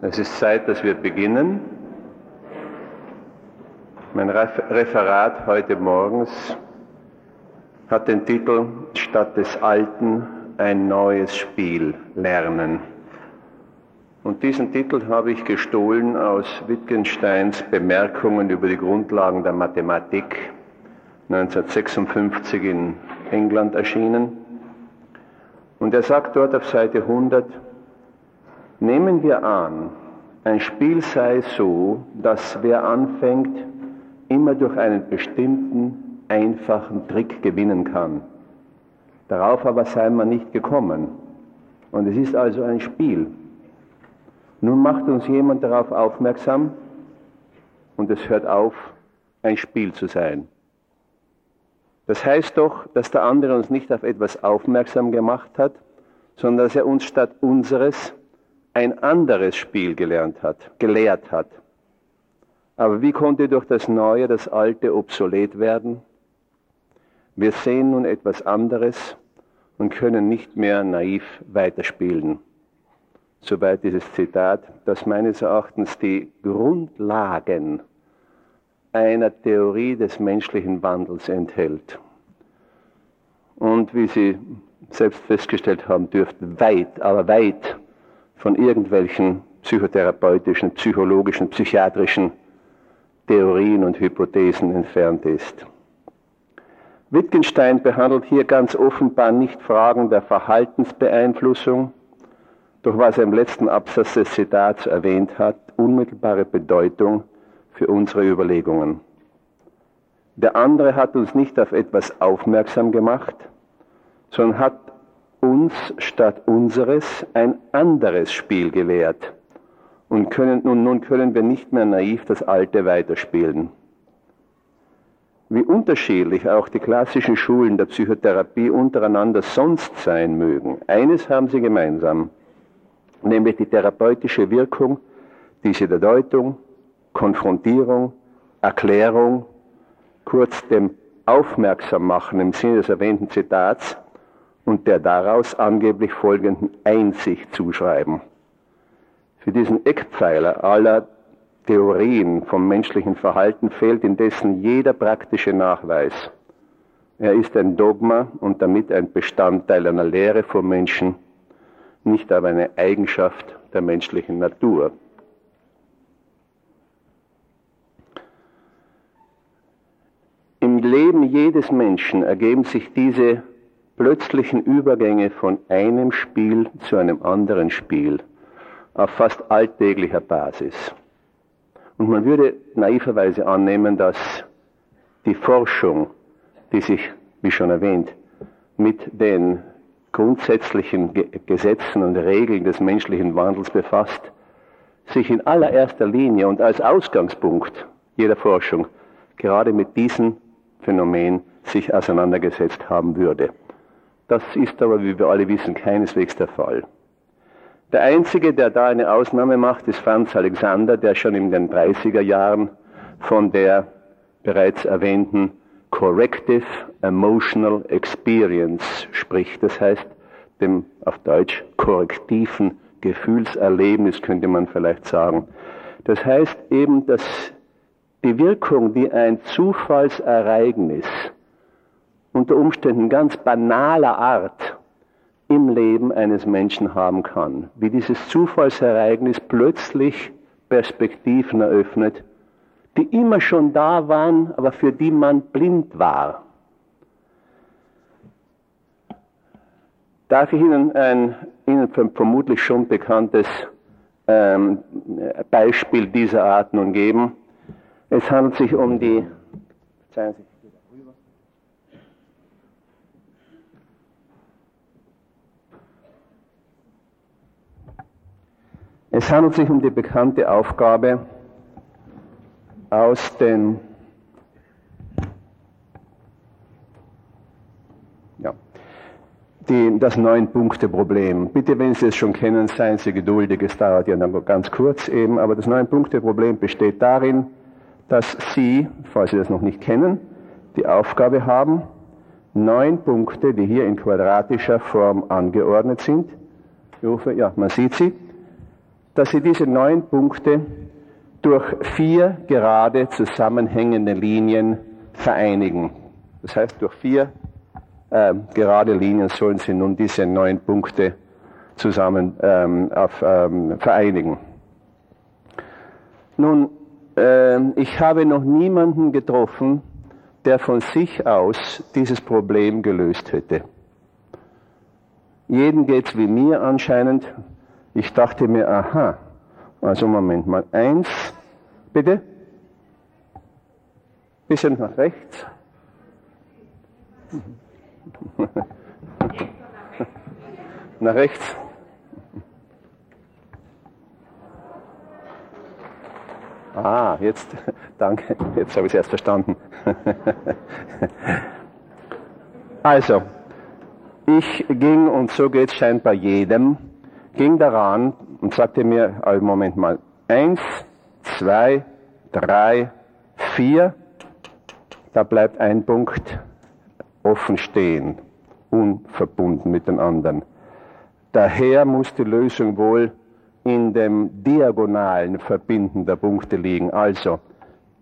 Es ist Zeit, dass wir beginnen. Mein Referat heute morgens hat den Titel Statt des Alten ein neues Spiel lernen. Und diesen Titel habe ich gestohlen aus Wittgensteins Bemerkungen über die Grundlagen der Mathematik, 1956 in England erschienen. Und er sagt dort auf Seite 100, Nehmen wir an, ein Spiel sei so, dass wer anfängt, immer durch einen bestimmten einfachen Trick gewinnen kann. Darauf aber sei man nicht gekommen. Und es ist also ein Spiel. Nun macht uns jemand darauf aufmerksam und es hört auf, ein Spiel zu sein. Das heißt doch, dass der andere uns nicht auf etwas aufmerksam gemacht hat, sondern dass er uns statt unseres ein anderes Spiel gelernt hat, gelehrt hat. Aber wie konnte durch das Neue das Alte obsolet werden? Wir sehen nun etwas anderes und können nicht mehr naiv weiterspielen. Soweit dieses Zitat, das meines Erachtens die Grundlagen einer Theorie des menschlichen Wandels enthält. Und wie Sie selbst festgestellt haben dürften, weit, aber weit von irgendwelchen psychotherapeutischen, psychologischen, psychiatrischen Theorien und Hypothesen entfernt ist. Wittgenstein behandelt hier ganz offenbar nicht Fragen der Verhaltensbeeinflussung, doch was er im letzten Absatz des Zitats erwähnt hat, unmittelbare Bedeutung für unsere Überlegungen. Der andere hat uns nicht auf etwas aufmerksam gemacht, sondern hat uns statt unseres ein anderes Spiel gelehrt. Und, können, und nun können wir nicht mehr naiv das Alte weiterspielen. Wie unterschiedlich auch die klassischen Schulen der Psychotherapie untereinander sonst sein mögen, eines haben sie gemeinsam, nämlich die therapeutische Wirkung, die sie der Deutung, Konfrontierung, Erklärung, kurz dem Aufmerksammachen im Sinne des erwähnten Zitats und der daraus angeblich folgenden Einsicht zuschreiben. Für diesen Eckpfeiler aller Theorien vom menschlichen Verhalten fehlt indessen jeder praktische Nachweis. Er ist ein Dogma und damit ein Bestandteil einer Lehre vom Menschen, nicht aber eine Eigenschaft der menschlichen Natur. Im Leben jedes Menschen ergeben sich diese plötzlichen Übergänge von einem Spiel zu einem anderen Spiel auf fast alltäglicher Basis. Und man würde naiverweise annehmen, dass die Forschung, die sich, wie schon erwähnt, mit den grundsätzlichen Gesetzen und Regeln des menschlichen Wandels befasst, sich in allererster Linie und als Ausgangspunkt jeder Forschung gerade mit diesem Phänomen sich auseinandergesetzt haben würde. Das ist aber, wie wir alle wissen, keineswegs der Fall. Der Einzige, der da eine Ausnahme macht, ist Franz Alexander, der schon in den 30er Jahren von der bereits erwähnten Corrective Emotional Experience spricht. Das heißt, dem auf Deutsch korrektiven Gefühlserlebnis könnte man vielleicht sagen. Das heißt eben, dass die Wirkung, die ein Zufallsereignis unter Umständen ganz banaler Art im Leben eines Menschen haben kann. Wie dieses Zufallsereignis plötzlich Perspektiven eröffnet, die immer schon da waren, aber für die man blind war. Darf ich Ihnen ein Ihnen vermutlich schon bekanntes ähm, Beispiel dieser Art nun geben? Es handelt sich um die, verzeihen Sie, Es handelt sich um die bekannte Aufgabe aus den ja, die, das Neun-Punkte-Problem. Bitte, wenn Sie es schon kennen, seien Sie geduldig, es dauert ja nur ganz kurz eben, aber das Neun-Punkte-Problem besteht darin, dass Sie, falls Sie das noch nicht kennen, die Aufgabe haben, neun Punkte, die hier in quadratischer Form angeordnet sind, ja, man sieht sie, dass Sie diese neun Punkte durch vier gerade zusammenhängende Linien vereinigen. Das heißt, durch vier äh, gerade Linien sollen Sie nun diese neun Punkte zusammen ähm, auf, ähm, vereinigen. Nun, äh, ich habe noch niemanden getroffen, der von sich aus dieses Problem gelöst hätte. Jeden geht's wie mir anscheinend. Ich dachte mir, aha, also Moment mal, eins, bitte, bisschen nach rechts. nach rechts. Ah, jetzt, danke, jetzt habe ich es erst verstanden. also, ich ging, und so geht es scheinbar jedem, ging daran und sagte mir, also Moment mal, eins, zwei, drei, vier, da bleibt ein Punkt offen stehen, unverbunden mit dem anderen. Daher muss die Lösung wohl in dem diagonalen Verbinden der Punkte liegen. Also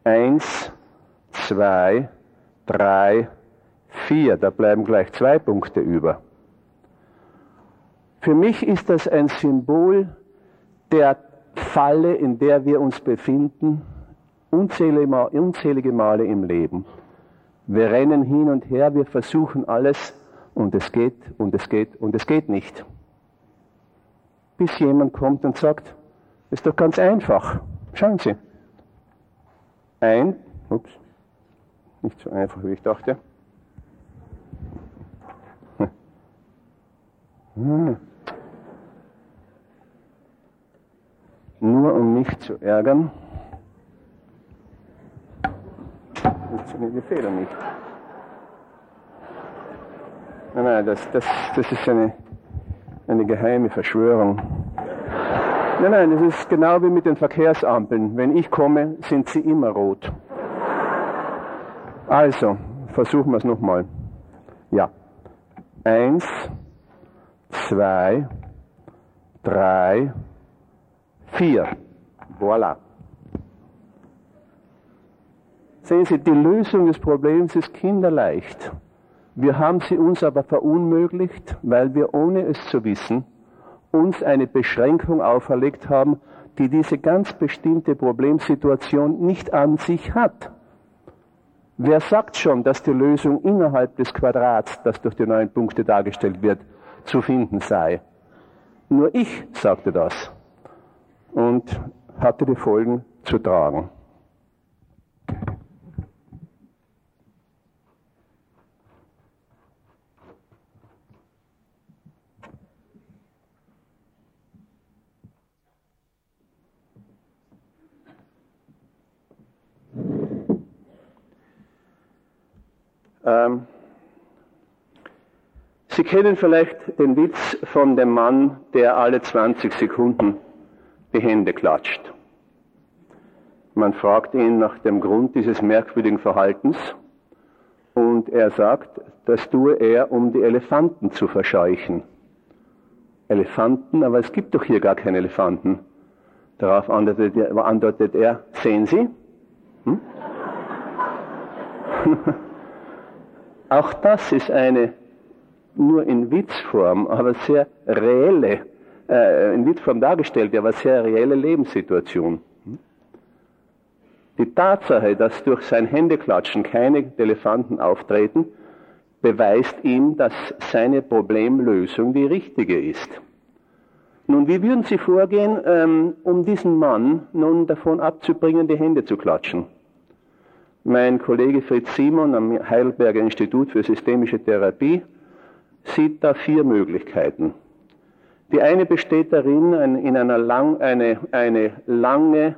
eins, zwei, drei, vier, da bleiben gleich zwei Punkte über. Für mich ist das ein Symbol der Falle, in der wir uns befinden, unzählige Male im Leben. Wir rennen hin und her, wir versuchen alles und es geht und es geht und es geht nicht bis jemand kommt und sagt, ist doch ganz einfach. Schauen Sie. Ein, ups, nicht so einfach, wie ich dachte. Hm. Nur um mich zu ärgern, funktionieren die Fehler nicht. Nein, nein, das, das, das ist eine eine geheime Verschwörung. Nein, nein, das ist genau wie mit den Verkehrsampeln. Wenn ich komme, sind sie immer rot. Also, versuchen wir es nochmal. Ja. Eins, zwei, drei, vier. Voilà. Sehen Sie, die Lösung des Problems ist kinderleicht. Wir haben sie uns aber verunmöglicht, weil wir, ohne es zu wissen, uns eine Beschränkung auferlegt haben, die diese ganz bestimmte Problemsituation nicht an sich hat. Wer sagt schon, dass die Lösung innerhalb des Quadrats, das durch die neun Punkte dargestellt wird, zu finden sei? Nur ich sagte das und hatte die Folgen zu tragen. Ähm, Sie kennen vielleicht den Witz von dem Mann, der alle 20 Sekunden die Hände klatscht. Man fragt ihn nach dem Grund dieses merkwürdigen Verhaltens und er sagt, das tue er, um die Elefanten zu verscheuchen. Elefanten, aber es gibt doch hier gar keine Elefanten. Darauf antwortet er, sehen Sie? Hm? Auch das ist eine nur in Witzform, aber sehr reelle, äh, in Witzform dargestellte, aber sehr reelle Lebenssituation. Die Tatsache, dass durch sein Händeklatschen keine Elefanten auftreten, beweist ihm, dass seine Problemlösung die richtige ist. Nun, wie würden Sie vorgehen, ähm, um diesen Mann nun davon abzubringen, die Hände zu klatschen? Mein Kollege Fritz Simon am Heidelberger Institut für systemische Therapie sieht da vier Möglichkeiten. Die eine besteht darin, in einer lang, eine, eine lange,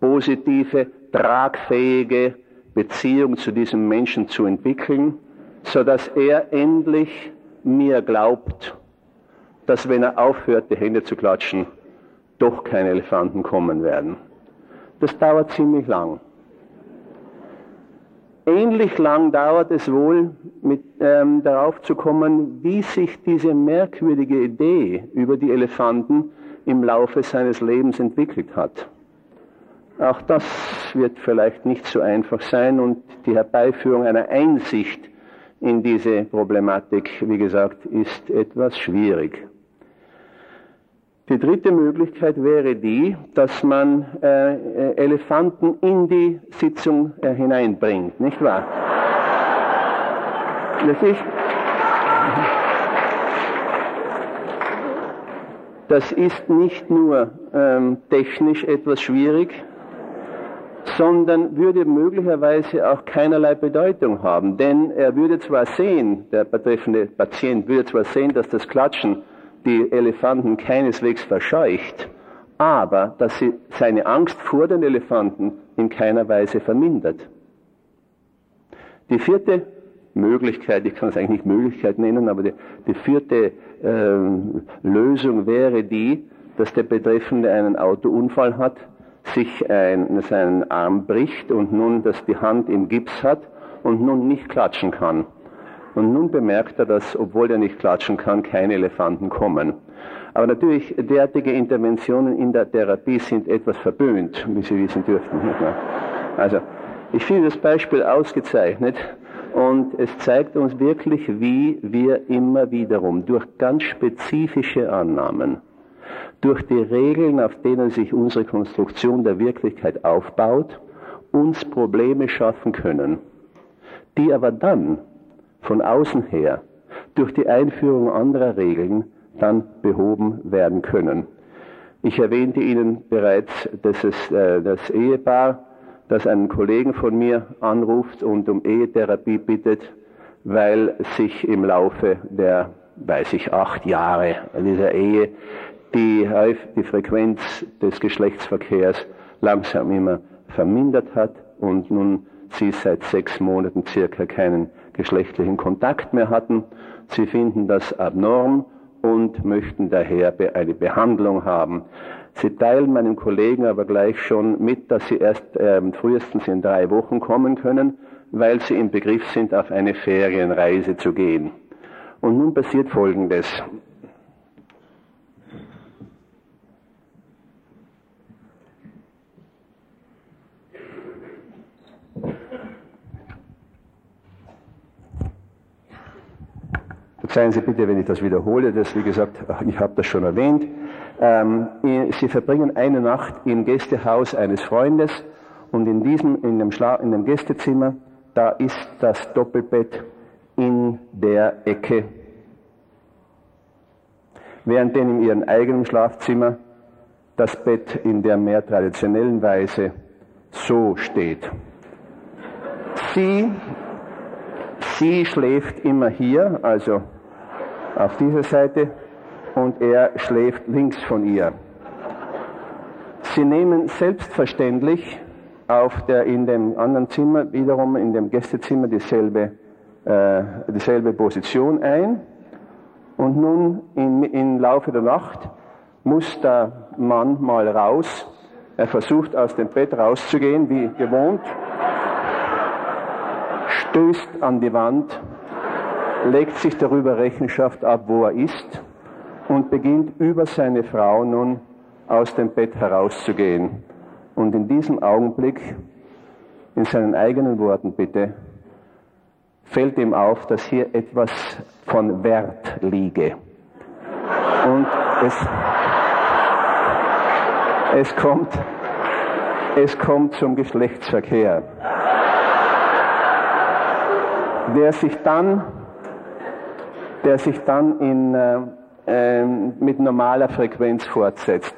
positive, tragfähige Beziehung zu diesem Menschen zu entwickeln, so dass er endlich mir glaubt, dass wenn er aufhört, die Hände zu klatschen, doch keine Elefanten kommen werden. Das dauert ziemlich lang. Ähnlich lang dauert es wohl, mit, ähm, darauf zu kommen, wie sich diese merkwürdige Idee über die Elefanten im Laufe seines Lebens entwickelt hat. Auch das wird vielleicht nicht so einfach sein und die Herbeiführung einer Einsicht in diese Problematik, wie gesagt, ist etwas schwierig. Die dritte Möglichkeit wäre die, dass man äh, äh Elefanten in die Sitzung äh, hineinbringt, nicht wahr? Das ist, das ist nicht nur ähm, technisch etwas schwierig, sondern würde möglicherweise auch keinerlei Bedeutung haben. Denn er würde zwar sehen, der betreffende Patient würde zwar sehen, dass das Klatschen die Elefanten keineswegs verscheucht, aber dass sie seine Angst vor den Elefanten in keiner Weise vermindert. Die vierte Möglichkeit, ich kann es eigentlich nicht Möglichkeit nennen, aber die, die vierte äh, Lösung wäre die, dass der Betreffende einen Autounfall hat, sich ein, seinen Arm bricht und nun, dass die Hand im Gips hat und nun nicht klatschen kann. Und nun bemerkt er, dass, obwohl er nicht klatschen kann, keine Elefanten kommen. Aber natürlich, derartige Interventionen in der Therapie sind etwas verböhnt, wie Sie wissen dürften. Also, ich finde das Beispiel ausgezeichnet und es zeigt uns wirklich, wie wir immer wiederum durch ganz spezifische Annahmen durch die Regeln, auf denen sich unsere Konstruktion der Wirklichkeit aufbaut, uns Probleme schaffen können, die aber dann von außen her durch die Einführung anderer Regeln dann behoben werden können. Ich erwähnte Ihnen bereits, dass es äh, das Ehepaar, das einen Kollegen von mir anruft und um Ehetherapie bittet, weil sich im Laufe der, weiß ich, acht Jahre dieser Ehe die, die Frequenz des Geschlechtsverkehrs langsam immer vermindert hat und nun sie seit sechs Monaten circa keinen geschlechtlichen Kontakt mehr hatten. Sie finden das abnorm und möchten daher eine Behandlung haben. Sie teilen meinem Kollegen aber gleich schon mit, dass sie erst äh, frühestens in drei Wochen kommen können, weil sie im Begriff sind, auf eine Ferienreise zu gehen. Und nun passiert Folgendes. Seien Sie bitte, wenn ich das wiederhole, das wie gesagt, ich habe das schon erwähnt. Ähm, Sie verbringen eine Nacht im Gästehaus eines Freundes und in diesem, in dem, Schla in dem Gästezimmer, da ist das Doppelbett in der Ecke. Während in Ihrem eigenen Schlafzimmer das Bett in der mehr traditionellen Weise so steht. Sie, sie schläft immer hier, also auf dieser Seite und er schläft links von ihr. Sie nehmen selbstverständlich auf der, in dem anderen Zimmer, wiederum in dem Gästezimmer, dieselbe, äh, dieselbe Position ein. Und nun im, im Laufe der Nacht muss der Mann mal raus. Er versucht aus dem Bett rauszugehen, wie gewohnt, stößt an die Wand legt sich darüber Rechenschaft ab, wo er ist und beginnt über seine Frau nun aus dem Bett herauszugehen. Und in diesem Augenblick, in seinen eigenen Worten bitte, fällt ihm auf, dass hier etwas von Wert liege. Und es, es, kommt, es kommt zum Geschlechtsverkehr, der sich dann der sich dann in, äh, äh, mit normaler Frequenz fortsetzt.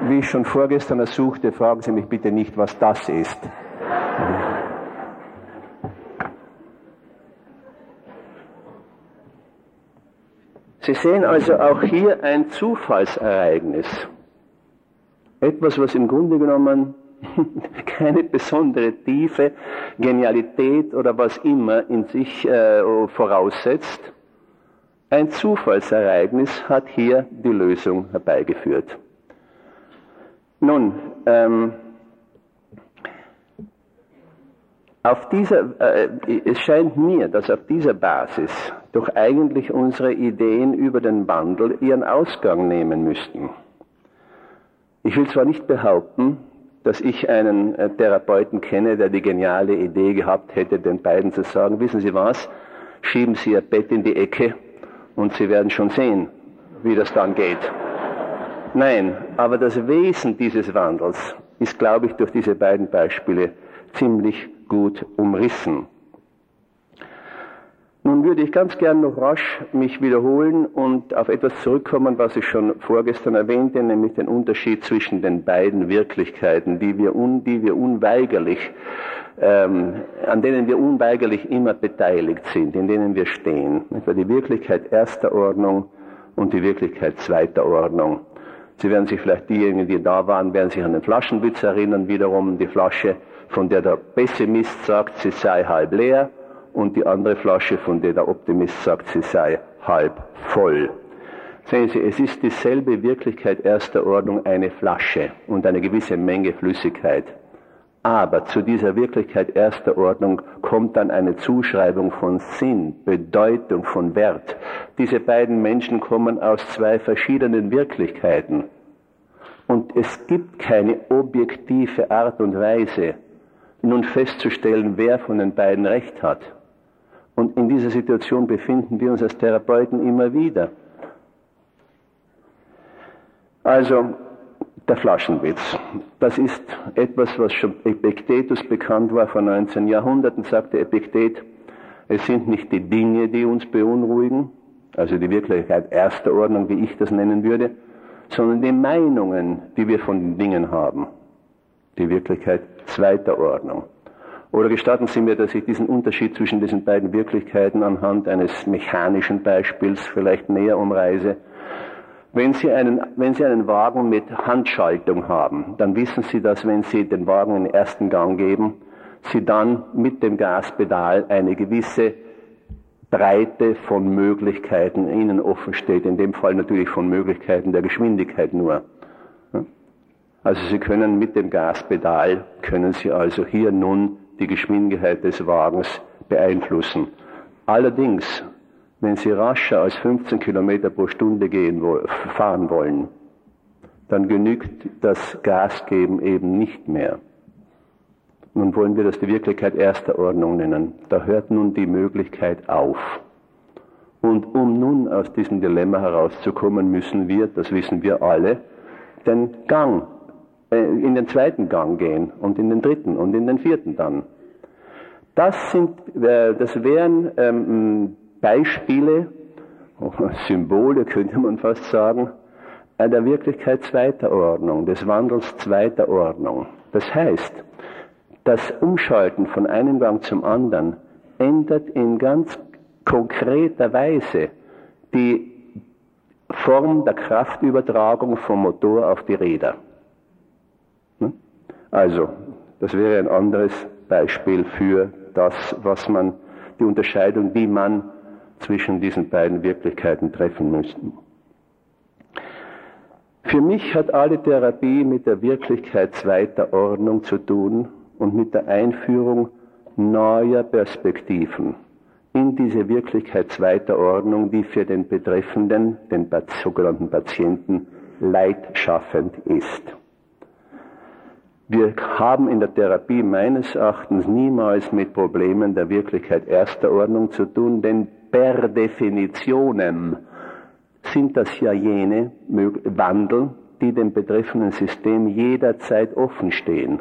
Wie ich schon vorgestern ersuchte, fragen Sie mich bitte nicht, was das ist. Sie sehen also auch hier ein Zufallsereignis. Etwas, was im Grunde genommen keine besondere Tiefe, Genialität oder was immer in sich äh, voraussetzt, ein Zufallsereignis hat hier die Lösung herbeigeführt. Nun, ähm, auf dieser, äh, es scheint mir, dass auf dieser Basis doch eigentlich unsere Ideen über den Wandel ihren Ausgang nehmen müssten. Ich will zwar nicht behaupten, dass ich einen äh, Therapeuten kenne, der die geniale Idee gehabt hätte, den beiden zu sagen, wissen Sie was, schieben Sie Ihr Bett in die Ecke und Sie werden schon sehen, wie das dann geht. Nein, aber das Wesen dieses Wandels ist, glaube ich, durch diese beiden Beispiele ziemlich gut umrissen. Nun würde ich ganz gern noch rasch mich wiederholen und auf etwas zurückkommen, was ich schon vorgestern erwähnte, nämlich den Unterschied zwischen den beiden Wirklichkeiten, die wir, un, die wir unweigerlich, ähm, an denen wir unweigerlich immer beteiligt sind, in denen wir stehen. Etwa die Wirklichkeit erster Ordnung und die Wirklichkeit zweiter Ordnung. Sie werden sich vielleicht diejenigen, die da waren, werden sich an den Flaschenwitz erinnern, wiederum die Flasche, von der der Pessimist sagt, sie sei halb leer und die andere Flasche, von der der Optimist sagt, sie sei halb voll. Sehen Sie, es ist dieselbe Wirklichkeit erster Ordnung eine Flasche und eine gewisse Menge Flüssigkeit. Aber zu dieser Wirklichkeit erster Ordnung kommt dann eine Zuschreibung von Sinn, Bedeutung, von Wert. Diese beiden Menschen kommen aus zwei verschiedenen Wirklichkeiten. Und es gibt keine objektive Art und Weise, nun festzustellen, wer von den beiden recht hat. Und in dieser Situation befinden wir uns als Therapeuten immer wieder. Also, der Flaschenwitz. Das ist etwas, was schon Epiktetus bekannt war vor 19 Jahrhunderten, sagte Epiktet. Es sind nicht die Dinge, die uns beunruhigen, also die Wirklichkeit erster Ordnung, wie ich das nennen würde, sondern die Meinungen, die wir von den Dingen haben. Die Wirklichkeit zweiter Ordnung. Oder gestatten Sie mir, dass ich diesen Unterschied zwischen diesen beiden Wirklichkeiten anhand eines mechanischen Beispiels vielleicht näher umreise. Wenn Sie, einen, wenn Sie einen Wagen mit Handschaltung haben, dann wissen Sie, dass wenn Sie den Wagen in den ersten Gang geben, Sie dann mit dem Gaspedal eine gewisse Breite von Möglichkeiten Ihnen offen steht, in dem Fall natürlich von Möglichkeiten der Geschwindigkeit nur. Also Sie können mit dem Gaspedal, können Sie also hier nun die Geschwindigkeit des Wagens beeinflussen. Allerdings, wenn Sie rascher als 15 Kilometer pro Stunde gehen, fahren wollen, dann genügt das Gasgeben eben nicht mehr. Nun wollen wir das die Wirklichkeit erster Ordnung nennen. Da hört nun die Möglichkeit auf. Und um nun aus diesem Dilemma herauszukommen, müssen wir, das wissen wir alle, den Gang in den zweiten Gang gehen und in den dritten und in den vierten dann. Das, sind, äh, das wären ähm, Beispiele, Symbole könnte man fast sagen, der Wirklichkeit zweiter Ordnung, des Wandels zweiter Ordnung. Das heißt, das Umschalten von einem Gang zum anderen ändert in ganz konkreter Weise die Form der Kraftübertragung vom Motor auf die Räder. Also, das wäre ein anderes Beispiel für das, was man, die Unterscheidung, wie man zwischen diesen beiden Wirklichkeiten treffen müsste. Für mich hat alle Therapie mit der Wirklichkeit zweiter Ordnung zu tun und mit der Einführung neuer Perspektiven in diese Wirklichkeit zweiter Ordnung, die für den Betreffenden, den sogenannten Patienten, leidschaffend ist. Wir haben in der Therapie meines Erachtens niemals mit Problemen der Wirklichkeit erster Ordnung zu tun, denn per Definitionem sind das ja jene Wandel, die dem betreffenden System jederzeit offen stehen.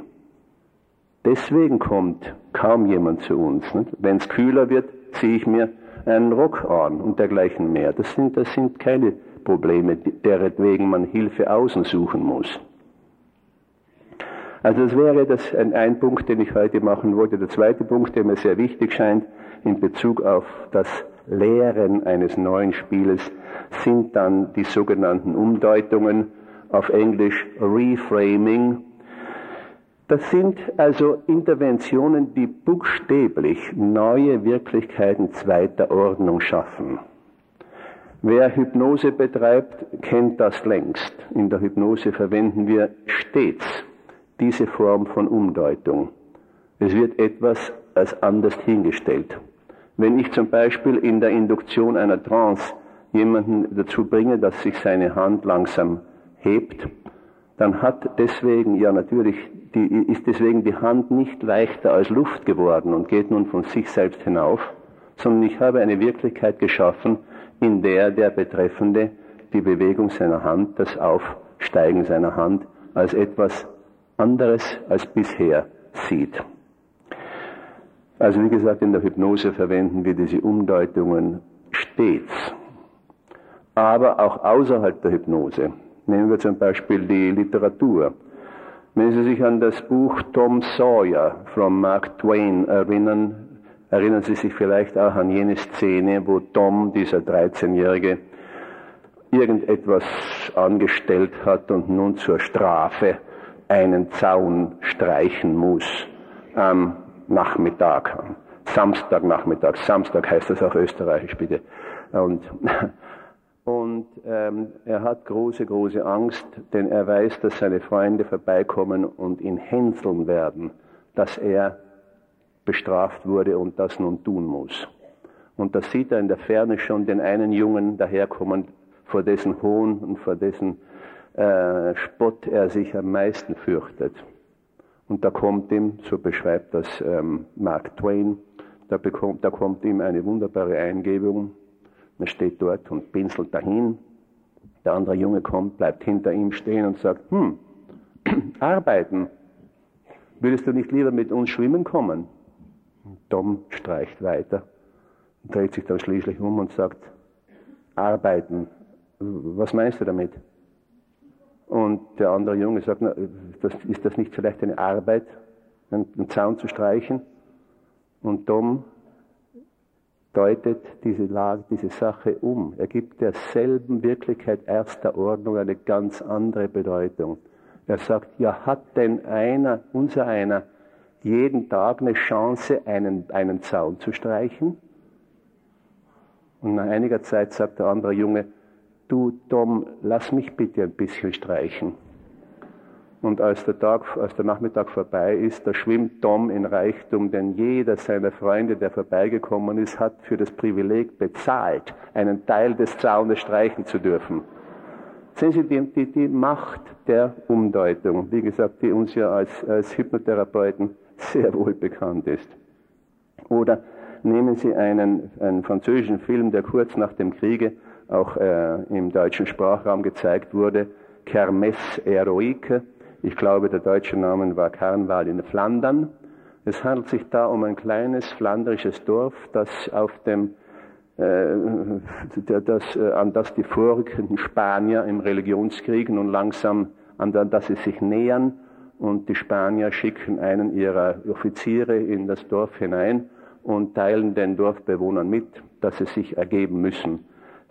Deswegen kommt kaum jemand zu uns. Wenn es kühler wird, ziehe ich mir einen Rock an und dergleichen mehr. Das sind, das sind keine Probleme, deretwegen man Hilfe außen suchen muss. Also das wäre das ein, ein Punkt, den ich heute machen wollte. Der zweite Punkt, der mir sehr wichtig scheint in Bezug auf das Lehren eines neuen Spieles, sind dann die sogenannten Umdeutungen, auf Englisch Reframing. Das sind also Interventionen, die buchstäblich neue Wirklichkeiten zweiter Ordnung schaffen. Wer Hypnose betreibt, kennt das längst. In der Hypnose verwenden wir stets diese Form von Umdeutung. Es wird etwas als anders hingestellt. Wenn ich zum Beispiel in der Induktion einer Trance jemanden dazu bringe, dass sich seine Hand langsam hebt dann hat deswegen ja natürlich, die, ist deswegen die Hand nicht leichter als Luft geworden und geht nun von sich selbst hinauf, sondern ich habe eine Wirklichkeit geschaffen, in der der Betreffende die Bewegung seiner Hand, das Aufsteigen seiner Hand als etwas anderes als bisher sieht. Also wie gesagt, in der Hypnose verwenden wir diese Umdeutungen stets, aber auch außerhalb der Hypnose. Nehmen wir zum Beispiel die Literatur. Wenn Sie sich an das Buch Tom Sawyer von Mark Twain erinnern, erinnern Sie sich vielleicht auch an jene Szene, wo Tom, dieser 13-Jährige, irgendetwas angestellt hat und nun zur Strafe einen Zaun streichen muss am Nachmittag, am Samstagnachmittag. Samstag heißt das auf Österreichisch bitte. Und und ähm, er hat große, große Angst, denn er weiß, dass seine Freunde vorbeikommen und ihn hänseln werden, dass er bestraft wurde und das nun tun muss. Und da sieht er in der Ferne schon den einen Jungen daherkommen, vor dessen Hohn und vor dessen äh, Spott er sich am meisten fürchtet. Und da kommt ihm, so beschreibt das ähm, Mark Twain, da, bekommt, da kommt ihm eine wunderbare Eingebung, er steht dort und pinselt dahin. Der andere Junge kommt, bleibt hinter ihm stehen und sagt, hm, arbeiten. Würdest du nicht lieber mit uns schwimmen kommen? Und Tom streicht weiter, dreht sich dann schließlich um und sagt, arbeiten. Was meinst du damit? Und der andere Junge sagt, na, das, ist das nicht vielleicht eine Arbeit, einen Zaun zu streichen? Und Tom deutet diese Lage, diese Sache um. Er gibt derselben Wirklichkeit erster Ordnung eine ganz andere Bedeutung. Er sagt, ja, hat denn einer, unser einer, jeden Tag eine Chance, einen, einen Zaun zu streichen? Und nach einiger Zeit sagt der andere Junge, du Tom, lass mich bitte ein bisschen streichen. Und als der, Tag, als der Nachmittag vorbei ist, da schwimmt Tom in Reichtum, denn jeder seiner Freunde, der vorbeigekommen ist, hat für das Privileg bezahlt, einen Teil des Zaunes streichen zu dürfen. Sehen Sie die, die, die Macht der Umdeutung, wie gesagt, die uns ja als, als Hypnotherapeuten sehr wohl bekannt ist. Oder nehmen Sie einen, einen französischen Film, der kurz nach dem Kriege auch äh, im deutschen Sprachraum gezeigt wurde, Kermesse Heroique, ich glaube, der deutsche Name war Karnval in Flandern. Es handelt sich da um ein kleines flandrisches Dorf, das auf dem, äh, das, äh, an das die vorrückenden Spanier im Religionskrieg nun langsam, an das sie sich nähern. Und die Spanier schicken einen ihrer Offiziere in das Dorf hinein und teilen den Dorfbewohnern mit, dass sie sich ergeben müssen.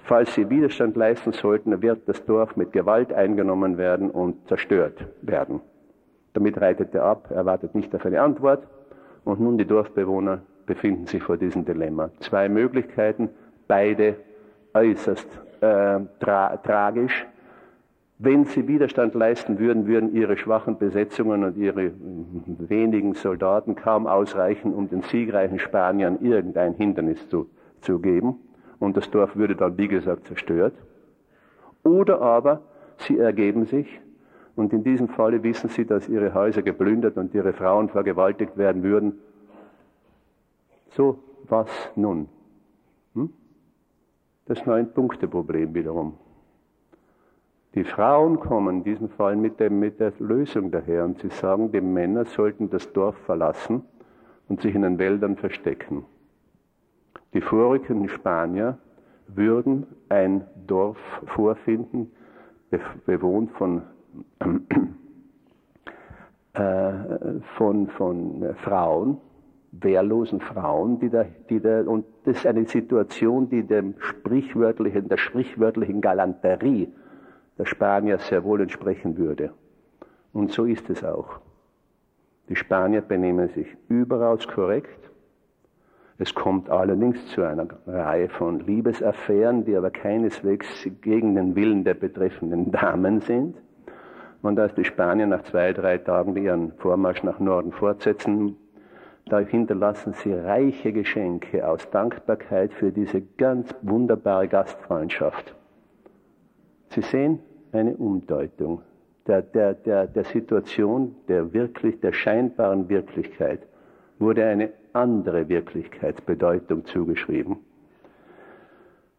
Falls sie Widerstand leisten sollten, wird das Dorf mit Gewalt eingenommen werden und zerstört werden. Damit reitet er ab, er wartet nicht auf eine Antwort und nun die Dorfbewohner befinden sich vor diesem Dilemma. Zwei Möglichkeiten, beide äußerst äh, tra tragisch. Wenn sie Widerstand leisten würden, würden ihre schwachen Besetzungen und ihre wenigen Soldaten kaum ausreichen, um den siegreichen Spaniern irgendein Hindernis zu, zu geben und das Dorf würde dann, wie gesagt, zerstört. Oder aber sie ergeben sich und in diesem Falle wissen sie, dass ihre Häuser geplündert und ihre Frauen vergewaltigt werden würden. So, was nun? Hm? Das Neun-Punkte-Problem wiederum. Die Frauen kommen in diesem Fall mit, dem, mit der Lösung daher und sie sagen, die Männer sollten das Dorf verlassen und sich in den Wäldern verstecken. Die vorrückenden Spanier würden ein Dorf vorfinden, bewohnt von, äh, von, von Frauen, wehrlosen Frauen, die da, die da, und das ist eine Situation, die dem sprichwörtlichen, der sprichwörtlichen Galanterie der Spanier sehr wohl entsprechen würde. Und so ist es auch. Die Spanier benehmen sich überaus korrekt, es kommt allerdings zu einer Reihe von Liebesaffären, die aber keineswegs gegen den Willen der betreffenden Damen sind. Und als die Spanier nach zwei, drei Tagen ihren Vormarsch nach Norden fortsetzen, da hinterlassen sie reiche Geschenke aus Dankbarkeit für diese ganz wunderbare Gastfreundschaft. Sie sehen eine Umdeutung. der, der, der, der Situation, der, wirklich, der scheinbaren Wirklichkeit, wurde eine andere Wirklichkeitsbedeutung zugeschrieben.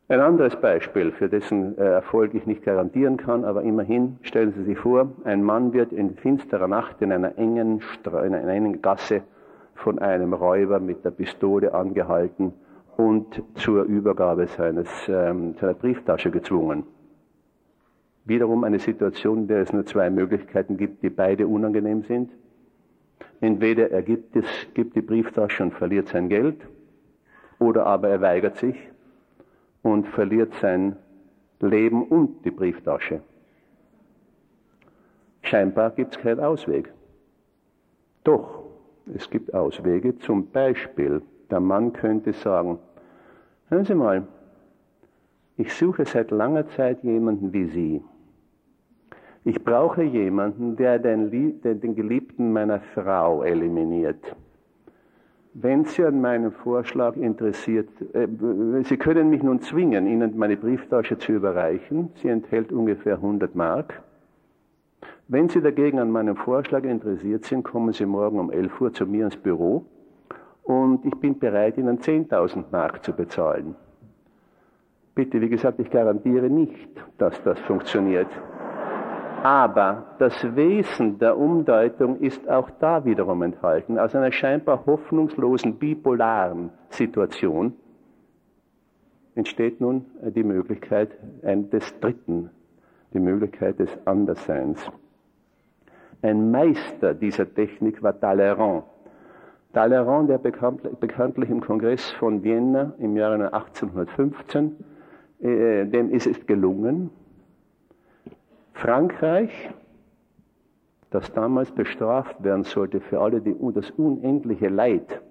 Ein anderes Beispiel, für dessen äh, Erfolg ich nicht garantieren kann, aber immerhin stellen Sie sich vor, ein Mann wird in finsterer Nacht in einer engen, Stra in einer engen Gasse von einem Räuber mit der Pistole angehalten und zur Übergabe seines, ähm, seiner Brieftasche gezwungen. Wiederum eine Situation, in der es nur zwei Möglichkeiten gibt, die beide unangenehm sind. Entweder er gibt, es, gibt die Brieftasche und verliert sein Geld, oder aber er weigert sich und verliert sein Leben und die Brieftasche. Scheinbar gibt es keinen Ausweg. Doch, es gibt Auswege. Zum Beispiel, der Mann könnte sagen, hören Sie mal, ich suche seit langer Zeit jemanden wie Sie. Ich brauche jemanden, der den, den Geliebten meiner Frau eliminiert. Wenn Sie an meinem Vorschlag interessiert, äh, Sie können mich nun zwingen, Ihnen meine Brieftasche zu überreichen. Sie enthält ungefähr 100 Mark. Wenn Sie dagegen an meinem Vorschlag interessiert sind, kommen Sie morgen um 11 Uhr zu mir ins Büro und ich bin bereit, Ihnen 10.000 Mark zu bezahlen. Bitte, wie gesagt, ich garantiere nicht, dass das funktioniert. Aber das Wesen der Umdeutung ist auch da wiederum enthalten. Aus einer scheinbar hoffnungslosen, bipolaren Situation entsteht nun die Möglichkeit des Dritten, die Möglichkeit des Andersseins. Ein Meister dieser Technik war Talleyrand. Talleyrand, der bekanntlich im Kongress von Vienna im Jahre 1815, äh, dem ist es gelungen, Frankreich, das damals bestraft werden sollte für alle die, das unendliche Leid,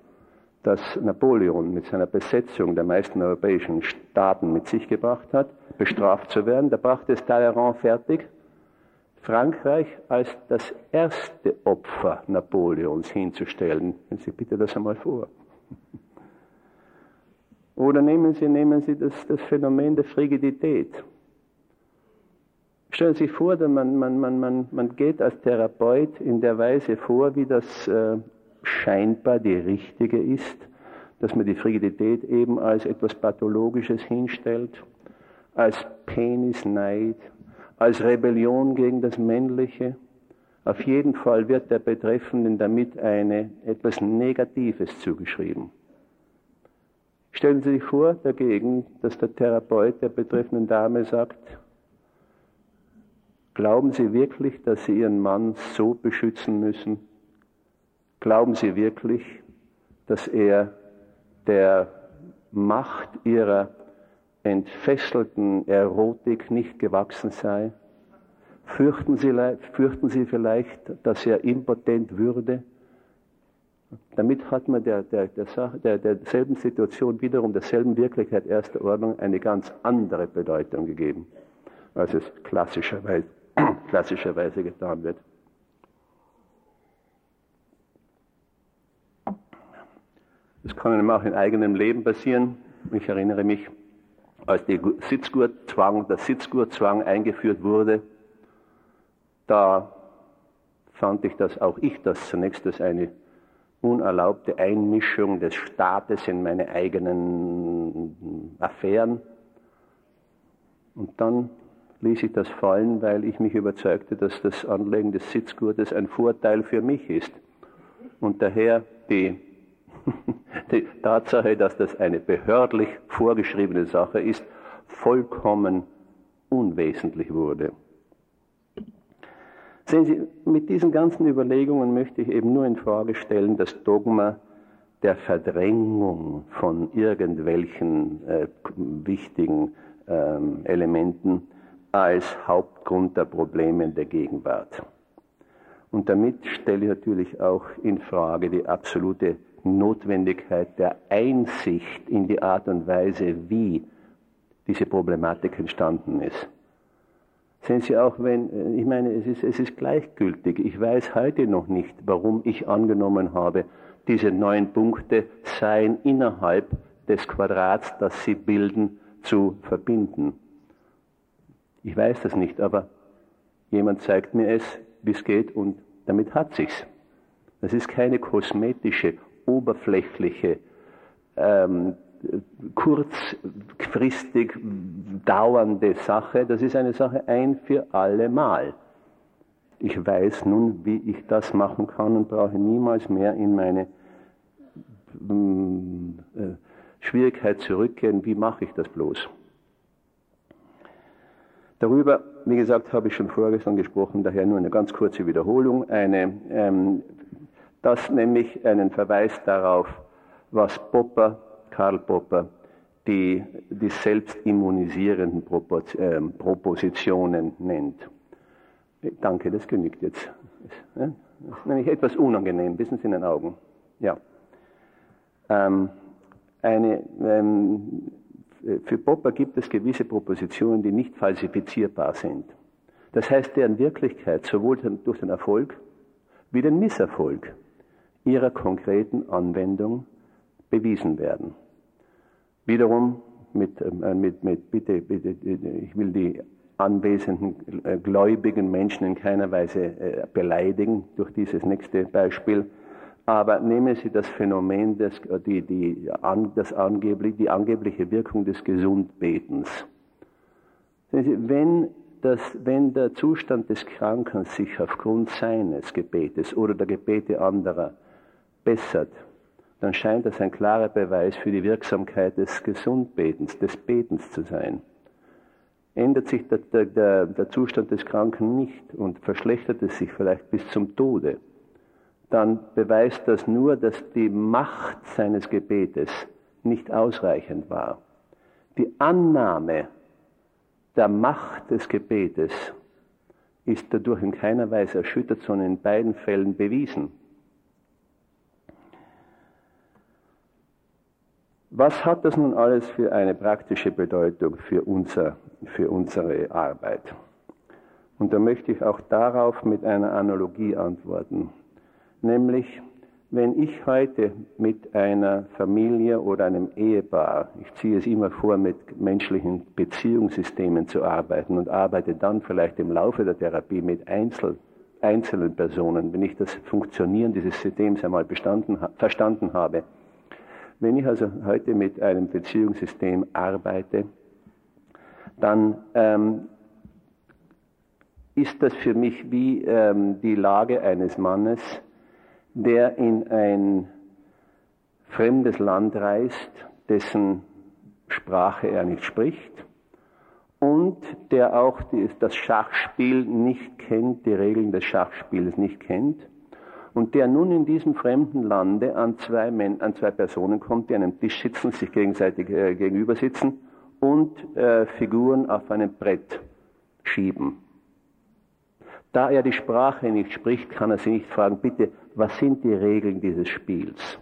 das Napoleon mit seiner Besetzung der meisten europäischen Staaten mit sich gebracht hat, bestraft zu werden. Da brachte es Talleyrand fertig, Frankreich als das erste Opfer Napoleons hinzustellen. Stellen Sie bitte das einmal vor. Oder nehmen Sie, nehmen Sie das, das Phänomen der Frigidität. Stellen Sie sich vor, man, man, man, man, man geht als Therapeut in der Weise vor, wie das äh, scheinbar die richtige ist, dass man die Frigidität eben als etwas Pathologisches hinstellt, als Penisneid, als Rebellion gegen das Männliche. Auf jeden Fall wird der Betreffenden damit eine, etwas Negatives zugeschrieben. Stellen Sie sich vor dagegen, dass der Therapeut der betreffenden Dame sagt, Glauben Sie wirklich, dass Sie Ihren Mann so beschützen müssen? Glauben Sie wirklich, dass er der Macht Ihrer entfesselten Erotik nicht gewachsen sei? Fürchten Sie, fürchten Sie vielleicht, dass er impotent würde? Damit hat man der, der, der, der, derselben Situation wiederum, derselben Wirklichkeit erster Ordnung eine ganz andere Bedeutung gegeben, als es klassischerweise klassischerweise getan wird. Das kann einem auch in eigenem Leben passieren. Ich erinnere mich, als die Sitzgurtzwang, der Sitzgurtzwang eingeführt wurde, da fand ich das auch ich das zunächst als eine unerlaubte Einmischung des Staates in meine eigenen Affären. Und dann ließ ich das fallen, weil ich mich überzeugte, dass das Anlegen des Sitzgurtes ein Vorteil für mich ist. Und daher die, die Tatsache, dass das eine behördlich vorgeschriebene Sache ist, vollkommen unwesentlich wurde. Sehen Sie, mit diesen ganzen Überlegungen möchte ich eben nur in Frage stellen, das Dogma der Verdrängung von irgendwelchen äh, wichtigen ähm, Elementen als Hauptgrund der Probleme der Gegenwart. Und damit stelle ich natürlich auch in Frage die absolute Notwendigkeit der Einsicht in die Art und Weise, wie diese Problematik entstanden ist. Sehen Sie auch, wenn, ich meine, es ist, es ist gleichgültig. Ich weiß heute noch nicht, warum ich angenommen habe, diese neun Punkte seien innerhalb des Quadrats, das sie bilden, zu verbinden. Ich weiß das nicht, aber Jemand zeigt mir es, wie es geht und damit hat sich's. Das ist keine kosmetische, oberflächliche, ähm, kurzfristig dauernde Sache. Das ist eine Sache ein für alle Mal. Ich weiß nun, wie ich das machen kann und brauche niemals mehr in meine mm, äh, Schwierigkeit zurückgehen. Wie mache ich das bloß? Darüber, wie gesagt, habe ich schon vorgestern gesprochen, daher nur eine ganz kurze Wiederholung. Eine, ähm, das nämlich einen Verweis darauf, was Popper, Karl Popper, die, die selbstimmunisierenden äh, Propositionen nennt. Danke, das genügt jetzt. Das ist nämlich etwas unangenehm, wissen Sie in den Augen. Ja. Ähm, eine, ähm, für Popper gibt es gewisse Propositionen, die nicht falsifizierbar sind. Das heißt, deren Wirklichkeit sowohl durch den Erfolg wie den Misserfolg ihrer konkreten Anwendung bewiesen werden. Wiederum mit, äh, mit, mit bitte, bitte, ich will die anwesenden äh, gläubigen Menschen in keiner Weise äh, beleidigen durch dieses nächste Beispiel. Aber nehmen Sie das Phänomen, des, die, die, das angeblich, die angebliche Wirkung des Gesundbetens. Wenn, das, wenn der Zustand des Kranken sich aufgrund seines Gebetes oder der Gebete anderer bessert, dann scheint das ein klarer Beweis für die Wirksamkeit des Gesundbetens, des Betens zu sein. Ändert sich der, der, der Zustand des Kranken nicht und verschlechtert es sich vielleicht bis zum Tode, dann beweist das nur, dass die Macht seines Gebetes nicht ausreichend war. Die Annahme der Macht des Gebetes ist dadurch in keiner Weise erschüttert, sondern in beiden Fällen bewiesen. Was hat das nun alles für eine praktische Bedeutung für, unser, für unsere Arbeit? Und da möchte ich auch darauf mit einer Analogie antworten. Nämlich, wenn ich heute mit einer Familie oder einem Ehepaar, ich ziehe es immer vor, mit menschlichen Beziehungssystemen zu arbeiten und arbeite dann vielleicht im Laufe der Therapie mit Einzel, einzelnen Personen, wenn ich das Funktionieren dieses Systems einmal verstanden habe. Wenn ich also heute mit einem Beziehungssystem arbeite, dann ähm, ist das für mich wie ähm, die Lage eines Mannes, der in ein fremdes Land reist, dessen Sprache er nicht spricht und der auch das Schachspiel nicht kennt, die Regeln des Schachspiels nicht kennt und der nun in diesem fremden Lande an zwei, Men an zwei Personen kommt, die an einem Tisch sitzen, sich gegenseitig äh, gegenüber sitzen und äh, Figuren auf einem Brett schieben. Da er die Sprache nicht spricht, kann er sie nicht fragen, bitte, was sind die Regeln dieses Spiels?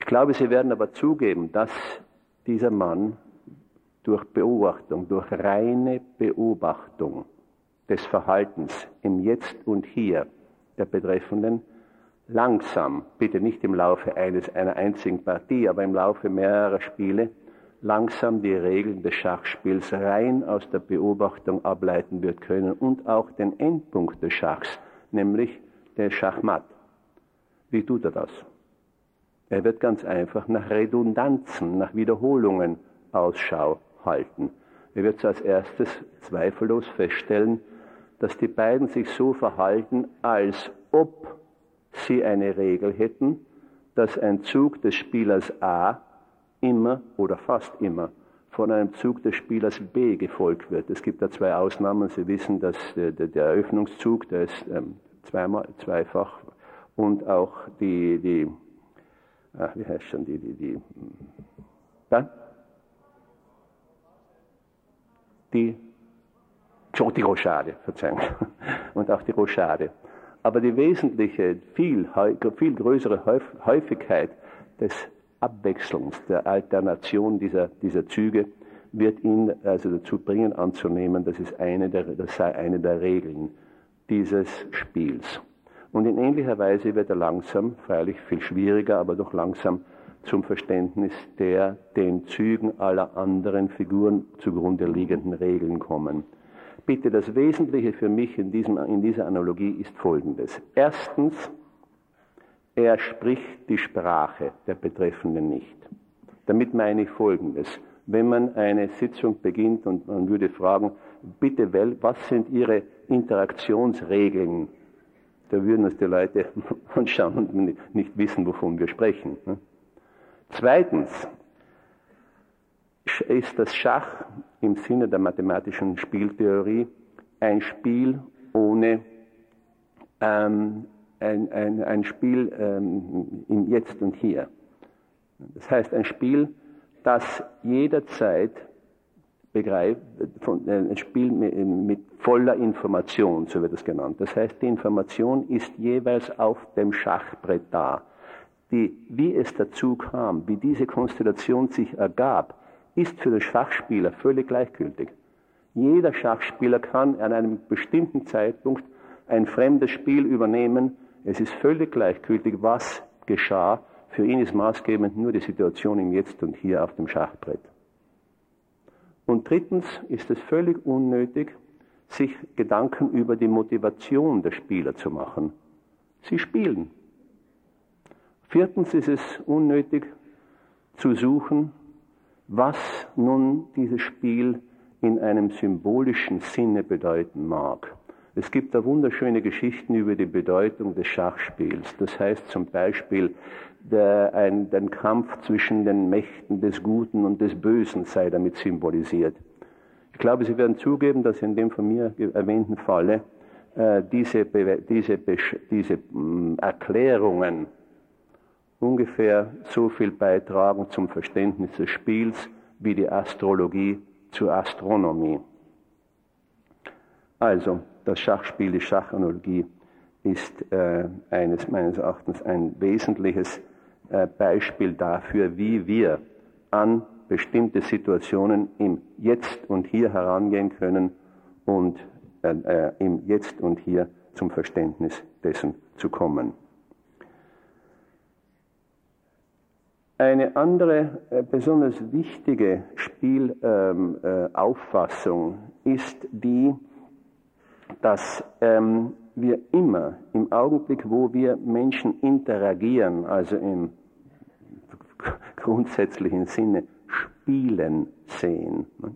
Ich glaube, Sie werden aber zugeben, dass dieser Mann durch Beobachtung, durch reine Beobachtung des Verhaltens im Jetzt und Hier der Betreffenden langsam, bitte nicht im Laufe eines, einer einzigen Partie, aber im Laufe mehrerer Spiele, langsam die Regeln des Schachspiels rein aus der Beobachtung ableiten wird können und auch den Endpunkt des Schachs, nämlich der Schachmatt. Wie tut er das? Er wird ganz einfach nach Redundanzen, nach Wiederholungen Ausschau halten. Er wird als erstes zweifellos feststellen, dass die beiden sich so verhalten, als ob sie eine Regel hätten, dass ein Zug des Spielers A immer oder fast immer von einem Zug des Spielers B gefolgt wird. Es gibt da zwei Ausnahmen. Sie wissen, dass der, der Eröffnungszug, der ist ähm, zweimal, zweifach und auch die, die ach, wie heißt schon, die, die, die, dann? Die, die Rochade, Verzeihung, und auch die Rochade. Aber die wesentliche, viel, viel größere Häufigkeit des Abwechselns, der Alternation dieser, dieser Züge, wird ihn also dazu bringen anzunehmen, dass es eine der, das sei eine der Regeln dieses Spiels. Und in ähnlicher Weise wird er langsam, freilich viel schwieriger, aber doch langsam zum Verständnis der den Zügen aller anderen Figuren zugrunde liegenden Regeln kommen. Bitte, das Wesentliche für mich in, diesem, in dieser Analogie ist folgendes. Erstens, er spricht die Sprache der Betreffenden nicht. Damit meine ich folgendes. Wenn man eine Sitzung beginnt und man würde fragen, bitte, was sind Ihre Interaktionsregeln? Da würden uns die Leute anschauen und nicht wissen, wovon wir sprechen. Ne? Zweitens ist das Schach im Sinne der mathematischen Spieltheorie ein Spiel ohne ähm, ein, ein, ein Spiel ähm, im Jetzt und Hier. Das heißt ein Spiel, das jederzeit begreift, von, äh, ein Spiel mit, mit voller Information, so wird es genannt. Das heißt, die Information ist jeweils auf dem Schachbrett da. Die, wie es dazu kam, wie diese Konstellation sich ergab, ist für den Schachspieler völlig gleichgültig. Jeder Schachspieler kann an einem bestimmten Zeitpunkt ein fremdes Spiel übernehmen. Es ist völlig gleichgültig, was geschah. Für ihn ist maßgebend nur die Situation im Jetzt und Hier auf dem Schachbrett. Und drittens ist es völlig unnötig, sich Gedanken über die Motivation der Spieler zu machen. Sie spielen. Viertens ist es unnötig zu suchen, was nun dieses Spiel in einem symbolischen Sinne bedeuten mag. Es gibt da wunderschöne Geschichten über die Bedeutung des Schachspiels. Das heißt zum Beispiel, der, ein, ein Kampf zwischen den Mächten des Guten und des Bösen sei damit symbolisiert. Ich glaube, Sie werden zugeben, dass in dem von mir erwähnten Falle äh, diese, diese, diese mh, Erklärungen ungefähr so viel beitragen zum Verständnis des Spiels wie die Astrologie zur Astronomie. Also, das Schachspiel, die Schachanalogie ist äh, eines meines Erachtens ein wesentliches äh, Beispiel dafür, wie wir an bestimmte Situationen im Jetzt und Hier herangehen können und äh, äh im Jetzt und Hier zum Verständnis dessen zu kommen. Eine andere äh, besonders wichtige Spielauffassung ähm, äh, ist die, dass ähm, wir immer im Augenblick, wo wir Menschen interagieren, also im grundsätzlichen Sinne spielen sehen, ne?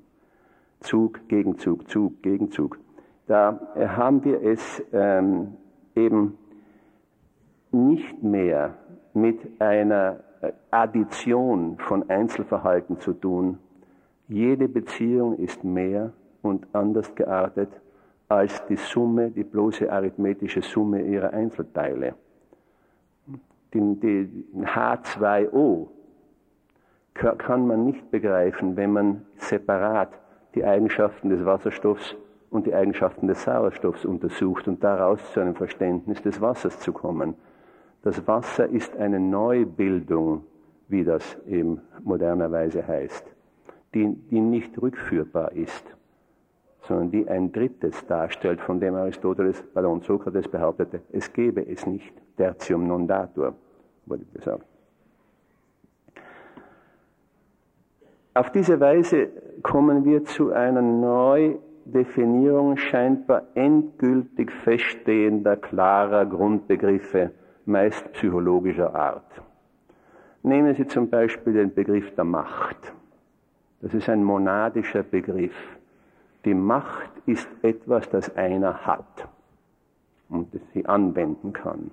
Zug, Gegenzug, Zug, Gegenzug, da äh, haben wir es ähm, eben nicht mehr mit einer Addition von Einzelverhalten zu tun. Jede Beziehung ist mehr und anders geartet als die Summe, die bloße arithmetische Summe ihrer Einzelteile. Die, die H2O kann man nicht begreifen, wenn man separat die Eigenschaften des Wasserstoffs und die Eigenschaften des Sauerstoffs untersucht und daraus zu einem Verständnis des Wassers zu kommen. Das Wasser ist eine Neubildung, wie das eben modernerweise heißt, die, die nicht rückführbar ist, sondern die ein Drittes darstellt, von dem Aristoteles, pardon, Sokrates behauptete, es gebe es nicht, tertium non datur, wurde gesagt. Auf diese Weise kommen wir zu einer Neudefinierung scheinbar endgültig feststehender, klarer Grundbegriffe meist psychologischer Art. Nehmen Sie zum Beispiel den Begriff der Macht. Das ist ein monadischer Begriff. Die Macht ist etwas, das einer hat und das sie anwenden kann.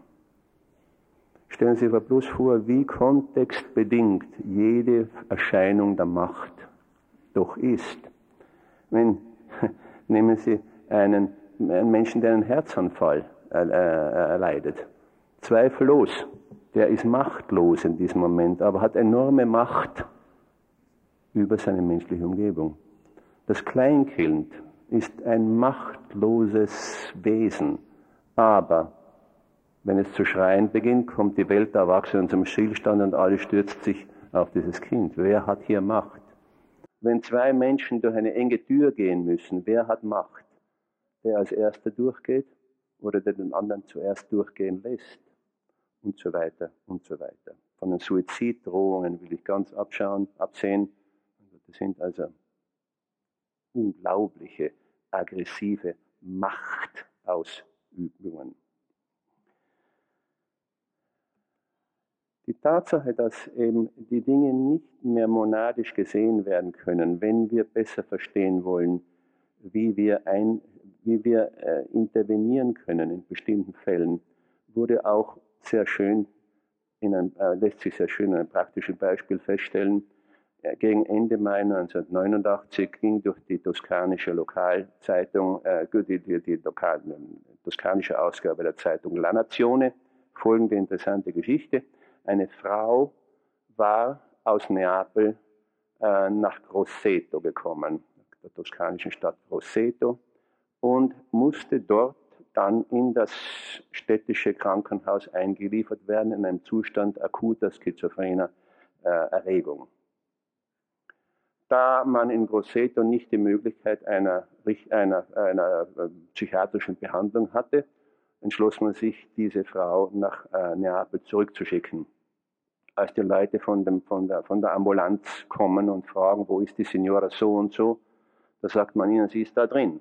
Stellen Sie sich aber bloß vor, wie kontextbedingt jede Erscheinung der Macht doch ist. Wenn, nehmen Sie einen, einen Menschen, der einen Herzanfall erleidet. Zweifellos, der ist machtlos in diesem Moment, aber hat enorme Macht über seine menschliche Umgebung. Das Kleinkind ist ein machtloses Wesen, aber wenn es zu schreien beginnt, kommt die Welt der Erwachsenen zum Stillstand und alles stürzt sich auf dieses Kind. Wer hat hier Macht? Wenn zwei Menschen durch eine enge Tür gehen müssen, wer hat Macht? Der als erster durchgeht oder der den anderen zuerst durchgehen lässt? und so weiter und so weiter. Von den Suiziddrohungen will ich ganz abschauen, absehen. Das sind also unglaubliche aggressive Machtausübungen. Die Tatsache, dass eben die Dinge nicht mehr monadisch gesehen werden können, wenn wir besser verstehen wollen, wie wir, ein, wie wir äh, intervenieren können in bestimmten Fällen, wurde auch sehr schön, in einem, äh, lässt sich sehr schön in einem praktischen Beispiel feststellen. Äh, gegen Ende Mai 1989 ging durch die toskanische Lokalzeitung, äh, die, die, die lokal, toskanische Ausgabe der Zeitung La Nazione folgende interessante Geschichte. Eine Frau war aus Neapel äh, nach Grosseto gekommen, der toskanischen Stadt Grosseto, und musste dort dann in das städtische Krankenhaus eingeliefert werden in einem Zustand akuter schizophrener äh, Erregung. Da man in Grosseto nicht die Möglichkeit einer, einer, einer äh, psychiatrischen Behandlung hatte, entschloss man sich, diese Frau nach äh, Neapel zurückzuschicken als die Leute von, dem, von, der, von der Ambulanz kommen und fragen, wo ist die Signora so und so, da sagt man ihnen, sie ist da drin.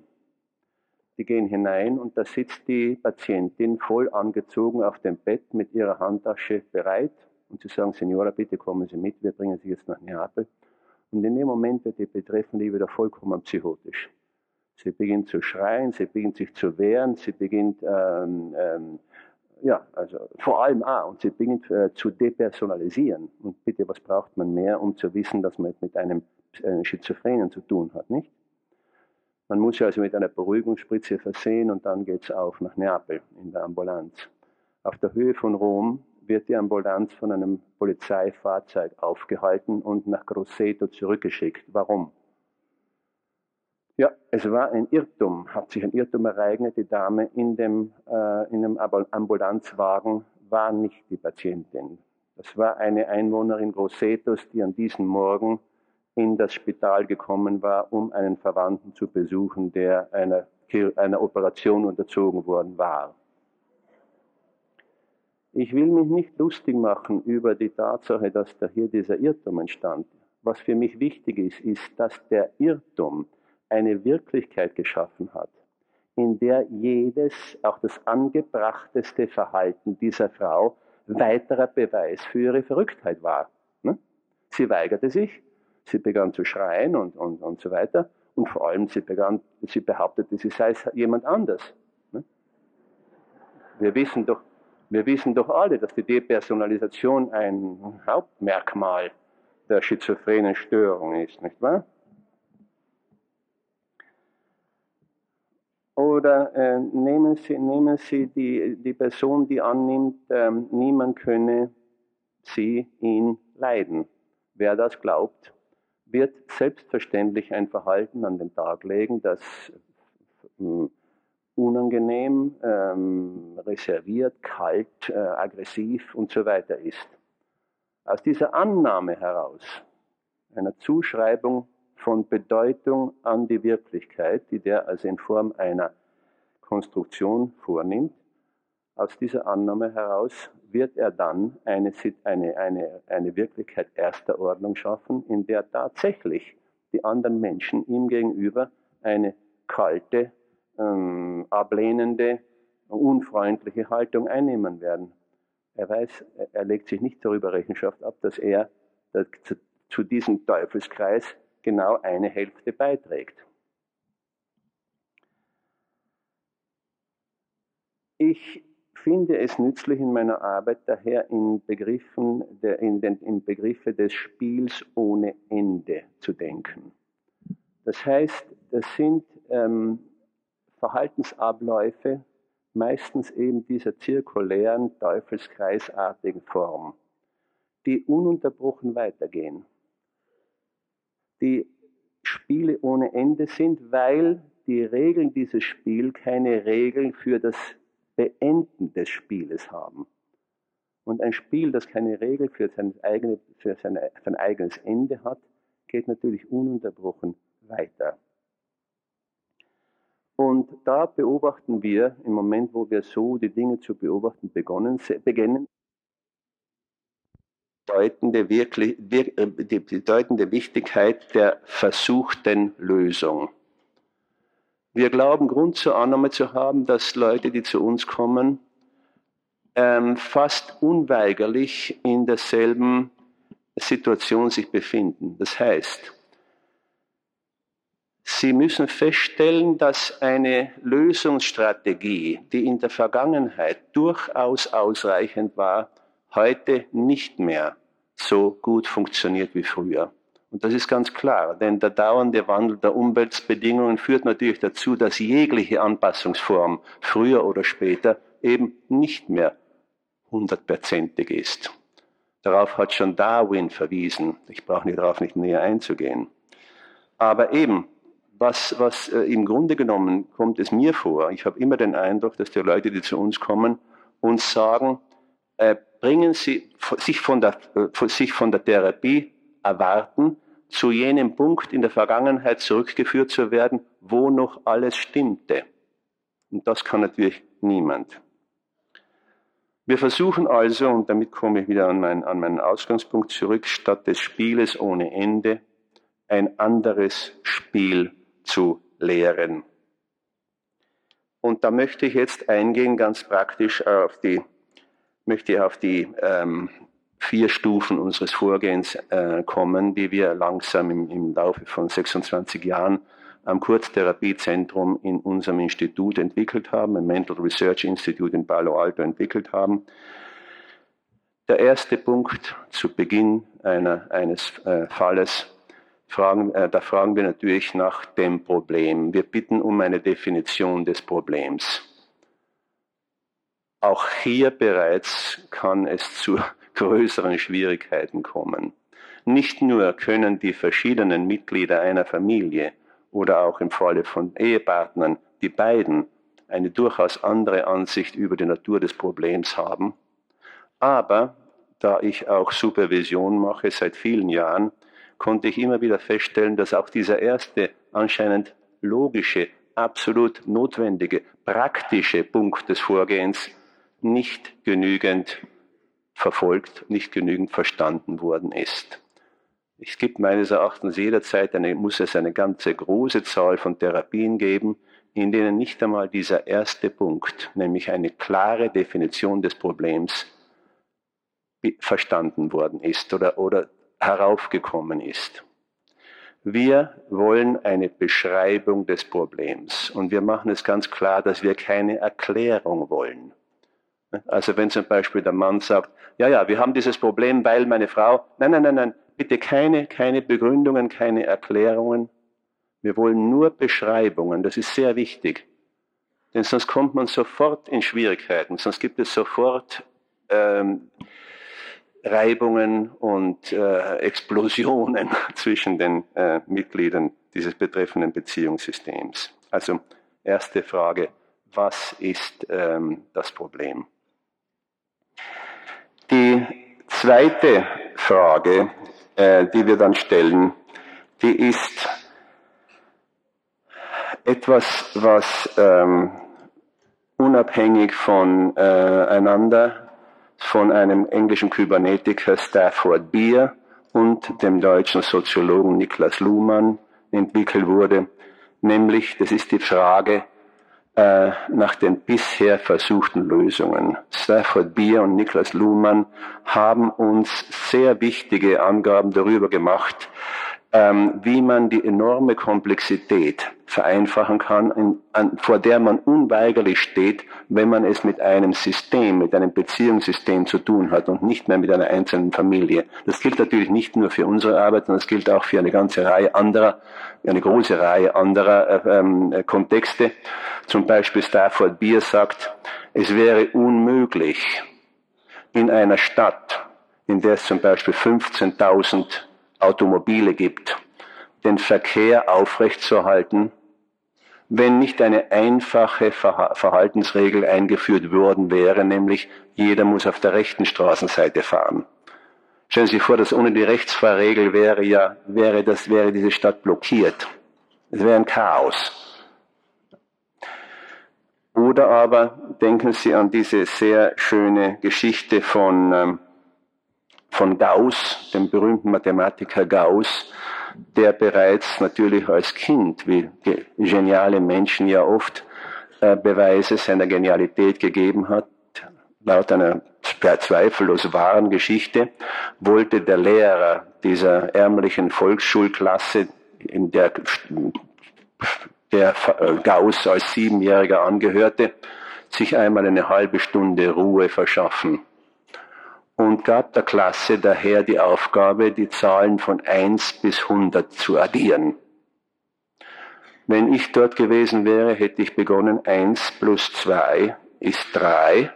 Die gehen hinein und da sitzt die Patientin voll angezogen auf dem Bett mit ihrer Handtasche bereit und sie sagen, Signora, bitte kommen Sie mit, wir bringen Sie jetzt nach Neapel. Und in dem Moment wird die Betreffende wieder vollkommen psychotisch. Sie beginnt zu schreien, sie beginnt sich zu wehren, sie beginnt ähm, ähm, ja, also vor allem auch, und sie beginnt äh, zu depersonalisieren. Und bitte, was braucht man mehr, um zu wissen, dass man mit einem äh, Schizophrenen zu tun hat, nicht? Man muss ja also mit einer Beruhigungsspritze versehen und dann geht's auf nach Neapel in der Ambulanz. Auf der Höhe von Rom wird die Ambulanz von einem Polizeifahrzeug aufgehalten und nach Grosseto zurückgeschickt. Warum? Ja, es war ein Irrtum, hat sich ein Irrtum ereignet. Die Dame in dem, äh, in dem Ambulanzwagen war nicht die Patientin. Das war eine Einwohnerin Grossetos, die an diesem Morgen in das Spital gekommen war, um einen Verwandten zu besuchen, der einer, einer Operation unterzogen worden war. Ich will mich nicht lustig machen über die Tatsache, dass da hier dieser Irrtum entstand. Was für mich wichtig ist, ist, dass der Irrtum eine Wirklichkeit geschaffen hat, in der jedes, auch das angebrachteste Verhalten dieser Frau weiterer Beweis für ihre Verrücktheit war. Ne? Sie weigerte sich, sie begann zu schreien und, und, und so weiter. Und vor allem, sie, begann, sie behauptete, sie sei jemand anders. Ne? Wir, wissen doch, wir wissen doch alle, dass die Depersonalisation ein Hauptmerkmal der schizophrenen Störung ist, nicht wahr? Oder äh, nehmen Sie, nehmen Sie die, die Person, die annimmt, ähm, niemand könne sie, ihn leiden. Wer das glaubt, wird selbstverständlich ein Verhalten an den Tag legen, das äh, unangenehm, ähm, reserviert, kalt, äh, aggressiv und so weiter ist. Aus dieser Annahme heraus, einer Zuschreibung von Bedeutung an die Wirklichkeit, die der also in Form einer Konstruktion vornimmt. Aus dieser Annahme heraus wird er dann eine, eine, eine, eine Wirklichkeit erster Ordnung schaffen, in der tatsächlich die anderen Menschen ihm gegenüber eine kalte, ähm, ablehnende, unfreundliche Haltung einnehmen werden. Er weiß, er legt sich nicht darüber Rechenschaft ab, dass er zu, diesem Teufelskreis genau eine Hälfte beiträgt. Ich finde es nützlich in meiner Arbeit daher in, Begriffen der, in, den, in Begriffe des Spiels ohne Ende zu denken. Das heißt, das sind ähm, Verhaltensabläufe, meistens eben dieser zirkulären, teufelskreisartigen Form, die ununterbrochen weitergehen die Spiele ohne Ende sind, weil die Regeln dieses Spiels keine Regeln für das Beenden des Spieles haben. Und ein Spiel, das keine Regel für sein, eigene, für sein, sein eigenes Ende hat, geht natürlich ununterbrochen weiter. Und da beobachten wir im Moment, wo wir so die Dinge zu beobachten begonnen, beginnen, bedeutende, wirklich, äh, die bedeutende Wichtigkeit der versuchten Lösung. Wir glauben Grund zur Annahme zu haben, dass Leute, die zu uns kommen, ähm, fast unweigerlich in derselben Situation sich befinden. Das heißt, Sie müssen feststellen, dass eine Lösungsstrategie, die in der Vergangenheit durchaus ausreichend war, heute nicht mehr so gut funktioniert wie früher. Und das ist ganz klar, denn der dauernde Wandel der Umweltbedingungen führt natürlich dazu, dass jegliche Anpassungsform früher oder später eben nicht mehr hundertprozentig ist. Darauf hat schon Darwin verwiesen. Ich brauche nicht darauf nicht näher einzugehen. Aber eben, was, was äh, im Grunde genommen kommt es mir vor, ich habe immer den Eindruck, dass die Leute, die zu uns kommen, uns sagen, äh, bringen Sie sich von, der, äh, sich von der Therapie erwarten, zu jenem Punkt in der Vergangenheit zurückgeführt zu werden, wo noch alles stimmte. Und das kann natürlich niemand. Wir versuchen also, und damit komme ich wieder an, mein, an meinen Ausgangspunkt zurück, statt des Spieles ohne Ende ein anderes Spiel zu lehren. Und da möchte ich jetzt eingehen, ganz praktisch auf die, möchte auf die ähm, vier Stufen unseres Vorgehens äh, kommen, die wir langsam im, im Laufe von 26 Jahren am Kurztherapiezentrum in unserem Institut entwickelt haben, im Mental Research Institute in Palo Alto entwickelt haben. Der erste Punkt zu Beginn einer, eines äh, Falles fragen, äh, da fragen wir natürlich nach dem Problem. Wir bitten um eine Definition des Problems. Auch hier bereits kann es zu größeren Schwierigkeiten kommen. Nicht nur können die verschiedenen Mitglieder einer Familie oder auch im Falle von Ehepartnern, die beiden eine durchaus andere Ansicht über die Natur des Problems haben, aber da ich auch Supervision mache seit vielen Jahren, konnte ich immer wieder feststellen, dass auch dieser erste anscheinend logische, absolut notwendige, praktische Punkt des Vorgehens nicht genügend verfolgt, nicht genügend verstanden worden ist. Es gibt meines Erachtens jederzeit eine, muss es eine ganze große Zahl von Therapien geben, in denen nicht einmal dieser erste Punkt, nämlich eine klare Definition des Problems, verstanden worden ist oder, oder heraufgekommen ist. Wir wollen eine Beschreibung des Problems und wir machen es ganz klar, dass wir keine Erklärung wollen. Also wenn zum Beispiel der Mann sagt, ja, ja, wir haben dieses Problem, weil meine Frau, nein, nein, nein, nein, bitte keine, keine Begründungen, keine Erklärungen. Wir wollen nur Beschreibungen, das ist sehr wichtig. Denn sonst kommt man sofort in Schwierigkeiten, sonst gibt es sofort ähm, Reibungen und äh, Explosionen zwischen den äh, Mitgliedern dieses betreffenden Beziehungssystems. Also erste Frage, was ist ähm, das Problem? Die zweite Frage, äh, die wir dann stellen, die ist etwas, was ähm, unabhängig voneinander äh, von einem englischen Kybernetiker Stafford Beer und dem deutschen Soziologen Niklas Luhmann entwickelt wurde, nämlich das ist die Frage äh, nach den bisher versuchten Lösungen. Stafford Beer und Niklas Luhmann haben uns sehr wichtige Angaben darüber gemacht, ähm, wie man die enorme Komplexität vereinfachen kann, in, an, vor der man unweigerlich steht, wenn man es mit einem System, mit einem Beziehungssystem zu tun hat und nicht mehr mit einer einzelnen Familie. Das gilt natürlich nicht nur für unsere Arbeit, sondern es gilt auch für eine ganze Reihe anderer, eine große Reihe anderer äh, ähm, Kontexte. Zum Beispiel Stafford Beer sagt, es wäre unmöglich, in einer Stadt, in der es zum Beispiel 15.000 Automobile gibt, den Verkehr aufrechtzuerhalten, wenn nicht eine einfache Verhaltensregel eingeführt worden wäre, nämlich jeder muss auf der rechten Straßenseite fahren. Stellen Sie sich vor, dass ohne die Rechtsfahrregel wäre ja, wäre das, wäre diese Stadt blockiert. Es wäre ein Chaos. Oder aber denken Sie an diese sehr schöne Geschichte von, ähm, von Gauss, dem berühmten Mathematiker Gauss, der bereits natürlich als Kind, wie geniale Menschen ja oft äh, Beweise seiner Genialität gegeben hat, laut einer zweifellos wahren Geschichte, wollte der Lehrer dieser ärmlichen Volksschulklasse, in der der äh, Gauss als Siebenjähriger angehörte, sich einmal eine halbe Stunde Ruhe verschaffen und gab der Klasse daher die Aufgabe, die Zahlen von 1 bis 100 zu addieren. Wenn ich dort gewesen wäre, hätte ich begonnen, 1 plus 2 ist 3,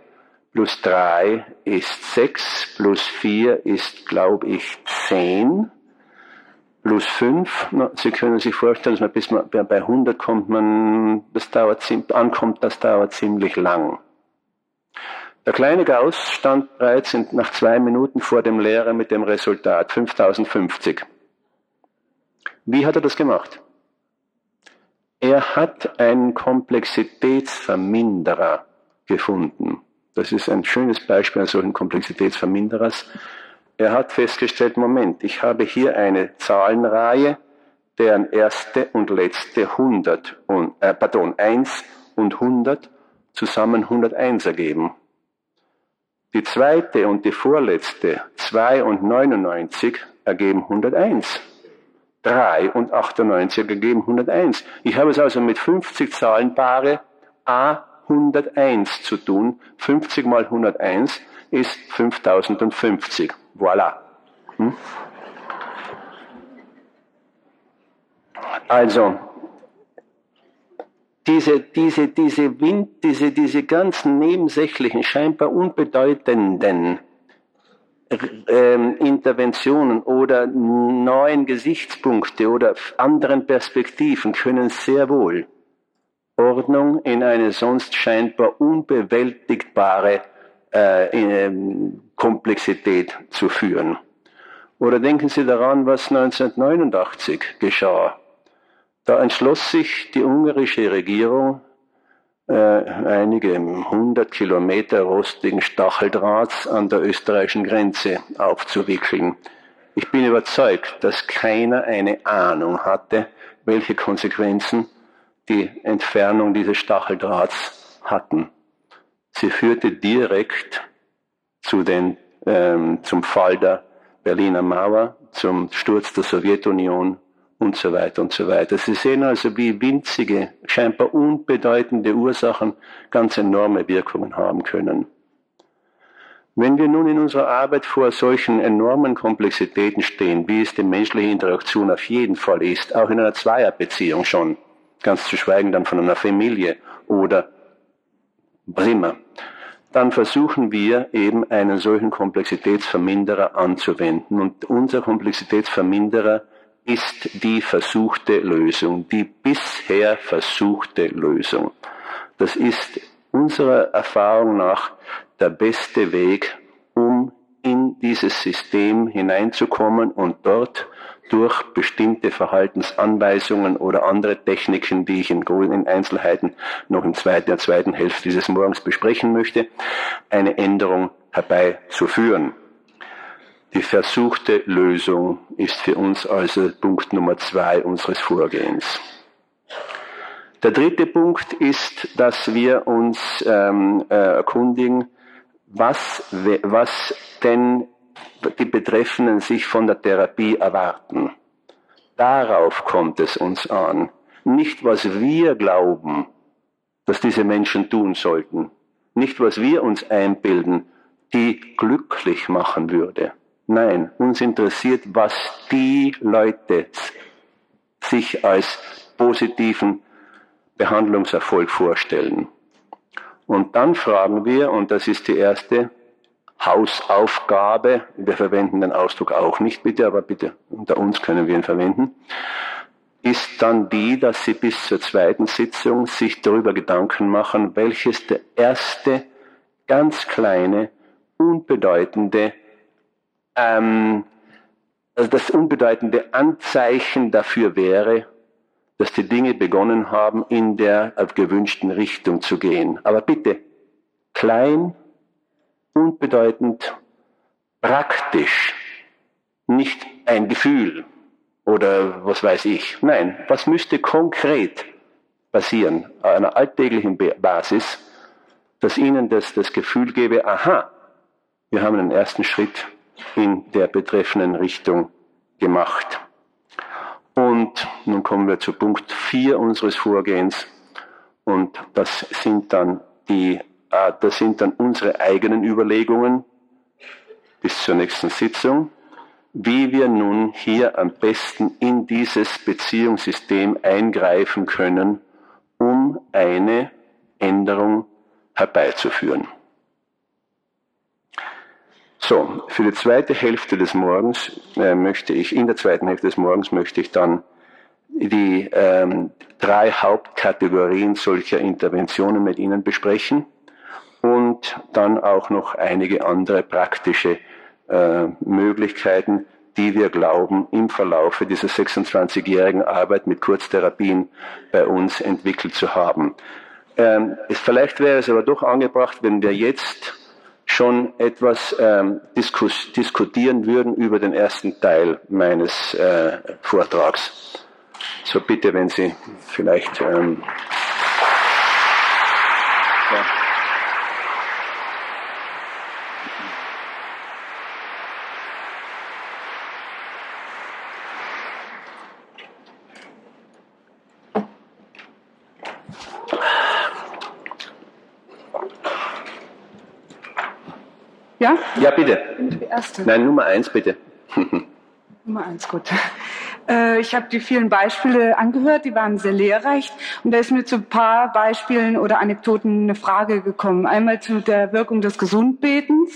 plus 3 ist 6, plus 4 ist, glaube ich, 10, plus 5. Sie können sich vorstellen, dass man bis man bei 100 kommt, man, das dauert, ankommt, das dauert ziemlich lang. Der kleine Gauss stand bereits nach zwei Minuten vor dem Lehrer mit dem Resultat 5050. Wie hat er das gemacht? Er hat einen Komplexitätsverminderer gefunden. Das ist ein schönes Beispiel eines solchen Komplexitätsverminderers. Er hat festgestellt, Moment, ich habe hier eine Zahlenreihe, deren erste und letzte 100 und, äh, pardon, 1 und 100 zusammen 101 ergeben. Die zweite und die vorletzte, 2 und 99, ergeben 101. 3 und 98 ergeben 101. Ich habe es also mit 50 Zahlenpaare A 101 zu tun. 50 mal 101 ist 5050. Voilà. Hm? Also, diese, diese, diese Wind, diese, diese ganzen nebensächlichen, scheinbar unbedeutenden äh, Interventionen oder neuen Gesichtspunkte oder anderen Perspektiven können sehr wohl Ordnung in eine sonst scheinbar unbewältigbare äh, ähm, Komplexität zu führen. Oder denken Sie daran, was 1989 geschah. Da entschloss sich die ungarische Regierung, äh, einige hundert Kilometer rostigen Stacheldrahts an der österreichischen Grenze aufzuwickeln. Ich bin überzeugt, dass keiner eine Ahnung hatte, welche Konsequenzen die Entfernung dieses Stacheldrahts hatten. Sie führte direkt zu den, ähm, zum Fall der Berliner Mauer, zum Sturz der Sowjetunion und so weiter und so weiter. Sie sehen also, wie winzige, scheinbar unbedeutende Ursachen ganz enorme Wirkungen haben können. Wenn wir nun in unserer Arbeit vor solchen enormen Komplexitäten stehen, wie es die menschliche Interaktion auf jeden Fall ist, auch in einer Zweierbeziehung schon, ganz zu schweigen dann von einer Familie oder immer, dann versuchen wir eben einen solchen Komplexitätsverminderer anzuwenden. Und unser Komplexitätsverminderer ist die versuchte Lösung, die bisher versuchte Lösung. Das ist unserer Erfahrung nach der beste Weg, um in dieses System hineinzukommen und dort durch bestimmte Verhaltensanweisungen oder andere Techniken, die ich in, in Einzelheiten noch in zweiten, der zweiten Hälfte dieses Morgens besprechen möchte, eine Änderung herbeizuführen. Die versuchte Lösung ist für uns also Punkt Nummer zwei unseres Vorgehens. Der dritte Punkt ist, dass wir uns ähm, äh, erkundigen, was, was denn die Betreffenden sich von der Therapie erwarten. Darauf kommt es uns an. Nicht, was wir glauben, dass diese Menschen tun sollten. Nicht, was wir uns einbilden, die glücklich machen würde. Nein, uns interessiert, was die Leute sich als positiven Behandlungserfolg vorstellen. Und dann fragen wir, und das ist die erste Hausaufgabe, wir verwenden den Ausdruck auch nicht bitte, aber bitte unter uns können wir ihn verwenden, ist dann die, dass Sie bis zur zweiten Sitzung sich darüber Gedanken machen, welches der erste ganz kleine, unbedeutende, ähm, also das unbedeutende Anzeichen dafür wäre, dass die Dinge begonnen haben, in der gewünschten Richtung zu gehen. Aber bitte, klein, unbedeutend, praktisch, nicht ein Gefühl. oder was weiß ich. Nein, was müsste konkret passieren, auf einer alltäglichen Basis, dass Ihnen das, das Gefühl gebe, aha, wir haben einen ersten Schritt in der betreffenden Richtung gemacht. Und nun kommen wir zu Punkt 4 unseres Vorgehens. Und das sind dann die, äh, das sind dann unsere eigenen Überlegungen bis zur nächsten Sitzung, wie wir nun hier am besten in dieses Beziehungssystem eingreifen können, um eine Änderung herbeizuführen. So, für die zweite Hälfte des Morgens äh, möchte ich, in der zweiten Hälfte des Morgens möchte ich dann die ähm, drei Hauptkategorien solcher Interventionen mit Ihnen besprechen und dann auch noch einige andere praktische äh, Möglichkeiten, die wir glauben, im Verlaufe dieser 26-jährigen Arbeit mit Kurztherapien bei uns entwickelt zu haben. Ähm, es, vielleicht wäre es aber doch angebracht, wenn wir jetzt schon etwas ähm, diskus diskutieren würden über den ersten Teil meines äh, Vortrags. So bitte, wenn Sie vielleicht. Ähm, ja. Ja? Ja, bitte. Die erste. Nein, Nummer eins, bitte. Nummer eins, gut. Äh, ich habe die vielen Beispiele angehört, die waren sehr lehrreich. Und da ist mir zu ein paar Beispielen oder Anekdoten eine Frage gekommen. Einmal zu der Wirkung des Gesundbetens.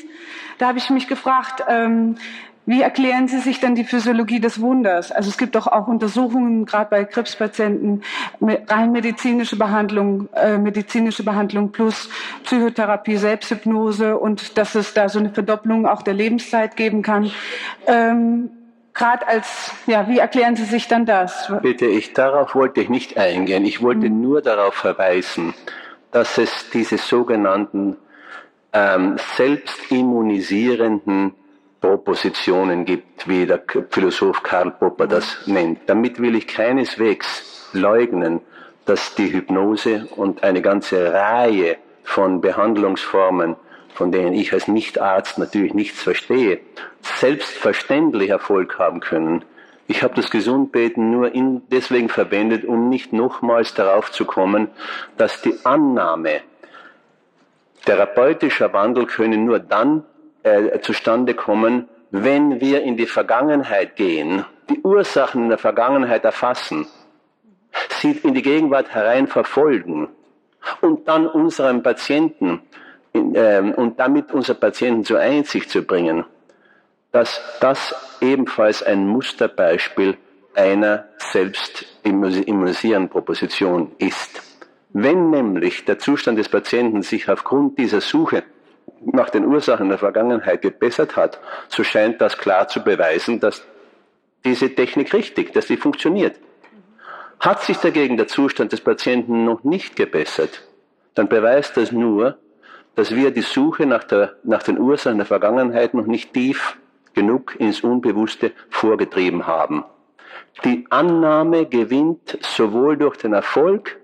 Da habe ich mich gefragt, ähm, wie erklären Sie sich denn die Physiologie des Wunders? Also es gibt doch auch Untersuchungen, gerade bei Krebspatienten, rein medizinische Behandlung, äh, medizinische Behandlung plus Psychotherapie, Selbsthypnose und dass es da so eine Verdopplung auch der Lebenszeit geben kann. Ähm, gerade als, ja, wie erklären Sie sich dann das? Bitte, ich, darauf wollte ich nicht eingehen. Ich wollte mhm. nur darauf verweisen, dass es diese sogenannten ähm, selbstimmunisierenden Propositionen gibt, wie der Philosoph Karl Popper das nennt. Damit will ich keineswegs leugnen, dass die Hypnose und eine ganze Reihe von Behandlungsformen, von denen ich als Nichtarzt natürlich nichts verstehe, selbstverständlich Erfolg haben können. Ich habe das Gesundbeten nur in, deswegen verwendet, um nicht nochmals darauf zu kommen, dass die Annahme, therapeutischer Wandel könne nur dann äh, zustande kommen, wenn wir in die Vergangenheit gehen, die Ursachen in der Vergangenheit erfassen, sie in die Gegenwart herein verfolgen und dann unseren Patienten äh, und damit unsere Patienten zur Einsicht zu bringen, dass das ebenfalls ein Musterbeispiel einer selbstimmunisierenden Proposition ist. Wenn nämlich der Zustand des Patienten sich aufgrund dieser Suche nach den Ursachen der Vergangenheit gebessert hat, so scheint das klar zu beweisen, dass diese Technik richtig, dass sie funktioniert. Hat sich dagegen der Zustand des Patienten noch nicht gebessert, dann beweist das nur, dass wir die Suche nach, der, nach den Ursachen der Vergangenheit noch nicht tief genug ins Unbewusste vorgetrieben haben. Die Annahme gewinnt sowohl durch den Erfolg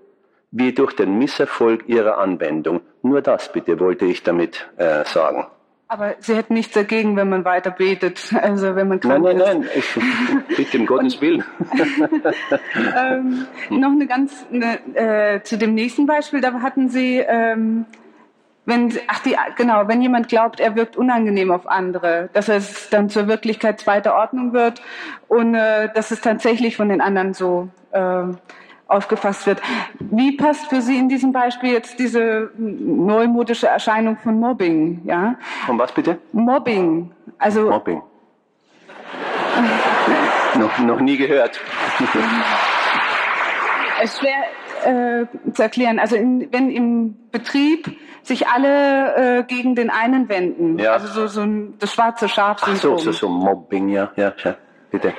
wie durch den Misserfolg ihrer Anwendung. Nur das bitte wollte ich damit äh, sagen. Aber Sie hätten nichts dagegen, wenn man weiter betet, also wenn man krank Nein, nein, nein, ich bitte um Gottes Willen. ähm, noch eine ganz, eine, äh, zu dem nächsten Beispiel, da hatten Sie, ähm, wenn, ach die, genau, wenn jemand glaubt, er wirkt unangenehm auf andere, dass es dann zur Wirklichkeit zweiter Ordnung wird und äh, dass es tatsächlich von den anderen so äh, aufgefasst wird. Wie passt für Sie in diesem Beispiel jetzt diese neumodische Erscheinung von Mobbing? Ja? Von was bitte? Mobbing. Also Mobbing. noch, noch nie gehört. es ist schwer äh, zu erklären. Also in, wenn im Betrieb sich alle äh, gegen den einen wenden, ja. also so, so ein, das schwarze Schaf. Ach so, so, so Mobbing, ja, ja, ja, bitte.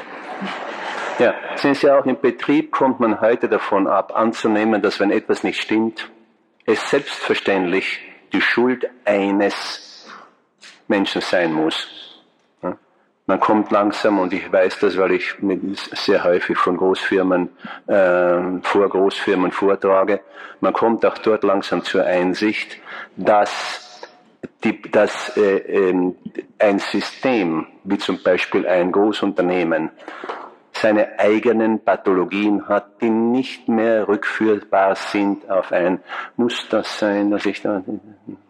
Ja, sehen Sie auch im Betrieb kommt man heute davon ab, anzunehmen, dass wenn etwas nicht stimmt, es selbstverständlich die Schuld eines Menschen sein muss. Man kommt langsam, und ich weiß das, weil ich sehr häufig von Großfirmen, äh, vor Großfirmen vortrage, man kommt auch dort langsam zur Einsicht, dass, die, dass äh, äh, ein System, wie zum Beispiel ein Großunternehmen, seine eigenen Pathologien hat, die nicht mehr rückführbar sind auf ein, muss das sein, dass ich da,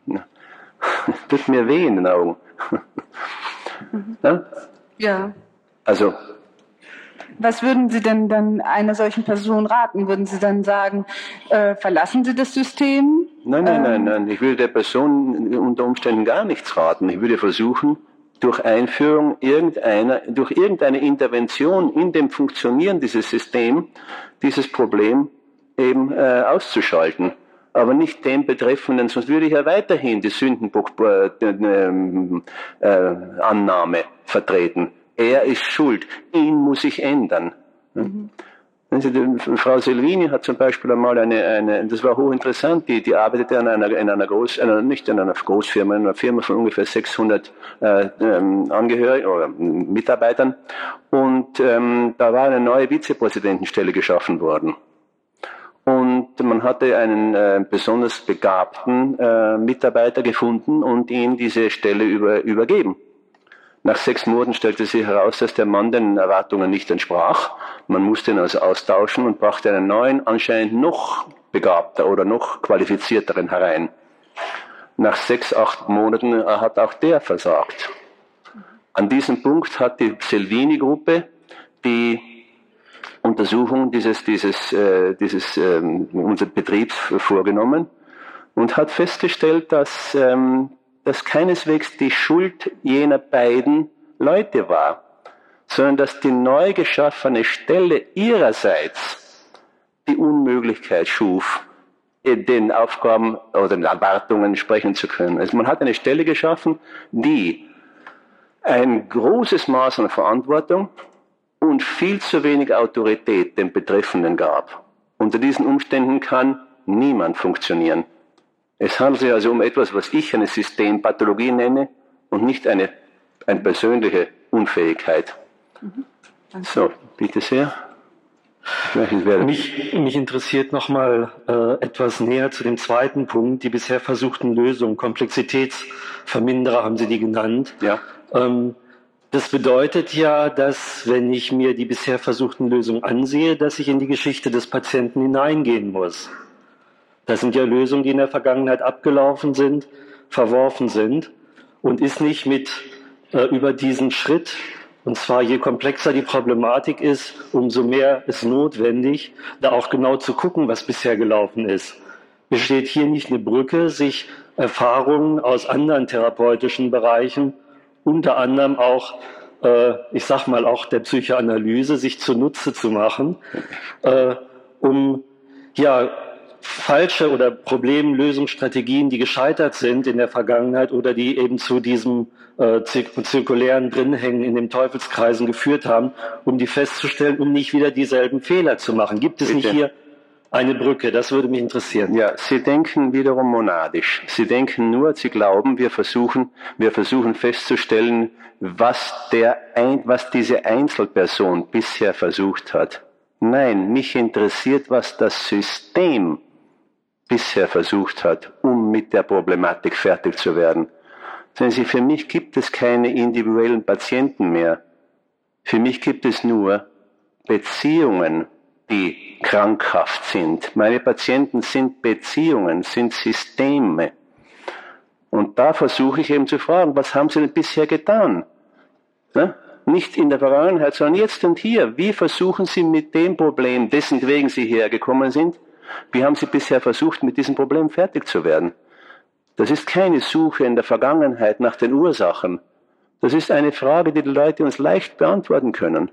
tut mir weh in den Augen. Mhm. Ja? ja. Also. Was würden Sie denn dann einer solchen Person raten? Würden Sie dann sagen, äh, verlassen Sie das System? Nein, nein, ähm, nein, nein. Ich würde der Person unter Umständen gar nichts raten. Ich würde versuchen, durch Einführung irgendeiner, durch irgendeine Intervention in dem Funktionieren dieses Systems, dieses Problem eben äh, auszuschalten. Aber nicht den Betreffenden, sonst würde ich ja weiterhin die Sündenannahme äh, äh, vertreten. Er ist schuld, ihn muss ich ändern. Mhm. Frau Selvini hat zum Beispiel einmal eine, eine das war hochinteressant, die, die arbeitete an einer, in einer Groß, einer, nicht in einer Großfirma, in einer Firma von ungefähr 600 äh, ähm, Angehörigen oder Mitarbeitern und ähm, da war eine neue Vizepräsidentenstelle geschaffen worden. Und man hatte einen äh, besonders begabten äh, Mitarbeiter gefunden und ihm diese Stelle über, übergeben. Nach sechs Monaten stellte sich heraus, dass der Mann den Erwartungen nicht entsprach. Man musste ihn also austauschen und brachte einen neuen, anscheinend noch begabter oder noch qualifizierteren herein. Nach sechs, acht Monaten hat auch der versagt. An diesem Punkt hat die Selvini-Gruppe die Untersuchung dieses, dieses, äh, dieses äh, unseres Betriebs vorgenommen und hat festgestellt, dass ähm, dass keineswegs die Schuld jener beiden Leute war, sondern dass die neu geschaffene Stelle ihrerseits die Unmöglichkeit schuf, den Aufgaben oder den Erwartungen sprechen zu können. Also man hat eine Stelle geschaffen, die ein großes Maß an Verantwortung und viel zu wenig Autorität dem Betreffenden gab. Unter diesen Umständen kann niemand funktionieren. Es handelt sich also um etwas, was ich eine Systempathologie nenne und nicht eine, eine persönliche Unfähigkeit. Mhm. So, bitte sehr. Mich, mich interessiert nochmal äh, etwas näher zu dem zweiten Punkt, die bisher versuchten Lösungen. Komplexitätsverminderer haben Sie die genannt. Ja. Ähm, das bedeutet ja, dass wenn ich mir die bisher versuchten Lösungen ansehe, dass ich in die Geschichte des Patienten hineingehen muss. Das sind ja Lösungen, die in der Vergangenheit abgelaufen sind, verworfen sind und ist nicht mit äh, über diesen Schritt, und zwar je komplexer die Problematik ist, umso mehr ist notwendig, da auch genau zu gucken, was bisher gelaufen ist. Besteht hier nicht eine Brücke, sich Erfahrungen aus anderen therapeutischen Bereichen, unter anderem auch äh, ich sag mal auch der Psychoanalyse, sich zunutze zu machen, äh, um ja falsche oder Problemlösungsstrategien, die gescheitert sind in der Vergangenheit oder die eben zu diesem äh, zirkulären Drinhängen in den Teufelskreisen geführt haben, um die festzustellen, um nicht wieder dieselben Fehler zu machen. Gibt es Bitte. nicht hier eine Brücke? Das würde mich interessieren. Ja, Sie denken wiederum monadisch. Sie denken nur, Sie glauben, wir versuchen, wir versuchen festzustellen, was der, was diese Einzelperson bisher versucht hat. Nein, mich interessiert, was das System bisher versucht hat, um mit der Problematik fertig zu werden. Sehen Sie, für mich gibt es keine individuellen Patienten mehr. Für mich gibt es nur Beziehungen, die krankhaft sind. Meine Patienten sind Beziehungen, sind Systeme. Und da versuche ich eben zu fragen, was haben Sie denn bisher getan? Ne? Nicht in der Vergangenheit, sondern jetzt und hier. Wie versuchen Sie mit dem Problem, dessen wegen Sie hergekommen sind, wie haben Sie bisher versucht, mit diesem Problem fertig zu werden? Das ist keine Suche in der Vergangenheit nach den Ursachen. Das ist eine Frage, die die Leute uns leicht beantworten können.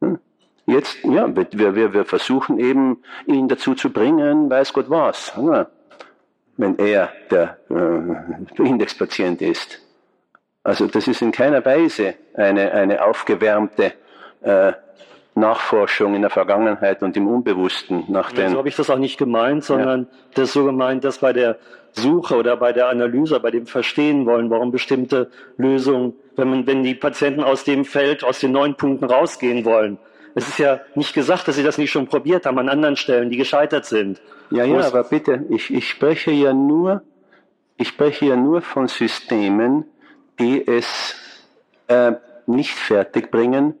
Hm? Jetzt, ja, wir, wir, wir versuchen eben, ihn dazu zu bringen, weiß Gott was, wenn er der äh, Indexpatient ist. Also das ist in keiner Weise eine, eine aufgewärmte äh, Nachforschung in der Vergangenheit und im Unbewussten nach den. So habe ich das auch nicht gemeint, sondern ja. das ist so gemeint, dass bei der Suche oder bei der Analyse, bei dem Verstehen wollen, warum bestimmte Lösungen, wenn, man, wenn die Patienten aus dem Feld, aus den neun Punkten rausgehen wollen. Es ist ja nicht gesagt, dass sie das nicht schon probiert haben an anderen Stellen, die gescheitert sind. Ja, ja, aber bitte, ich, ich spreche ja nur, ich spreche ja nur von Systemen, die es äh, nicht fertigbringen,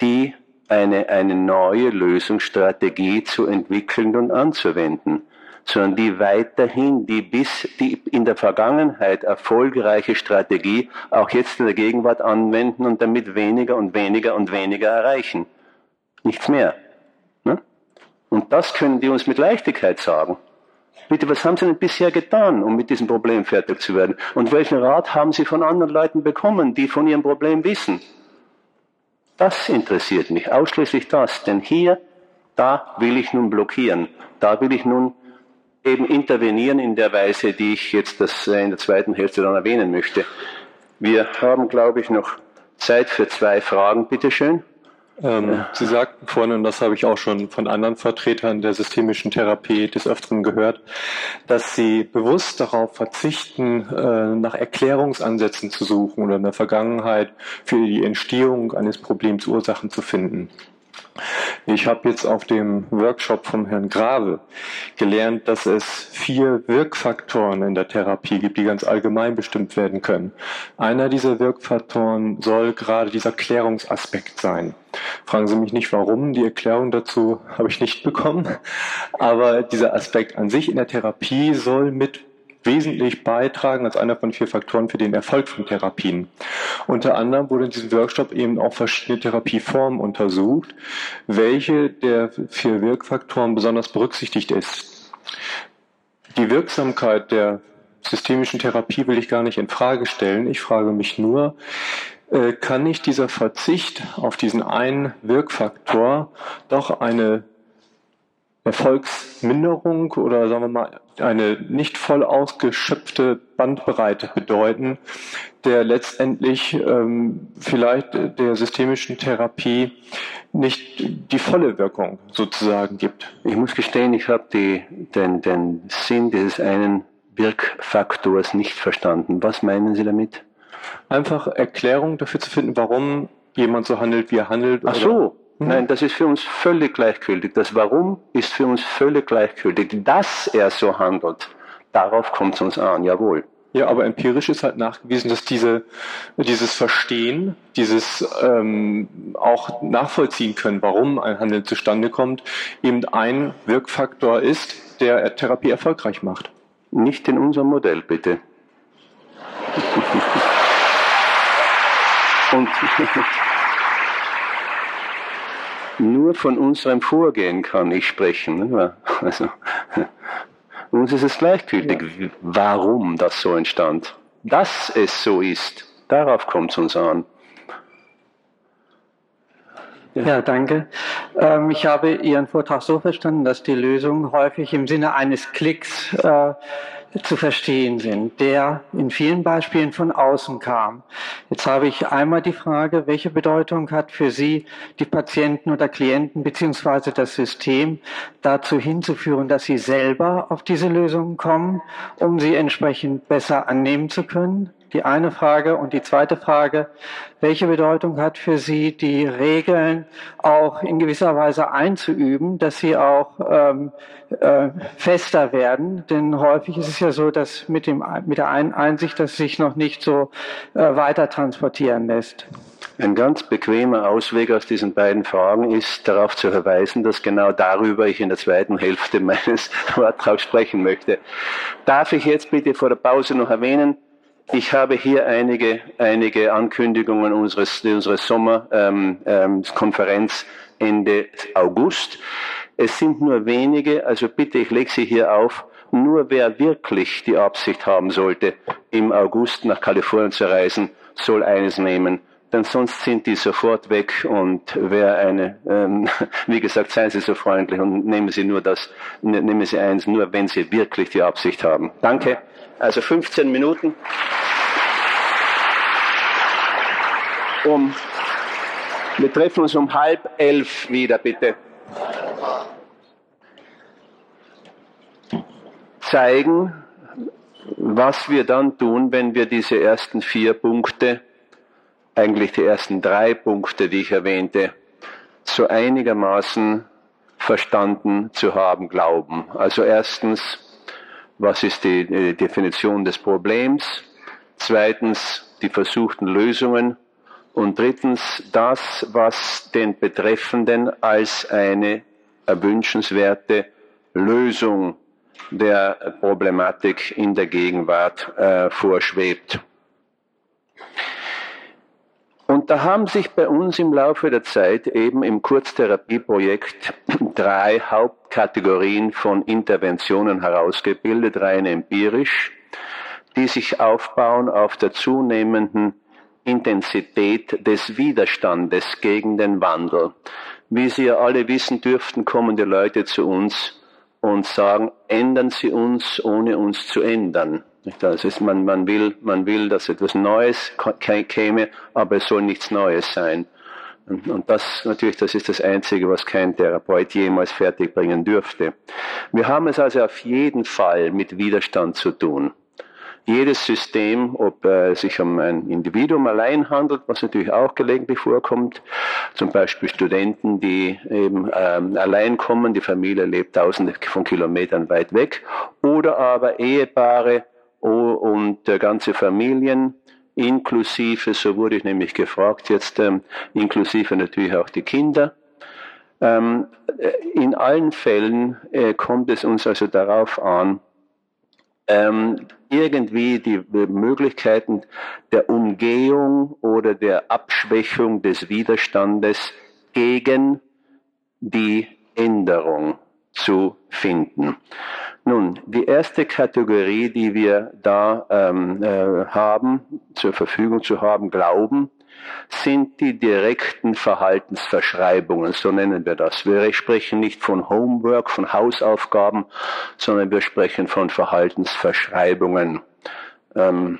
die eine, eine neue Lösungsstrategie zu entwickeln und anzuwenden, sondern die weiterhin die bis die in der Vergangenheit erfolgreiche Strategie auch jetzt in der Gegenwart anwenden und damit weniger und weniger und weniger erreichen. Nichts mehr. Ne? Und das können die uns mit Leichtigkeit sagen. Bitte, was haben Sie denn bisher getan, um mit diesem Problem fertig zu werden? Und welchen Rat haben Sie von anderen Leuten bekommen, die von Ihrem Problem wissen? Das interessiert mich, ausschließlich das, denn hier, da will ich nun blockieren, da will ich nun eben intervenieren in der Weise, die ich jetzt das äh, in der zweiten Hälfte dann erwähnen möchte. Wir haben, glaube ich, noch Zeit für zwei Fragen, bitteschön. Ähm, Sie sagten vorhin, und das habe ich auch schon von anderen Vertretern der systemischen Therapie des Öfteren gehört, dass Sie bewusst darauf verzichten, äh, nach Erklärungsansätzen zu suchen oder in der Vergangenheit für die Entstehung eines Problems Ursachen zu finden. Ich habe jetzt auf dem Workshop vom Herrn Grave gelernt, dass es vier Wirkfaktoren in der Therapie gibt, die ganz allgemein bestimmt werden können. Einer dieser Wirkfaktoren soll gerade dieser Klärungsaspekt sein. Fragen Sie mich nicht warum, die Erklärung dazu habe ich nicht bekommen, aber dieser Aspekt an sich in der Therapie soll mit wesentlich beitragen als einer von vier Faktoren für den Erfolg von Therapien. Unter anderem wurde in diesem Workshop eben auch verschiedene Therapieformen untersucht, welche der vier Wirkfaktoren besonders berücksichtigt ist. Die Wirksamkeit der systemischen Therapie will ich gar nicht in Frage stellen. Ich frage mich nur, äh, kann nicht dieser Verzicht auf diesen einen Wirkfaktor doch eine Erfolgsminderung oder sagen wir mal eine nicht voll ausgeschöpfte Bandbreite bedeuten, der letztendlich ähm, vielleicht der systemischen Therapie nicht die volle Wirkung sozusagen gibt. Ich muss gestehen, ich habe den, den Sinn dieses einen Wirkfaktors nicht verstanden. Was meinen Sie damit? Einfach Erklärung dafür zu finden, warum jemand so handelt, wie er handelt. Ach so, Mhm. Nein, das ist für uns völlig gleichgültig. Das Warum ist für uns völlig gleichgültig. Dass er so handelt, darauf kommt es uns an, jawohl. Ja, aber empirisch ist halt nachgewiesen, dass diese, dieses Verstehen, dieses ähm, auch nachvollziehen können, warum ein Handeln zustande kommt, eben ein Wirkfaktor ist, der Therapie erfolgreich macht. Nicht in unserem Modell, bitte. Und nur von unserem Vorgehen kann ich sprechen. Also, uns ist es gleichgültig, ja. warum das so entstand. Dass es so ist, darauf kommt es uns an. Ja, danke. Ähm, ich habe Ihren Vortrag so verstanden, dass die Lösungen häufig im Sinne eines Klicks äh, zu verstehen sind, der in vielen Beispielen von außen kam. Jetzt habe ich einmal die Frage, welche Bedeutung hat für Sie die Patienten oder Klienten beziehungsweise das System dazu hinzuführen, dass Sie selber auf diese Lösungen kommen, um sie entsprechend besser annehmen zu können? Die eine Frage. Und die zweite Frage, welche Bedeutung hat für Sie die Regeln auch in gewisser Weise einzuüben, dass sie auch ähm, äh, fester werden? Denn häufig ist es ja so, dass mit, dem, mit der Einsicht, dass sich noch nicht so äh, weiter transportieren lässt. Ein ganz bequemer Ausweg aus diesen beiden Fragen ist darauf zu verweisen, dass genau darüber ich in der zweiten Hälfte meines Vortrags sprechen möchte. Darf ich jetzt bitte vor der Pause noch erwähnen, ich habe hier einige, einige Ankündigungen unseres, unseres Sommerkonferenz ähm, ähm, Ende August. Es sind nur wenige, also bitte, ich lege sie hier auf. Nur wer wirklich die Absicht haben sollte, im August nach Kalifornien zu reisen, soll eines nehmen denn sonst sind die sofort weg und wer eine, ähm, wie gesagt, seien Sie so freundlich und nehmen Sie nur das, ne, nehmen Sie eins, nur wenn Sie wirklich die Absicht haben. Danke. Also 15 Minuten. Um, wir treffen uns um halb elf wieder, bitte. Zeigen, was wir dann tun, wenn wir diese ersten vier Punkte, eigentlich die ersten drei Punkte, die ich erwähnte, so einigermaßen verstanden zu haben glauben. Also erstens, was ist die, die Definition des Problems? Zweitens, die versuchten Lösungen. Und drittens, das, was den Betreffenden als eine erwünschenswerte Lösung der Problematik in der Gegenwart äh, vorschwebt. Und da haben sich bei uns im Laufe der Zeit eben im Kurztherapieprojekt drei Hauptkategorien von Interventionen herausgebildet, rein empirisch, die sich aufbauen auf der zunehmenden Intensität des Widerstandes gegen den Wandel. Wie Sie ja alle wissen dürften, kommen die Leute zu uns und sagen, ändern Sie uns, ohne uns zu ändern. Das ist, man, man, will, man will, dass etwas Neues käme, aber es soll nichts Neues sein. Und, und das natürlich, das ist das Einzige, was kein Therapeut jemals fertigbringen dürfte. Wir haben es also auf jeden Fall mit Widerstand zu tun jedes System, ob es äh, sich um ein Individuum allein handelt, was natürlich auch gelegentlich vorkommt, zum Beispiel Studenten, die eben ähm, allein kommen, die Familie lebt tausende von Kilometern weit weg, oder aber Ehepaare und äh, ganze Familien, inklusive, so wurde ich nämlich gefragt jetzt, ähm, inklusive natürlich auch die Kinder. Ähm, äh, in allen Fällen äh, kommt es uns also darauf an, ähm, irgendwie die Möglichkeiten der Umgehung oder der Abschwächung des Widerstandes gegen die Änderung zu finden. Nun, die erste Kategorie, die wir da ähm, äh, haben, zur Verfügung zu haben, glauben, sind die direkten Verhaltensverschreibungen, so nennen wir das. Wir sprechen nicht von Homework, von Hausaufgaben, sondern wir sprechen von Verhaltensverschreibungen. Ähm,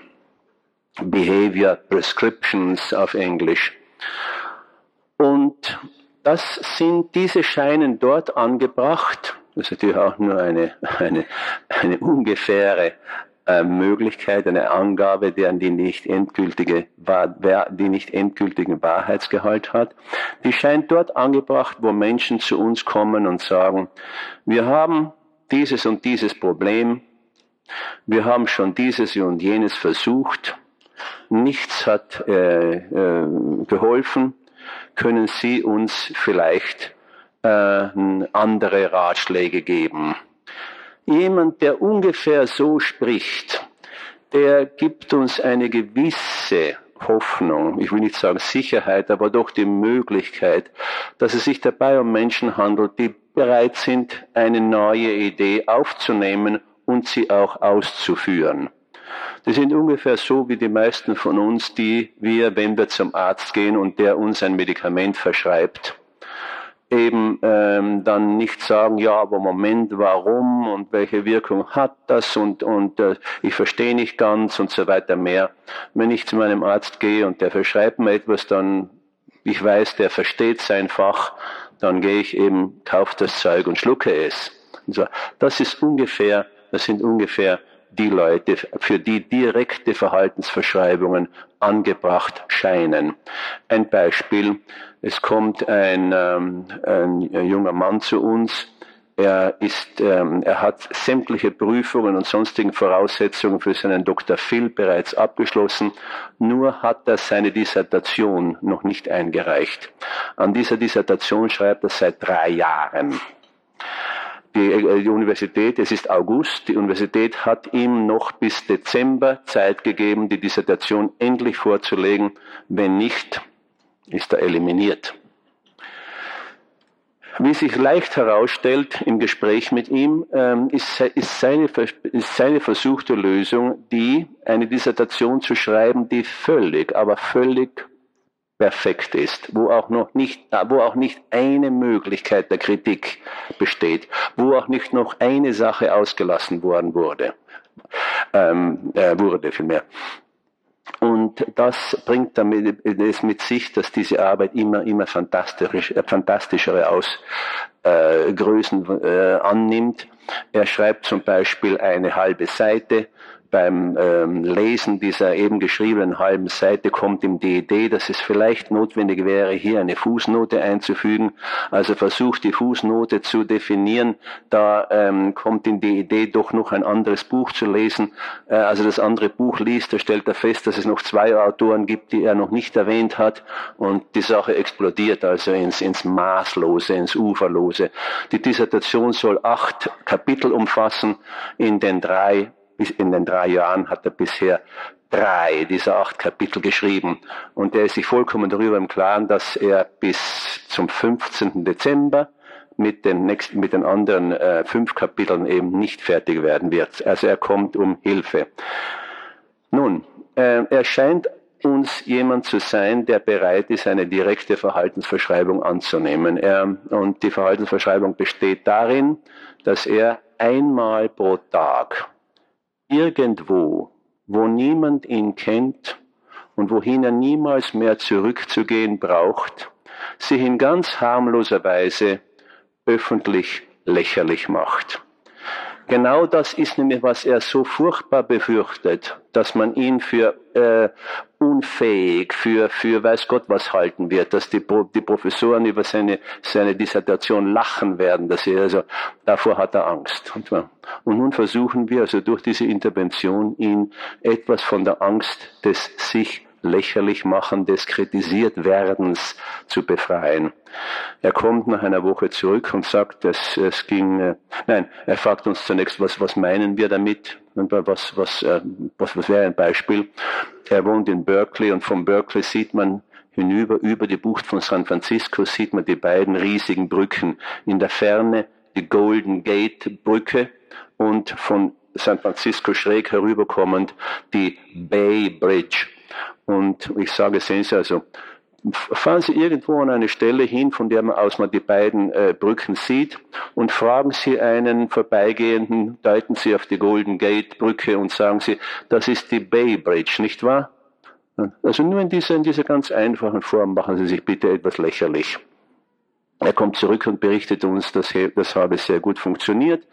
Behavior Prescriptions auf Englisch. Und das sind, diese scheinen dort angebracht, das ist natürlich auch nur eine, eine, eine ungefähre äh, Möglichkeit, eine Angabe, deren die nicht endgültige, die nicht endgültigen Wahrheitsgehalt hat. Die scheint dort angebracht, wo Menschen zu uns kommen und sagen, wir haben dieses und dieses Problem, wir haben schon dieses und jenes versucht, nichts hat äh, äh, geholfen, können Sie uns vielleicht äh, andere Ratschläge geben? Jemand, der ungefähr so spricht, der gibt uns eine gewisse Hoffnung, ich will nicht sagen Sicherheit, aber doch die Möglichkeit, dass es sich dabei um Menschen handelt, die bereit sind, eine neue Idee aufzunehmen und sie auch auszuführen. Die sind ungefähr so wie die meisten von uns, die wir, wenn wir zum Arzt gehen und der uns ein Medikament verschreibt, eben ähm, dann nicht sagen, ja, aber Moment, warum und welche Wirkung hat das und, und äh, ich verstehe nicht ganz und so weiter mehr. Wenn ich zu meinem Arzt gehe und der verschreibt mir etwas, dann, ich weiß, der versteht sein Fach, dann gehe ich eben, kaufe das Zeug und schlucke es. Also, das ist ungefähr, das sind ungefähr die Leute, für die direkte Verhaltensverschreibungen angebracht scheinen. Ein Beispiel, es kommt ein, ähm, ein junger Mann zu uns, er ist, ähm, er hat sämtliche Prüfungen und sonstigen Voraussetzungen für seinen Dr. Phil bereits abgeschlossen, nur hat er seine Dissertation noch nicht eingereicht. An dieser Dissertation schreibt er seit drei Jahren die, äh, die Universität, es ist August, die Universität hat ihm noch bis Dezember Zeit gegeben, die Dissertation endlich vorzulegen. Wenn nicht, ist er eliminiert. Wie sich leicht herausstellt im Gespräch mit ihm, ähm, ist, seine, ist seine versuchte Lösung die, eine Dissertation zu schreiben, die völlig, aber völlig perfekt ist, wo auch noch nicht, äh, wo auch nicht eine Möglichkeit der Kritik besteht, wo auch nicht noch eine Sache ausgelassen worden wurde, ähm, äh, wurde vielmehr. Und das bringt damit es mit sich, dass diese Arbeit immer, immer fantastisch, äh, fantastischere Ausgrößen äh, äh, annimmt. Er schreibt zum Beispiel eine halbe Seite beim ähm, Lesen dieser eben geschriebenen halben Seite kommt ihm die Idee, dass es vielleicht notwendig wäre, hier eine Fußnote einzufügen. Also versucht die Fußnote zu definieren. Da ähm, kommt ihm die Idee, doch noch ein anderes Buch zu lesen. Äh, also das andere Buch liest, da stellt er fest, dass es noch zwei Autoren gibt, die er noch nicht erwähnt hat. Und die Sache explodiert also ins, ins Maßlose, ins Uferlose. Die Dissertation soll acht Kapitel umfassen. In den drei in den drei Jahren hat er bisher drei dieser acht Kapitel geschrieben. Und er ist sich vollkommen darüber im Klaren, dass er bis zum 15. Dezember mit den nächsten, mit den anderen äh, fünf Kapiteln eben nicht fertig werden wird. Also er kommt um Hilfe. Nun, äh, er scheint uns jemand zu sein, der bereit ist, eine direkte Verhaltensverschreibung anzunehmen. Er, und die Verhaltensverschreibung besteht darin, dass er einmal pro Tag irgendwo, wo niemand ihn kennt und wohin er niemals mehr zurückzugehen braucht, sich in ganz harmloser Weise öffentlich lächerlich macht. Genau das ist nämlich, was er so furchtbar befürchtet, dass man ihn für äh, unfähig, für, für weiß Gott was halten wird, dass die, die Professoren über seine, seine Dissertation lachen werden, dass er also, davor hat er Angst. Und nun versuchen wir also durch diese Intervention ihn etwas von der Angst des sich lächerlich machen des kritisiert werdens zu befreien. Er kommt nach einer Woche zurück und sagt, es, es ging, äh, nein, er fragt uns zunächst, was, was meinen wir damit? Und was, was, äh, was, was wäre ein Beispiel? Er wohnt in Berkeley und von Berkeley sieht man hinüber, über die Bucht von San Francisco sieht man die beiden riesigen Brücken. In der Ferne die Golden Gate Brücke und von San Francisco schräg herüberkommend die Bay Bridge. Und ich sage, sehen Sie also, fahren Sie irgendwo an eine Stelle hin, von der man aus man die beiden äh, Brücken sieht und fragen Sie einen Vorbeigehenden, deuten Sie auf die Golden Gate Brücke und sagen Sie, das ist die Bay Bridge, nicht wahr? Also nur in dieser, in dieser ganz einfachen Form machen Sie sich bitte etwas lächerlich. Er kommt zurück und berichtet uns, dass das habe sehr gut funktioniert.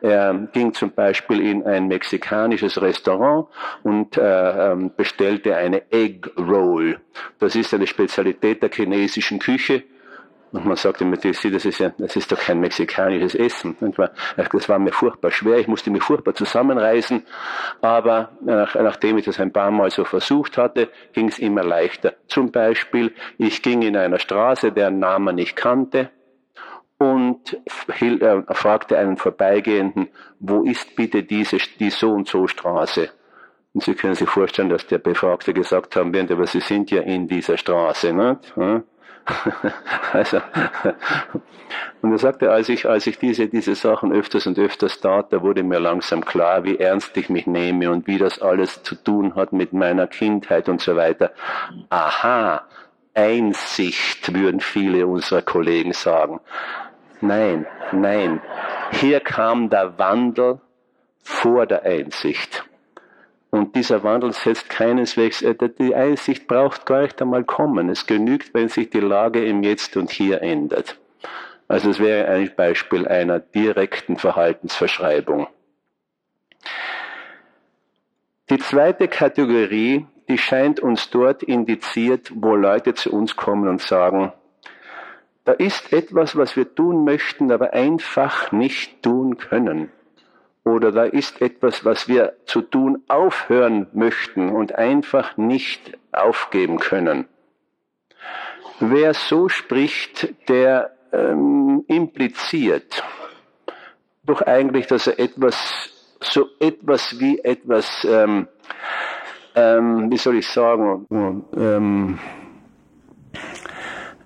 Er ging zum Beispiel in ein mexikanisches Restaurant und äh, ähm, bestellte eine Egg Roll. Das ist eine Spezialität der chinesischen Küche und man sagte mir, das ist ja, das ist doch kein mexikanisches Essen. Das war mir furchtbar schwer. Ich musste mich furchtbar zusammenreißen. Aber nach, nachdem ich das ein paar Mal so versucht hatte, ging es immer leichter. Zum Beispiel, ich ging in einer Straße, deren Namen ich kannte, und äh, fragte einen Vorbeigehenden, wo ist bitte diese, die so und so Straße? Und Sie können sich vorstellen, dass der Befragte gesagt haben wird, aber Sie sind ja in dieser Straße, nicht? also, und er sagte, als ich, als ich diese, diese Sachen öfters und öfters tat, da wurde mir langsam klar, wie ernst ich mich nehme und wie das alles zu tun hat mit meiner Kindheit und so weiter. Aha, Einsicht, würden viele unserer Kollegen sagen. Nein, nein. Hier kam der Wandel vor der Einsicht. Und dieser Wandel setzt keineswegs, äh, die Einsicht braucht gar nicht einmal kommen. Es genügt, wenn sich die Lage im Jetzt und Hier ändert. Also es wäre ein Beispiel einer direkten Verhaltensverschreibung. Die zweite Kategorie, die scheint uns dort indiziert, wo Leute zu uns kommen und sagen, da ist etwas, was wir tun möchten, aber einfach nicht tun können oder da ist etwas, was wir zu tun aufhören möchten und einfach nicht aufgeben können. Wer so spricht, der ähm, impliziert doch eigentlich, dass er etwas, so etwas wie etwas, ähm, ähm, wie soll ich sagen, ähm,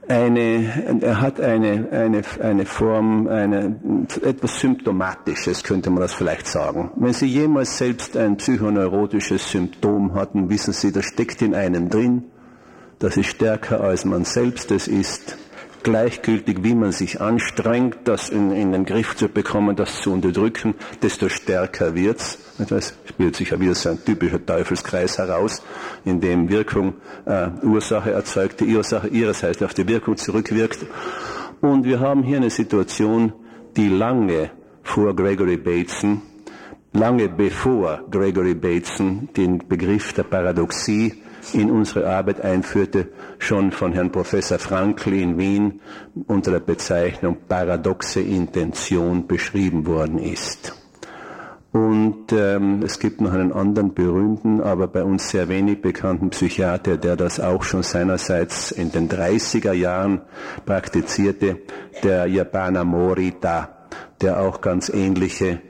eine, er hat eine, eine, eine Form, eine, etwas Symptomatisches, könnte man das vielleicht sagen. Wenn Sie jemals selbst ein psychoneurotisches Symptom hatten, wissen Sie, das steckt in einem drin, das ist stärker als man selbst es ist gleichgültig, wie man sich anstrengt, das in, in den Griff zu bekommen, das zu unterdrücken, desto stärker wird's. Es spielt sich ja wieder so ein typischer Teufelskreis heraus, in dem Wirkung äh, Ursache erzeugt, die Ursache ihrerseits auf die Wirkung zurückwirkt. Und wir haben hier eine Situation, die lange vor Gregory Bateson lange bevor Gregory Bateson den Begriff der Paradoxie in unsere Arbeit einführte, schon von Herrn Professor Frankl in Wien unter der Bezeichnung paradoxe Intention beschrieben worden ist. Und ähm, es gibt noch einen anderen berühmten, aber bei uns sehr wenig bekannten Psychiater, der das auch schon seinerseits in den 30er Jahren praktizierte, der Japaner Morita, der auch ganz ähnliche,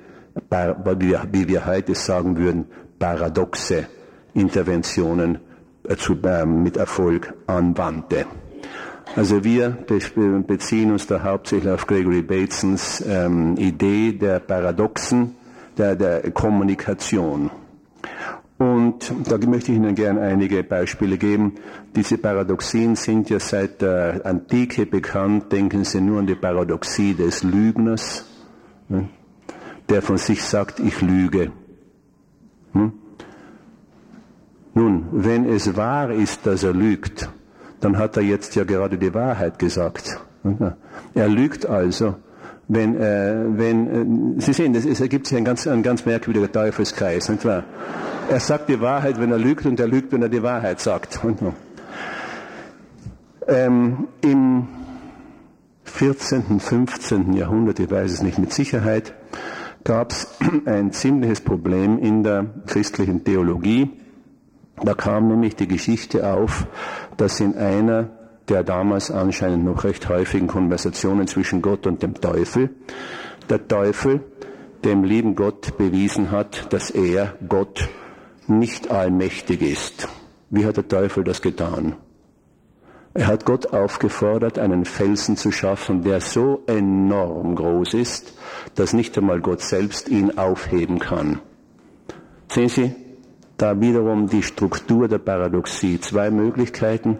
wie wir heute sagen würden, paradoxe Interventionen äh, mit Erfolg anwandte. Also wir beziehen uns da hauptsächlich auf Gregory Batesons ähm, Idee der Paradoxen, der, der Kommunikation. Und da möchte ich Ihnen gerne einige Beispiele geben. Diese Paradoxien sind ja seit der Antike bekannt. Denken Sie nur an die Paradoxie des Lügners, ne, der von sich sagt, ich lüge. Hm? Nun, wenn es wahr ist, dass er lügt, dann hat er jetzt ja gerade die Wahrheit gesagt. Er lügt also, wenn, äh, wenn äh, Sie sehen, es ergibt sich ein ganz, ein ganz merkwürdiger Teufelskreis, nicht wahr? Er sagt die Wahrheit, wenn er lügt, und er lügt, wenn er die Wahrheit sagt. Ähm, Im 14., 15. Jahrhundert, ich weiß es nicht mit Sicherheit, gab es ein ziemliches Problem in der christlichen Theologie. Da kam nämlich die Geschichte auf, dass in einer der damals anscheinend noch recht häufigen Konversationen zwischen Gott und dem Teufel, der Teufel dem lieben Gott bewiesen hat, dass er, Gott, nicht allmächtig ist. Wie hat der Teufel das getan? Er hat Gott aufgefordert, einen Felsen zu schaffen, der so enorm groß ist, dass nicht einmal Gott selbst ihn aufheben kann. Sehen Sie, da wiederum die Struktur der Paradoxie. Zwei Möglichkeiten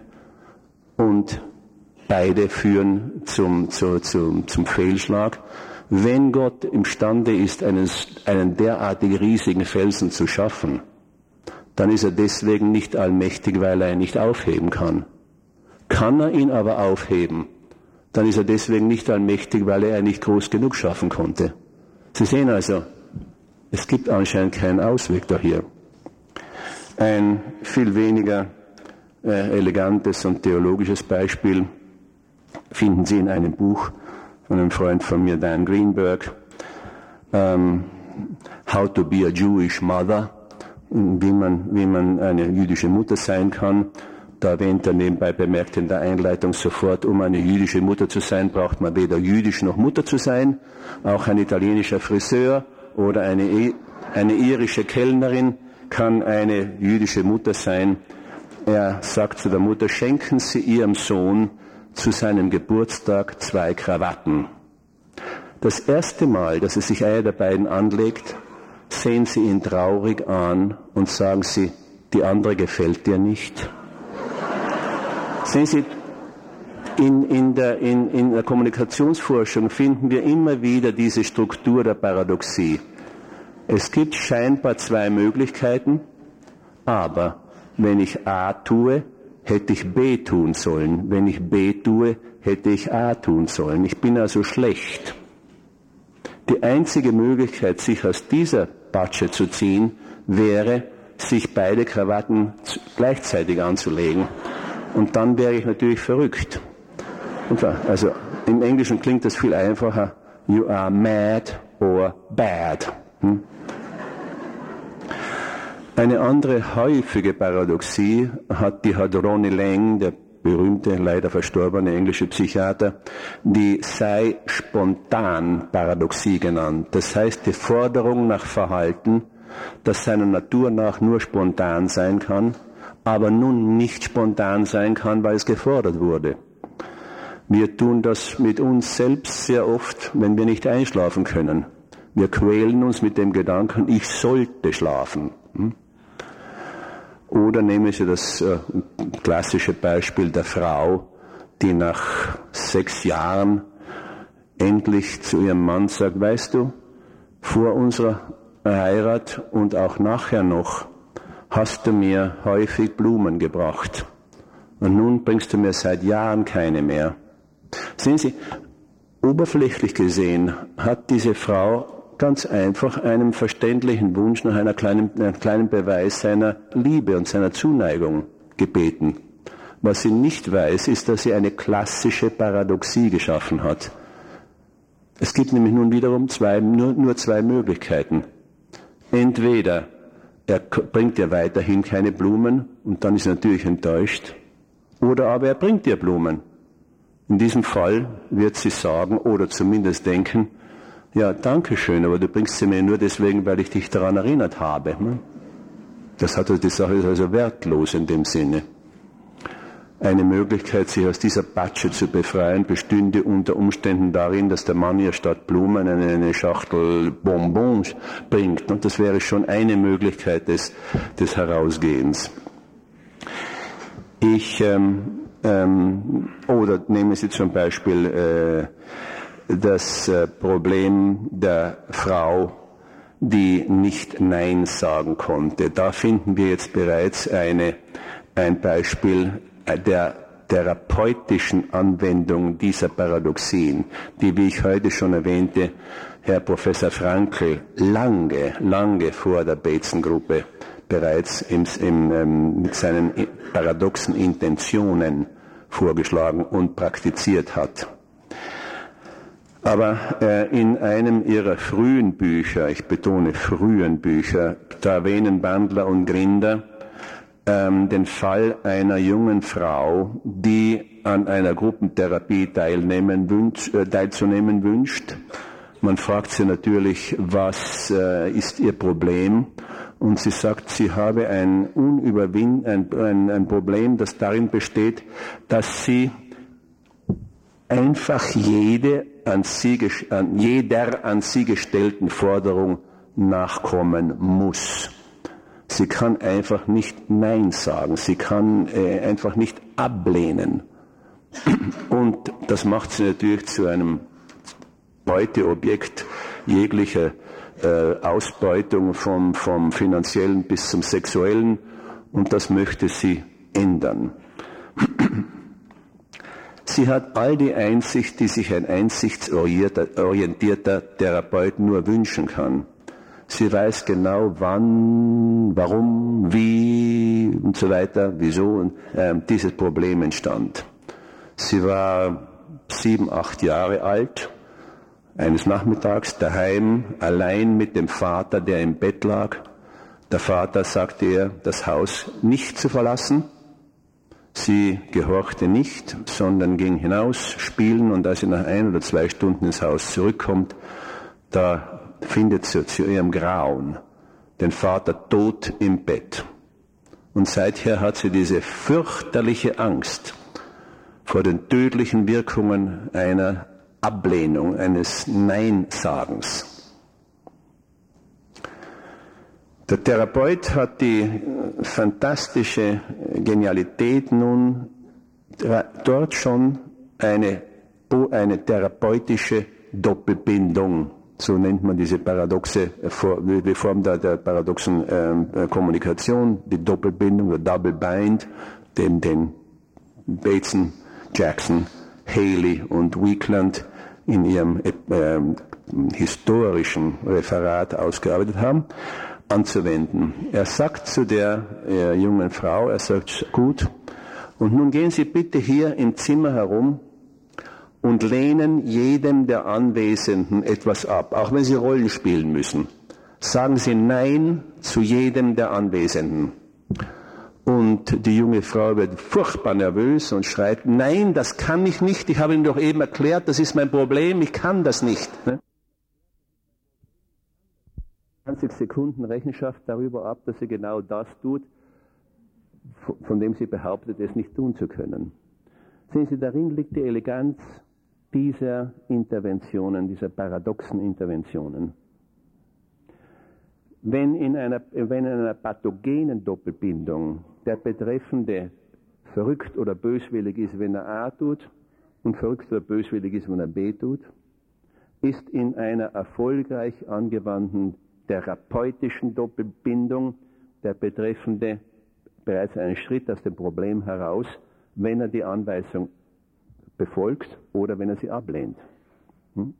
und beide führen zum, zu, zum, zum Fehlschlag. Wenn Gott imstande ist, einen, einen derartig riesigen Felsen zu schaffen, dann ist er deswegen nicht allmächtig, weil er ihn nicht aufheben kann. Kann er ihn aber aufheben, dann ist er deswegen nicht allmächtig, weil er ihn nicht groß genug schaffen konnte. Sie sehen also, es gibt anscheinend keinen Ausweg da hier. Ein viel weniger äh, elegantes und theologisches Beispiel finden Sie in einem Buch von einem Freund von mir, Dan Greenberg, ähm, How to be a Jewish Mother, wie man, wie man eine jüdische Mutter sein kann. Da erwähnt er nebenbei bemerkt in der Einleitung sofort, um eine jüdische Mutter zu sein, braucht man weder jüdisch noch Mutter zu sein. Auch ein italienischer Friseur oder eine, eine irische Kellnerin kann eine jüdische Mutter sein. Er sagt zu der Mutter, schenken Sie Ihrem Sohn zu seinem Geburtstag zwei Krawatten. Das erste Mal, dass er sich einer der beiden anlegt, sehen Sie ihn traurig an und sagen Sie, die andere gefällt dir nicht. Sehen Sie, in, in, der, in, in der Kommunikationsforschung finden wir immer wieder diese Struktur der Paradoxie. Es gibt scheinbar zwei Möglichkeiten, aber wenn ich A tue, hätte ich B tun sollen. Wenn ich B tue, hätte ich A tun sollen. Ich bin also schlecht. Die einzige Möglichkeit, sich aus dieser Patsche zu ziehen, wäre, sich beide Krawatten gleichzeitig anzulegen. Und dann wäre ich natürlich verrückt. Also im Englischen klingt das viel einfacher. You are mad or bad. Hm? Eine andere häufige Paradoxie hat, die hat Lang, der berühmte, leider verstorbene englische Psychiater, die sei spontan Paradoxie genannt. Das heißt, die Forderung nach Verhalten, das seiner Natur nach nur spontan sein kann, aber nun nicht spontan sein kann, weil es gefordert wurde. Wir tun das mit uns selbst sehr oft, wenn wir nicht einschlafen können. Wir quälen uns mit dem Gedanken, ich sollte schlafen. Hm? Oder nehmen Sie das äh, klassische Beispiel der Frau, die nach sechs Jahren endlich zu ihrem Mann sagt, weißt du, vor unserer Heirat und auch nachher noch hast du mir häufig Blumen gebracht. Und nun bringst du mir seit Jahren keine mehr. Sehen Sie, oberflächlich gesehen hat diese Frau ganz einfach einem verständlichen Wunsch nach einer kleinen, einem kleinen Beweis seiner Liebe und seiner Zuneigung gebeten. Was sie nicht weiß, ist, dass sie eine klassische Paradoxie geschaffen hat. Es gibt nämlich nun wiederum zwei, nur, nur zwei Möglichkeiten. Entweder er bringt ihr weiterhin keine Blumen und dann ist er natürlich enttäuscht, oder aber er bringt ihr Blumen. In diesem Fall wird sie sagen oder zumindest denken, ja, danke schön, aber du bringst sie mir nur deswegen, weil ich dich daran erinnert habe. Das hat also, die Sache ist also wertlos in dem Sinne. Eine Möglichkeit, sich aus dieser Patsche zu befreien, bestünde unter Umständen darin, dass der Mann ihr statt Blumen eine, eine Schachtel Bonbons bringt. Und das wäre schon eine Möglichkeit des, des Herausgehens. Ich, ähm, ähm, oder nehmen Sie zum Beispiel äh, das äh, Problem der Frau, die nicht Nein sagen konnte. Da finden wir jetzt bereits eine, ein Beispiel der therapeutischen Anwendung dieser Paradoxien, die, wie ich heute schon erwähnte, Herr Professor Frankl lange, lange vor der Bateson-Gruppe bereits im, im, ähm, mit seinen paradoxen Intentionen vorgeschlagen und praktiziert hat. Aber äh, in einem ihrer frühen Bücher, ich betone frühen Bücher, da erwähnen Bandler und Grinder ähm, den Fall einer jungen Frau, die an einer Gruppentherapie teilnehmen wünscht, äh, teilzunehmen wünscht. Man fragt sie natürlich, was äh, ist ihr Problem? Und sie sagt, sie habe ein, Unüberwinn, ein, ein, ein Problem, das darin besteht, dass sie einfach jede an sie, an jeder an sie gestellten Forderung nachkommen muss. Sie kann einfach nicht Nein sagen. Sie kann äh, einfach nicht ablehnen. Und das macht sie natürlich zu einem Beuteobjekt jeglicher äh, Ausbeutung vom, vom finanziellen bis zum sexuellen. Und das möchte sie ändern. Sie hat all die Einsicht, die sich ein einsichtsorientierter Therapeut nur wünschen kann. Sie weiß genau, wann, warum, wie und so weiter, wieso äh, dieses Problem entstand. Sie war sieben, acht Jahre alt, eines Nachmittags daheim, allein mit dem Vater, der im Bett lag. Der Vater sagte ihr, das Haus nicht zu verlassen. Sie gehorchte nicht, sondern ging hinaus spielen und als sie nach ein oder zwei Stunden ins Haus zurückkommt, da findet sie zu ihrem Grauen den Vater tot im Bett. Und seither hat sie diese fürchterliche Angst vor den tödlichen Wirkungen einer Ablehnung, eines Neinsagens. Der Therapeut hat die fantastische Genialität nun dort schon eine, eine therapeutische Doppelbindung so nennt man diese paradoxe die Form der, der paradoxen ähm, äh, Kommunikation, die Doppelbindung, der Double Bind, den, den Bateson, Jackson, Haley und Weakland in ihrem äh, historischen Referat ausgearbeitet haben, anzuwenden. Er sagt zu der äh, jungen Frau, er sagt, gut, und nun gehen Sie bitte hier im Zimmer herum und lehnen jedem der Anwesenden etwas ab, auch wenn sie Rollen spielen müssen. Sagen Sie Nein zu jedem der Anwesenden. Und die junge Frau wird furchtbar nervös und schreit, nein, das kann ich nicht, ich habe Ihnen doch eben erklärt, das ist mein Problem, ich kann das nicht. 20 Sekunden Rechenschaft darüber ab, dass sie genau das tut, von dem sie behauptet, es nicht tun zu können. Sehen Sie, darin liegt die Eleganz dieser Interventionen, dieser paradoxen Interventionen. Wenn in einer, wenn in einer pathogenen Doppelbindung der Betreffende verrückt oder böswillig ist, wenn er A tut und verrückt oder böswillig ist, wenn er B tut, ist in einer erfolgreich angewandten therapeutischen Doppelbindung der Betreffende bereits einen Schritt aus dem Problem heraus, wenn er die Anweisung befolgt oder wenn er sie ablehnt. Hm?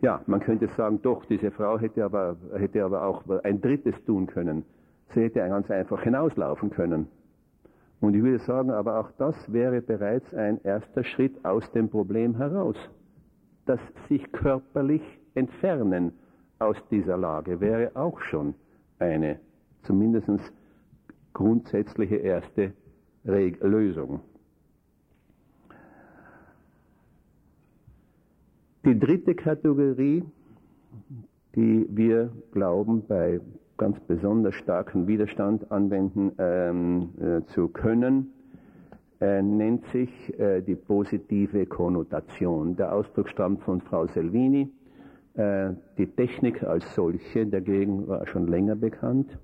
Ja, man könnte sagen, doch, diese Frau hätte aber, hätte aber auch ein drittes tun können. Sie hätte ganz einfach hinauslaufen können. Und ich würde sagen, aber auch das wäre bereits ein erster Schritt aus dem Problem heraus. Das sich körperlich entfernen aus dieser Lage wäre auch schon eine zumindest grundsätzliche erste Reg Lösung. Die dritte Kategorie, die wir glauben bei ganz besonders starken Widerstand anwenden ähm, äh, zu können, äh, nennt sich äh, die positive Konnotation. Der Ausdruck stammt von Frau Selvini. Äh, die Technik als solche dagegen war schon länger bekannt.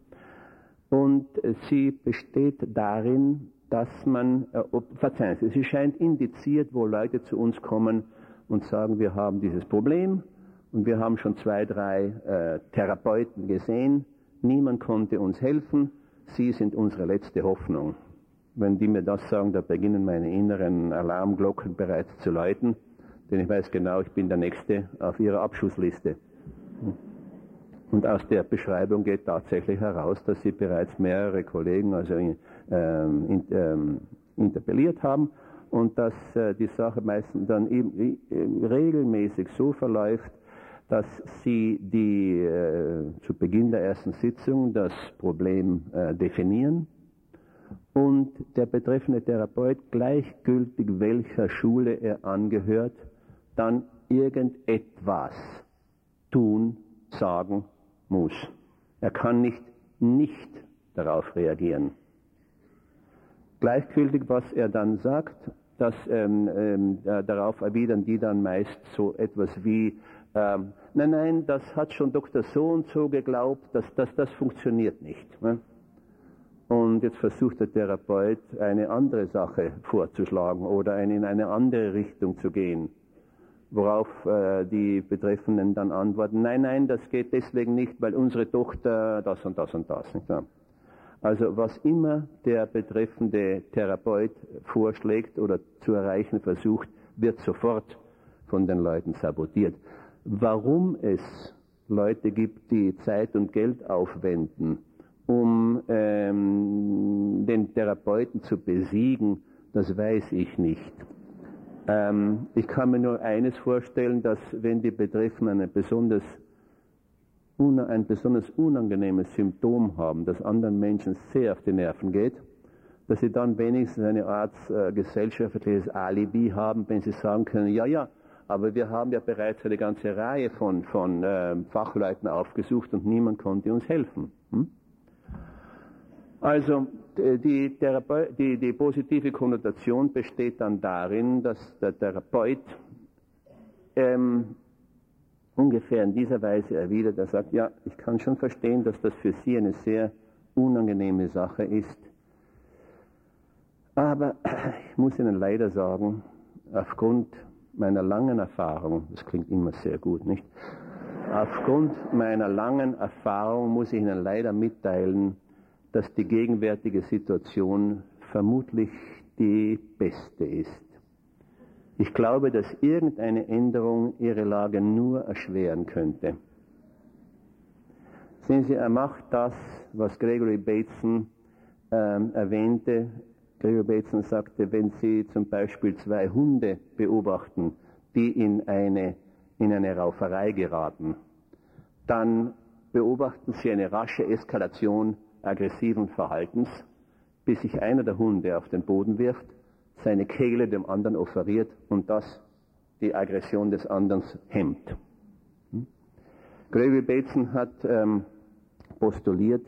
Und sie besteht darin, dass man, äh, verzeihen Sie, sie scheint indiziert, wo Leute zu uns kommen und sagen, wir haben dieses Problem und wir haben schon zwei, drei äh, Therapeuten gesehen, Niemand konnte uns helfen. Sie sind unsere letzte Hoffnung. Wenn die mir das sagen, da beginnen meine inneren Alarmglocken bereits zu läuten, denn ich weiß genau, ich bin der Nächste auf ihrer Abschussliste. Und aus der Beschreibung geht tatsächlich heraus, dass sie bereits mehrere Kollegen also ähm, in, ähm, interpelliert haben und dass äh, die Sache meistens dann eben, äh, regelmäßig so verläuft, dass Sie die, äh, zu Beginn der ersten Sitzung das Problem äh, definieren und der betreffende Therapeut, gleichgültig welcher Schule er angehört, dann irgendetwas tun, sagen muss. Er kann nicht nicht darauf reagieren. Gleichgültig, was er dann sagt, das, ähm, ähm, darauf erwidern die dann meist so etwas wie, ähm, nein, nein, das hat schon Dr. So und so geglaubt, dass, dass das funktioniert nicht. Ne? Und jetzt versucht der Therapeut eine andere Sache vorzuschlagen oder in eine andere Richtung zu gehen. Worauf äh, die Betreffenden dann antworten, nein, nein, das geht deswegen nicht, weil unsere Tochter das und das und das. Nicht wahr? Also was immer der betreffende Therapeut vorschlägt oder zu erreichen versucht, wird sofort von den Leuten sabotiert warum es Leute gibt, die Zeit und Geld aufwenden, um ähm, den Therapeuten zu besiegen, das weiß ich nicht. Ähm, ich kann mir nur eines vorstellen, dass wenn die Betreffenden eine besonders, ein besonders unangenehmes Symptom haben, das anderen Menschen sehr auf die Nerven geht, dass sie dann wenigstens eine Art äh, gesellschaftliches Alibi haben, wenn sie sagen können, ja, ja, aber wir haben ja bereits eine ganze Reihe von, von äh, Fachleuten aufgesucht und niemand konnte uns helfen. Hm? Also die, die, die, positive Konnotation besteht dann darin, dass der Therapeut ähm, ungefähr in dieser Weise erwidert, er sagt, ja, ich kann schon verstehen, dass das für Sie eine sehr unangenehme Sache ist. Aber ich muss Ihnen leider sagen, aufgrund meiner langen Erfahrung, das klingt immer sehr gut, nicht? Aufgrund meiner langen Erfahrung muss ich Ihnen leider mitteilen, dass die gegenwärtige Situation vermutlich die beste ist. Ich glaube, dass irgendeine Änderung Ihre Lage nur erschweren könnte. Sehen Sie, er macht das, was Gregory Bateson ähm, erwähnte, Gregor Bateson sagte, wenn Sie zum Beispiel zwei Hunde beobachten, die in eine, in eine Rauferei geraten, dann beobachten Sie eine rasche Eskalation aggressiven Verhaltens, bis sich einer der Hunde auf den Boden wirft, seine Kehle dem anderen offeriert und das die Aggression des anderen hemmt. Hm? Gregory Bateson hat ähm, postuliert,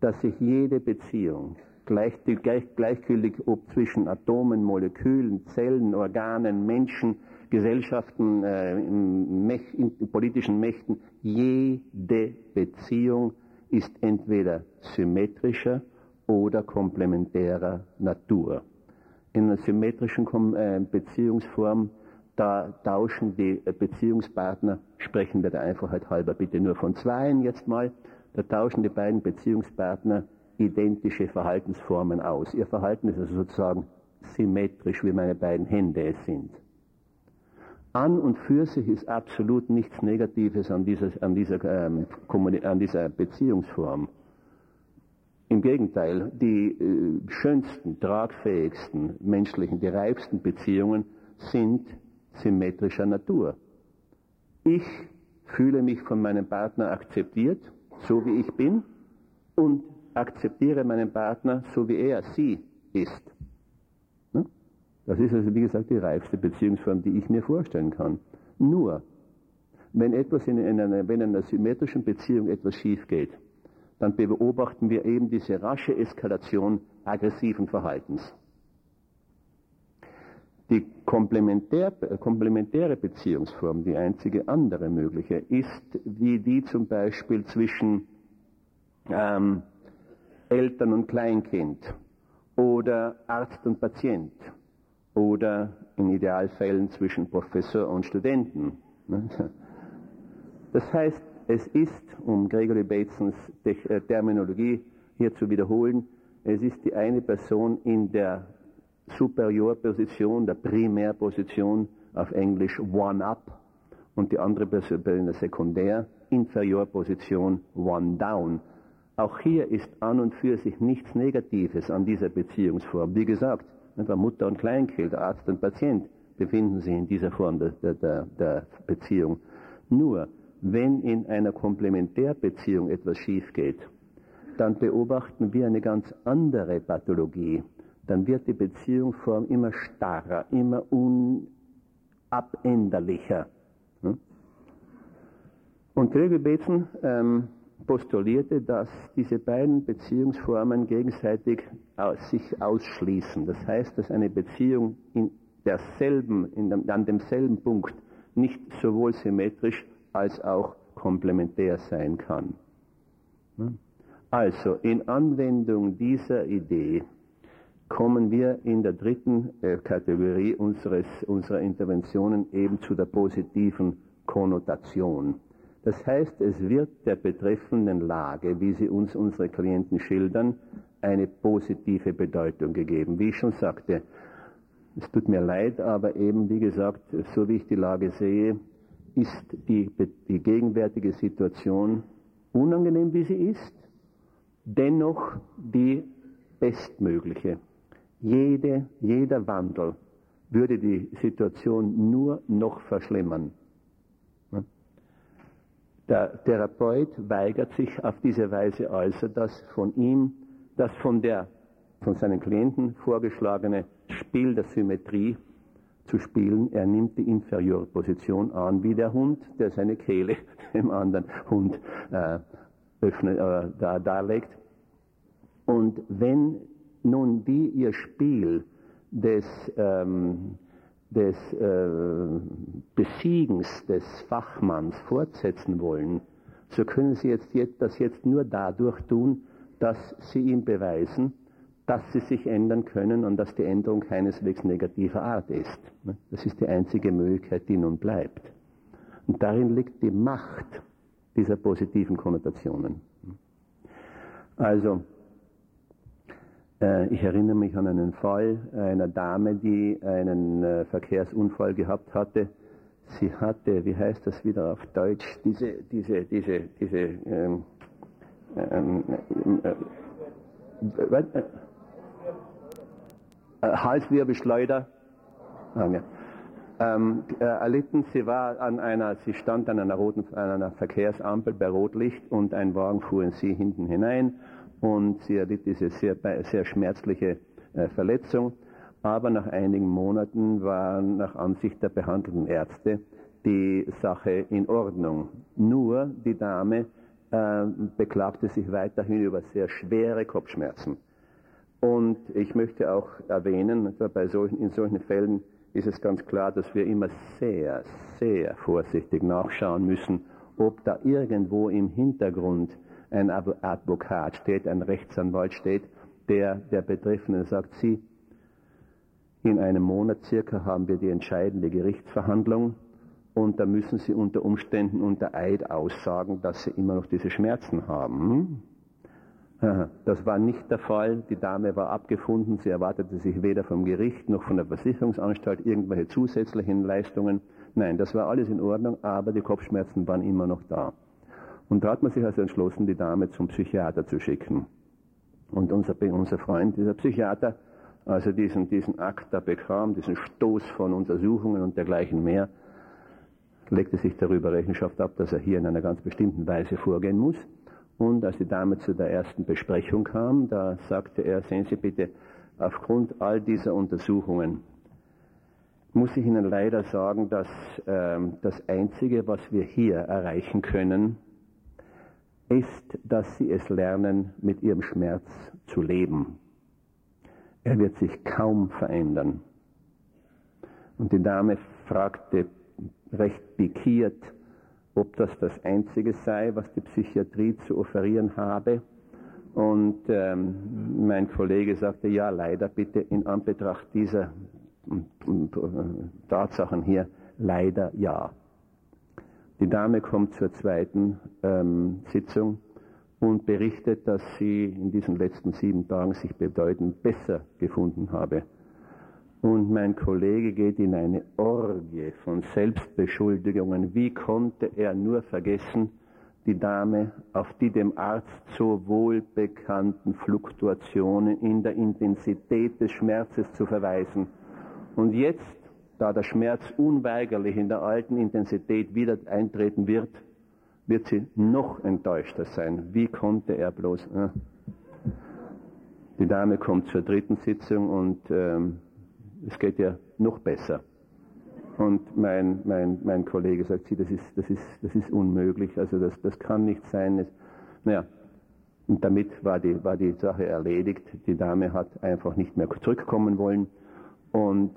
dass sich jede Beziehung, gleich, gleich, gleichgültig ob zwischen Atomen, Molekülen, Zellen, Organen, Menschen, Gesellschaften, äh, Mäch, in politischen Mächten, jede Beziehung ist entweder symmetrischer oder komplementärer Natur. In einer symmetrischen äh, Beziehungsform, da tauschen die äh, Beziehungspartner, sprechen wir der Einfachheit halber bitte nur von zweien jetzt mal, da tauschen die beiden Beziehungspartner identische Verhaltensformen aus. Ihr Verhalten ist also sozusagen symmetrisch, wie meine beiden Hände es sind. An und für sich ist absolut nichts Negatives an dieser, an dieser, ähm, an dieser Beziehungsform. Im Gegenteil, die äh, schönsten, tragfähigsten, menschlichen, die reifsten Beziehungen sind symmetrischer Natur. Ich fühle mich von meinem Partner akzeptiert, so wie ich bin, und akzeptiere meinen Partner, so wie er sie ist. Das ist also, wie gesagt, die reifste Beziehungsform, die ich mir vorstellen kann. Nur, wenn etwas in, einer, wenn in einer symmetrischen Beziehung etwas schief geht, dann beobachten wir eben diese rasche Eskalation aggressiven Verhaltens. Die komplementär, komplementäre Beziehungsform, die einzige andere mögliche, ist wie die zum Beispiel zwischen ähm, Eltern und Kleinkind oder Arzt und Patient oder in Idealfällen zwischen Professor und Studenten. Das heißt, es ist, um Gregory Batesons äh, Terminologie hier zu wiederholen, es ist die eine Person in der Superiorposition, der Primärposition, auf Englisch One-Up, und die andere Person in der Sekundär, Inferiorposition One-Down. Auch hier ist an und für sich nichts Negatives an dieser Beziehungsform. Wie gesagt, etwa Mutter und Kleinkind, Arzt und Patient befinden sich in dieser Form der, der, der Beziehung. Nur, wenn in einer Komplementärbeziehung etwas schief geht, dann beobachten wir eine ganz andere Pathologie. Dann wird die Beziehungsform immer starrer, immer unabänderlicher. Hm? Und Gregory Bateson ähm, postulierte, dass diese beiden Beziehungsformen gegenseitig sich ausschließen. Das heißt, dass eine Beziehung in derselben, in dem, an demselben Punkt nicht sowohl symmetrisch als auch komplementär sein kann. Also in Anwendung dieser Idee kommen wir in der dritten äh, Kategorie unseres, unserer Interventionen eben zu der positiven Konnotation. Das heißt, es wird der betreffenden Lage, wie sie uns unsere Klienten schildern, eine positive Bedeutung gegeben. Wie ich schon sagte, es tut mir leid, aber eben, wie gesagt, so wie ich die Lage sehe, ist die, die gegenwärtige Situation unangenehm, wie sie ist, dennoch die bestmögliche. Jede, jeder Wandel würde die Situation nur noch verschlimmern. Der Therapeut weigert sich auf diese Weise also, das von ihm, das von der, von seinen Klienten vorgeschlagene Spiel der Symmetrie zu spielen. Er nimmt die Inferiorposition an, wie der Hund, der seine Kehle dem anderen Hund äh, öffnet, äh, da, darlegt. Und wenn nun die ihr Spiel des, ähm, des äh, Besiegens des Fachmanns fortsetzen wollen, so können sie jetzt, das jetzt nur dadurch tun, dass sie ihm beweisen, dass sie sich ändern können und dass die Änderung keineswegs negativer Art ist. Das ist die einzige Möglichkeit, die nun bleibt. Und darin liegt die Macht dieser positiven Konnotationen. Also, ich erinnere mich an einen Fall einer Dame, die einen äh, Verkehrsunfall gehabt hatte. Sie hatte, wie heißt das wieder auf Deutsch, diese, diese, diese, diese, ähm, ähm, äh, äh, äh, Halswirbelschleuder ah, ja. ähm, äh, erlitten. Sie war an einer, sie stand an einer roten, an einer Verkehrsampel bei Rotlicht und ein Wagen fuhr in sie hinten hinein und sie erlitt diese sehr, sehr schmerzliche äh, Verletzung. Aber nach einigen Monaten war nach Ansicht der behandelnden Ärzte die Sache in Ordnung. Nur die Dame äh, beklagte sich weiterhin über sehr schwere Kopfschmerzen. Und ich möchte auch erwähnen, bei solchen, in solchen Fällen ist es ganz klar, dass wir immer sehr, sehr vorsichtig nachschauen müssen, ob da irgendwo im Hintergrund ein Advokat steht, ein Rechtsanwalt steht, der der Betreffenden sagt, Sie, in einem Monat circa haben wir die entscheidende Gerichtsverhandlung und da müssen Sie unter Umständen unter Eid aussagen, dass Sie immer noch diese Schmerzen haben. Hm? Das war nicht der Fall. Die Dame war abgefunden. Sie erwartete sich weder vom Gericht noch von der Versicherungsanstalt irgendwelche zusätzlichen Leistungen. Nein, das war alles in Ordnung, aber die Kopfschmerzen waren immer noch da. Und da hat man sich also entschlossen, die Dame zum Psychiater zu schicken. Und unser, unser Freund, dieser Psychiater, also diesen, diesen Akt da bekam, diesen Stoß von Untersuchungen und dergleichen mehr, legte sich darüber Rechenschaft ab, dass er hier in einer ganz bestimmten Weise vorgehen muss. Und als die Dame zu der ersten Besprechung kam, da sagte er, sehen Sie bitte, aufgrund all dieser Untersuchungen muss ich Ihnen leider sagen, dass äh, das Einzige, was wir hier erreichen können, ist, dass Sie es lernen, mit Ihrem Schmerz zu leben. Er wird sich kaum verändern. Und die Dame fragte recht pikiert, ob das das Einzige sei, was die Psychiatrie zu offerieren habe. Und ähm, mein Kollege sagte, ja, leider bitte in Anbetracht dieser Tatsachen hier, leider ja. Die Dame kommt zur zweiten ähm, Sitzung und berichtet, dass sie in diesen letzten sieben Tagen sich bedeutend besser gefunden habe. Und mein Kollege geht in eine Orgie von Selbstbeschuldigungen. Wie konnte er nur vergessen, die Dame auf die dem Arzt so wohl bekannten Fluktuationen in der Intensität des Schmerzes zu verweisen? Und jetzt, da der Schmerz unweigerlich in der alten Intensität wieder eintreten wird, wird sie noch enttäuschter sein. Wie konnte er bloß? Äh? Die Dame kommt zur dritten Sitzung und ähm, es geht ja noch besser. Und mein, mein, mein Kollege sagt, sie, das ist, das ist, das ist unmöglich, also das, das kann nicht sein. Es, naja, und damit war die, war die Sache erledigt. Die Dame hat einfach nicht mehr zurückkommen wollen. Und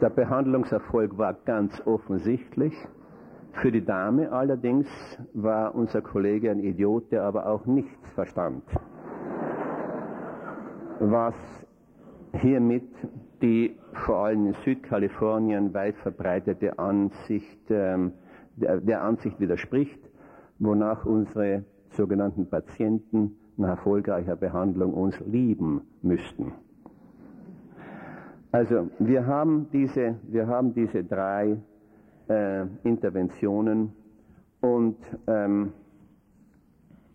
der Behandlungserfolg war ganz offensichtlich. Für die Dame allerdings war unser Kollege ein Idiot, der aber auch nichts verstand. Was hiermit die vor allem in Südkalifornien weit verbreitete Ansicht, ähm, der, der Ansicht widerspricht, wonach unsere sogenannten Patienten nach erfolgreicher Behandlung uns lieben müssten. Also wir haben diese, wir haben diese drei äh, Interventionen und ähm,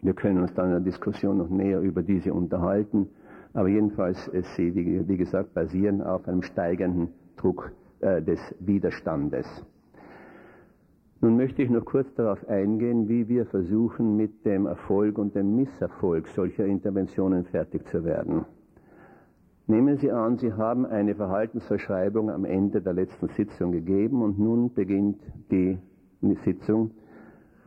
wir können uns dann in der Diskussion noch näher über diese unterhalten, aber jedenfalls ist sie, wie, wie gesagt, basieren auf einem steigenden Druck äh, des Widerstandes. Nun möchte ich noch kurz darauf eingehen, wie wir versuchen, mit dem Erfolg und dem Misserfolg solcher Interventionen fertig zu werden. Nehmen Sie an, Sie haben eine Verhaltensverschreibung am Ende der letzten Sitzung gegeben und nun beginnt die Sitzung.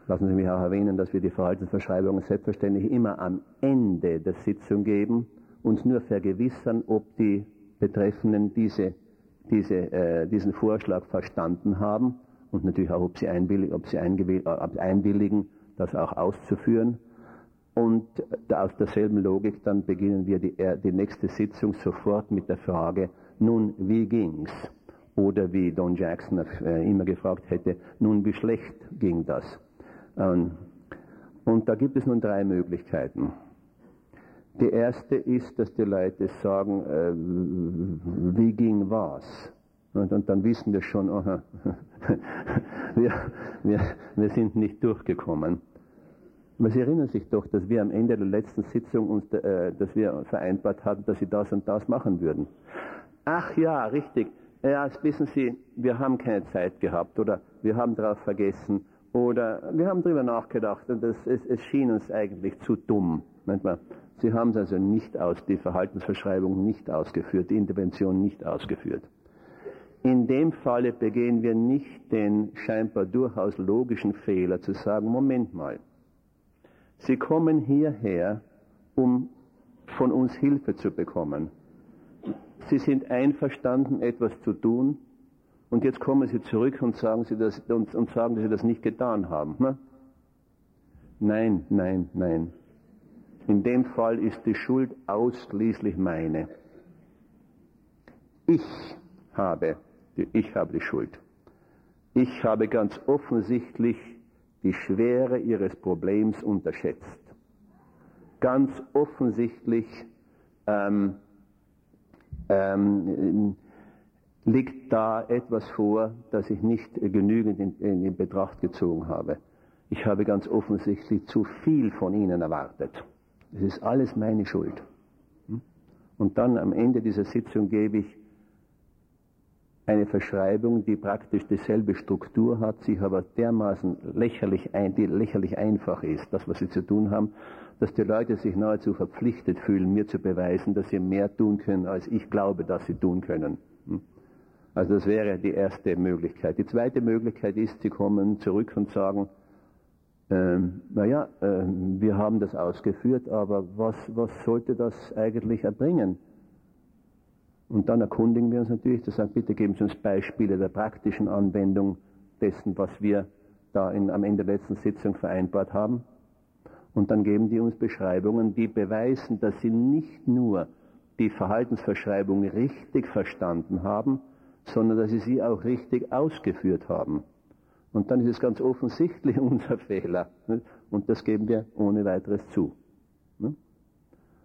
Lassen Sie mich auch erwähnen, dass wir die Verhaltensverschreibungen selbstverständlich immer am Ende der Sitzung geben, uns nur vergewissern, ob die Betreffenden diese, diese, äh, diesen Vorschlag verstanden haben und natürlich auch, ob sie, einwilligen, ob sie äh, einwilligen, das auch auszuführen. Und aus derselben Logik dann beginnen wir die, äh, die nächste Sitzung sofort mit der Frage, nun, wie ging's? Oder wie Don Jackson äh, immer gefragt hätte, nun, wie schlecht ging das? Ähm, und da gibt es nun drei Möglichkeiten. Die erste ist, dass die Leute sagen, wie ging was? Und, und dann wissen wir schon, aha, wir, wir, wir sind nicht durchgekommen. Aber Sie erinnern sich doch, dass wir am Ende der letzten Sitzung uns, äh, dass wir vereinbart hatten, dass Sie das und das machen würden. Ach ja, richtig. Ja, wissen Sie, wir haben keine Zeit gehabt oder wir haben darauf vergessen oder wir haben darüber nachgedacht und das, es, es schien uns eigentlich zu dumm. Manchmal. Sie haben es also nicht aus, die Verhaltensverschreibung nicht ausgeführt, die Intervention nicht ausgeführt. In dem Falle begehen wir nicht den scheinbar durchaus logischen Fehler zu sagen, Moment mal, Sie kommen hierher, um von uns Hilfe zu bekommen. Sie sind einverstanden, etwas zu tun, und jetzt kommen Sie zurück und sagen, Sie das, und, und sagen, dass Sie das nicht getan haben. Ne? Nein, nein, nein. In dem Fall ist die Schuld ausschließlich meine. Ich habe ich habe die Schuld. Ich habe ganz offensichtlich die Schwere ihres Problems unterschätzt. Ganz offensichtlich ähm, ähm, liegt da etwas vor, das ich nicht genügend in, in, in Betracht gezogen habe. Ich habe ganz offensichtlich zu viel von Ihnen erwartet. Es ist alles meine Schuld. Hm? Und dann am Ende dieser Sitzung gebe ich eine Verschreibung, die praktisch dieselbe Struktur hat, sich aber dermaßen lächerlich, ein, die lächerlich einfach ist, das, was sie zu tun haben, dass die Leute sich nahezu verpflichtet fühlen, mir zu beweisen, dass sie mehr tun können, als ich glaube, dass sie tun können. Hm? Also das wäre die erste Möglichkeit. Die zweite Möglichkeit ist, sie kommen zurück und sagen, ähm, naja, äh, wir haben das ausgeführt, aber was, was sollte das eigentlich erbringen? Und dann erkundigen wir uns natürlich, zu sagen, bitte geben Sie uns Beispiele der praktischen Anwendung dessen, was wir da in, am Ende der letzten Sitzung vereinbart haben. Und dann geben die uns Beschreibungen, die beweisen, dass sie nicht nur die Verhaltensverschreibung richtig verstanden haben, sondern dass sie sie auch richtig ausgeführt haben. Und dann ist es ganz offensichtlich unser Fehler. Und das geben wir ohne weiteres zu.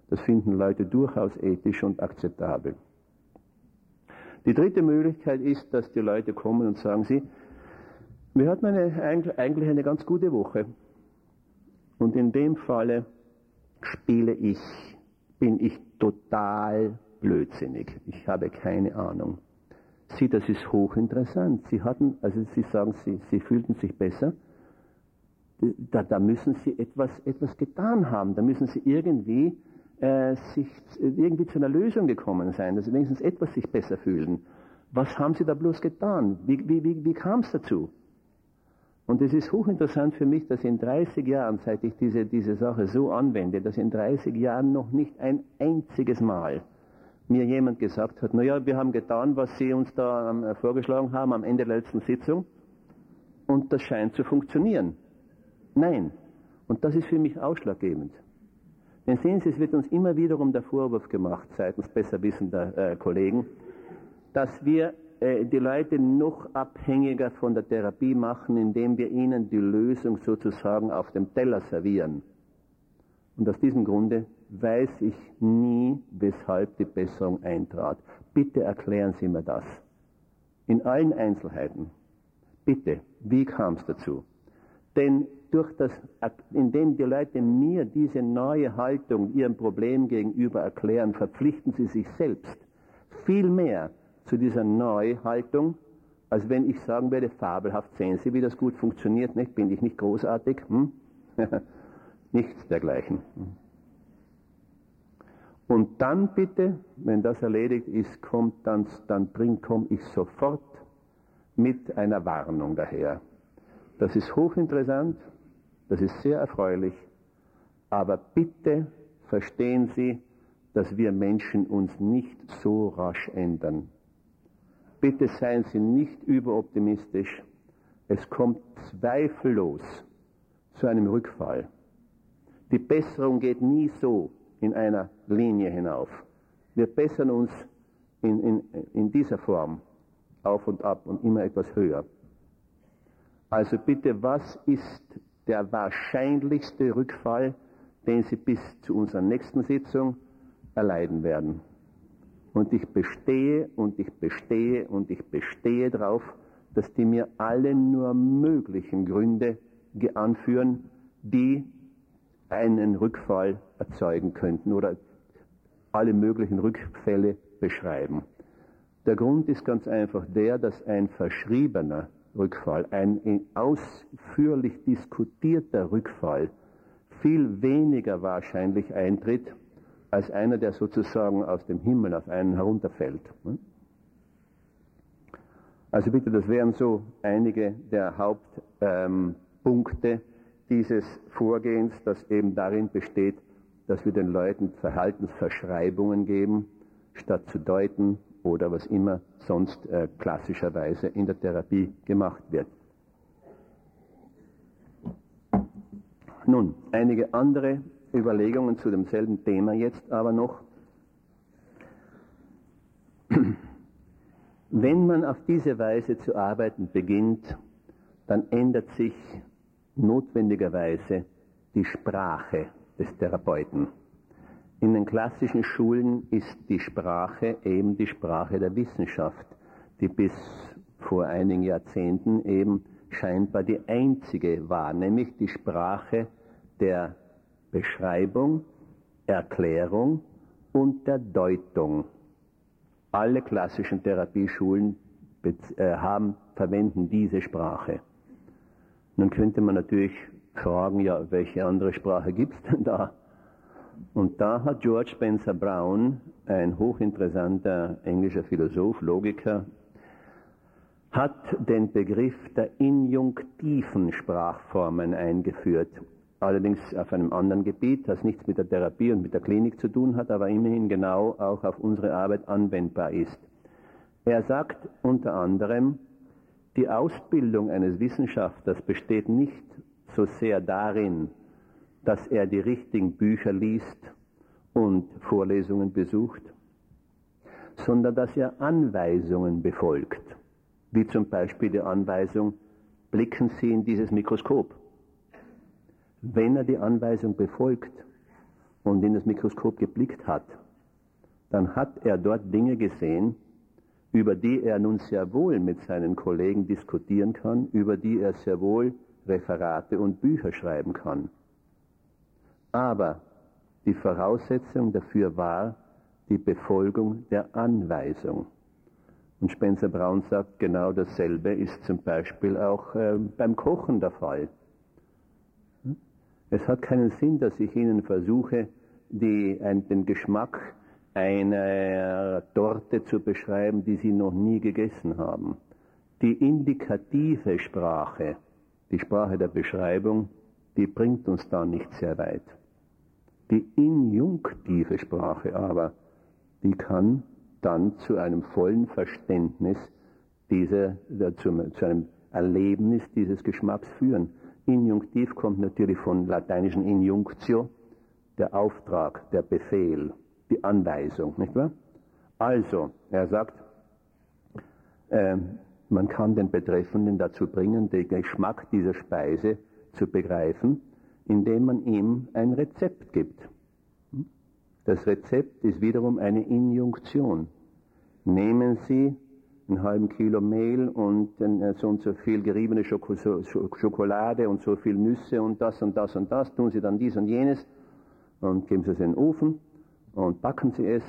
Das finden Leute durchaus ethisch und akzeptabel. Die dritte Möglichkeit ist, dass die Leute kommen und sagen sie, wir hatten eine, eigentlich eine ganz gute Woche. Und in dem Falle spiele ich, bin ich total blödsinnig. Ich habe keine Ahnung. Sie, das ist hochinteressant. Sie hatten, also Sie sagen, Sie, Sie fühlten sich besser. Da, da müssen Sie etwas, etwas getan haben. Da müssen Sie irgendwie äh, sich irgendwie zu einer Lösung gekommen sein, dass sie wenigstens etwas sich besser fühlen. Was haben sie da bloß getan? Wie, wie, wie, wie kam es dazu? Und es ist hochinteressant für mich, dass in 30 Jahren, seit ich diese, diese Sache so anwende, dass in 30 Jahren noch nicht ein einziges Mal mir jemand gesagt hat, naja, wir haben getan, was Sie uns da ähm, vorgeschlagen haben am Ende der letzten Sitzung und das scheint zu funktionieren. Nein. Und das ist für mich ausschlaggebend. Denn sehen Sie, es wird uns immer wiederum der Vorwurf gemacht, seitens besserwissender äh, Kollegen, dass wir äh, die Leute noch abhängiger von der Therapie machen, indem wir ihnen die Lösung sozusagen auf dem Teller servieren. Und aus diesem Grunde weiß ich nie, weshalb die Besserung eintrat. Bitte erklären Sie mir das. In allen Einzelheiten. Bitte, wie kam es dazu? Denn durch das, indem die Leute mir diese neue Haltung ihrem Problem gegenüber erklären, verpflichten sie sich selbst viel mehr zu dieser Neuhaltung, als wenn ich sagen werde, fabelhaft, sehen Sie, wie das gut funktioniert, nicht? Bin ich nicht großartig? Hm? Nichts dergleichen. Und dann bitte, wenn das erledigt ist, kommt dann, dann bringt, komme ich sofort mit einer Warnung daher. Das ist hochinteressant, das ist sehr erfreulich, aber bitte verstehen Sie, dass wir Menschen uns nicht so rasch ändern. Bitte seien Sie nicht überoptimistisch. Es kommt zweifellos zu einem Rückfall. Die Besserung geht nie so in einer Linie hinauf. Wir bessern uns in, in, in dieser Form auf und ab und immer etwas höher. Also bitte, was ist der wahrscheinlichste Rückfall, den Sie bis zu unserer nächsten Sitzung erleiden werden? Und ich bestehe und ich bestehe und ich bestehe darauf, dass die mir alle nur möglichen Gründe anführen, die einen Rückfall erzeugen könnten oder alle möglichen Rückfälle beschreiben. Der Grund ist ganz einfach der, dass ein verschriebener Rückfall, ein ausführlich diskutierter Rückfall viel weniger wahrscheinlich eintritt als einer, der sozusagen aus dem Himmel auf einen herunterfällt. Also bitte, das wären so einige der Hauptpunkte ähm, dieses Vorgehens, das eben darin besteht, dass wir den Leuten Verhaltensverschreibungen geben, statt zu deuten, oder was immer sonst äh, klassischerweise in der Therapie gemacht wird. Nun, einige andere Überlegungen zu demselben Thema jetzt aber noch. Wenn man auf diese Weise zu arbeiten beginnt, dann ändert sich notwendigerweise die Sprache des Therapeuten. In den klassischen Schulen ist die Sprache eben die Sprache der Wissenschaft, die bis vor einigen Jahrzehnten eben scheinbar die einzige war, nämlich die Sprache der Beschreibung, Erklärung und der Deutung. Alle klassischen Therapieschulen äh, haben, verwenden diese Sprache. Nun könnte man natürlich fragen, ja, welche andere Sprache gibt's denn da? Und da hat George Spencer Brown, ein hochinteressanter englischer Philosoph, Logiker, hat den Begriff der injunktiven Sprachformen eingeführt. Allerdings auf einem anderen Gebiet, das nichts mit der Therapie und mit der Klinik zu tun hat, aber immerhin genau auch auf unsere Arbeit anwendbar ist. Er sagt unter anderem, die Ausbildung eines Wissenschaftlers besteht nicht so sehr darin, dass er die richtigen Bücher liest und Vorlesungen besucht, sondern dass er Anweisungen befolgt, wie zum Beispiel die Anweisung, blicken Sie in dieses Mikroskop. Wenn er die Anweisung befolgt und in das Mikroskop geblickt hat, dann hat er dort Dinge gesehen, über die er nun sehr wohl mit seinen Kollegen diskutieren kann, über die er sehr wohl Referate und Bücher schreiben kann. Aber die Voraussetzung dafür war die Befolgung der Anweisung. Und Spencer Brown sagt, genau dasselbe ist zum Beispiel auch äh, beim Kochen der Fall. Es hat keinen Sinn, dass ich Ihnen versuche, die, ein, den Geschmack einer Torte zu beschreiben, die Sie noch nie gegessen haben. Die indikative Sprache, die Sprache der Beschreibung, die bringt uns da nicht sehr weit. Die injunktive Sprache aber, die kann dann zu einem vollen Verständnis dieser, zu, zu einem Erlebnis dieses Geschmacks führen. Injunktiv kommt natürlich von lateinischen Injunctio, der Auftrag, der Befehl, die Anweisung, nicht wahr? Also, er sagt, äh, man kann den Betreffenden dazu bringen, den Geschmack dieser Speise zu begreifen, indem man ihm ein Rezept gibt. Das Rezept ist wiederum eine Injunktion. Nehmen Sie einen halben Kilo Mehl und äh, so und so viel geriebene Schokolade und so viel Nüsse und das und das und das, tun Sie dann dies und jenes und geben Sie es in den Ofen und backen Sie es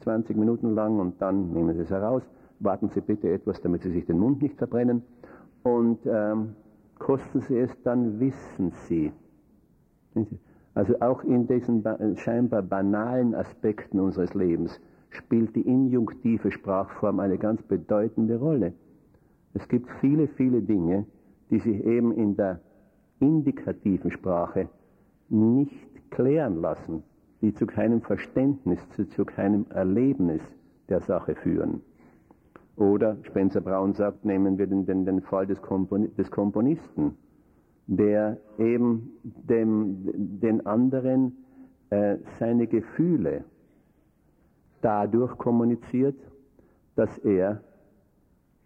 20 Minuten lang und dann nehmen Sie es heraus. Warten Sie bitte etwas, damit Sie sich den Mund nicht verbrennen und ähm, kosten Sie es, dann wissen Sie. Also auch in diesen scheinbar banalen Aspekten unseres Lebens spielt die injunktive Sprachform eine ganz bedeutende Rolle. Es gibt viele, viele Dinge, die sich eben in der indikativen Sprache nicht klären lassen, die zu keinem Verständnis, zu, zu keinem Erlebnis der Sache führen. Oder Spencer Braun sagt, nehmen wir den, den, den Fall des, Kompon des Komponisten, der eben dem, den anderen äh, seine Gefühle dadurch kommuniziert, dass er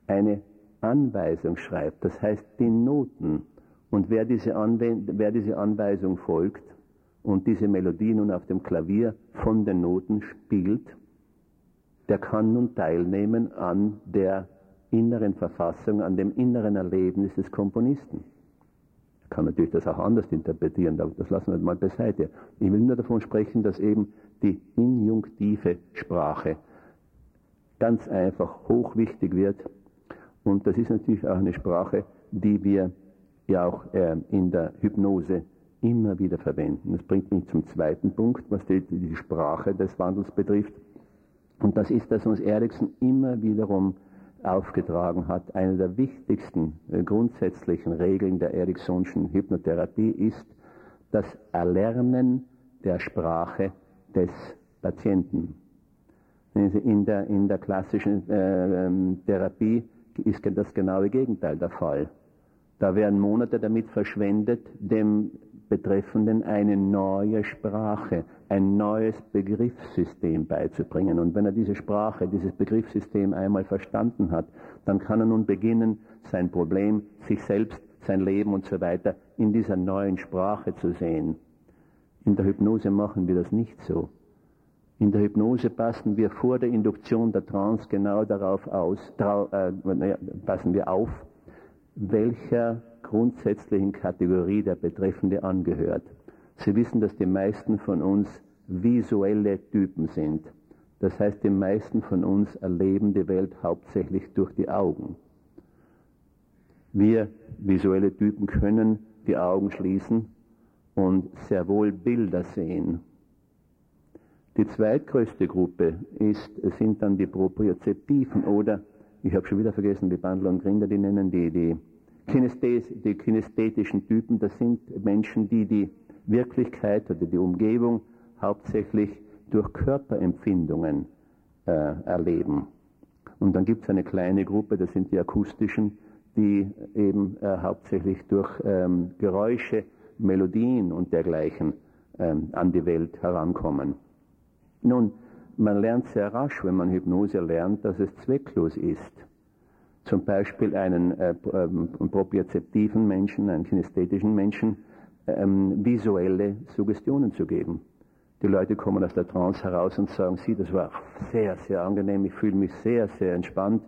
eine Anweisung schreibt, das heißt die Noten. Und wer diese, wer diese Anweisung folgt und diese Melodie nun auf dem Klavier von den Noten spielt, der kann nun teilnehmen an der inneren Verfassung, an dem inneren Erlebnis des Komponisten. Kann natürlich das auch anders interpretieren, aber das lassen wir mal beiseite. Ich will nur davon sprechen, dass eben die injunktive Sprache ganz einfach hochwichtig wird. Und das ist natürlich auch eine Sprache, die wir ja auch äh, in der Hypnose immer wieder verwenden. Das bringt mich zum zweiten Punkt, was die, die Sprache des Wandels betrifft. Und das ist, dass uns Erikson immer wiederum aufgetragen hat, eine der wichtigsten äh, grundsätzlichen Regeln der Eriksonschen Hypnotherapie ist das Erlernen der Sprache des Patienten. In der, in der klassischen äh, ähm, Therapie ist das genaue Gegenteil der Fall. Da werden Monate damit verschwendet, dem Betreffenden eine neue Sprache, ein neues Begriffssystem beizubringen. Und wenn er diese Sprache, dieses Begriffssystem einmal verstanden hat, dann kann er nun beginnen, sein Problem, sich selbst, sein Leben und so weiter in dieser neuen Sprache zu sehen. In der Hypnose machen wir das nicht so. In der Hypnose passen wir vor der Induktion der Trance genau darauf aus, trau, äh, passen wir auf, welcher grundsätzlichen Kategorie der Betreffende angehört. Sie wissen, dass die meisten von uns visuelle Typen sind. Das heißt, die meisten von uns erleben die Welt hauptsächlich durch die Augen. Wir visuelle Typen können die Augen schließen und sehr wohl Bilder sehen. Die zweitgrößte Gruppe ist, sind dann die Propriozeptiven oder, ich habe schon wieder vergessen, wie Bandler und Grinder die nennen, die, die, Kinestes, die kinästhetischen Typen, das sind Menschen, die die Wirklichkeit oder die Umgebung hauptsächlich durch Körperempfindungen äh, erleben. Und dann gibt es eine kleine Gruppe, das sind die akustischen, die eben äh, hauptsächlich durch ähm, Geräusche, Melodien und dergleichen ähm, an die Welt herankommen. Nun, man lernt sehr rasch, wenn man Hypnose lernt, dass es zwecklos ist. Zum Beispiel einen äh, ähm, propriozeptiven Menschen, einen kinästhetischen Menschen, ähm, visuelle Suggestionen zu geben. Die Leute kommen aus der Trance heraus und sagen, sie, das war sehr, sehr angenehm, ich fühle mich sehr, sehr entspannt.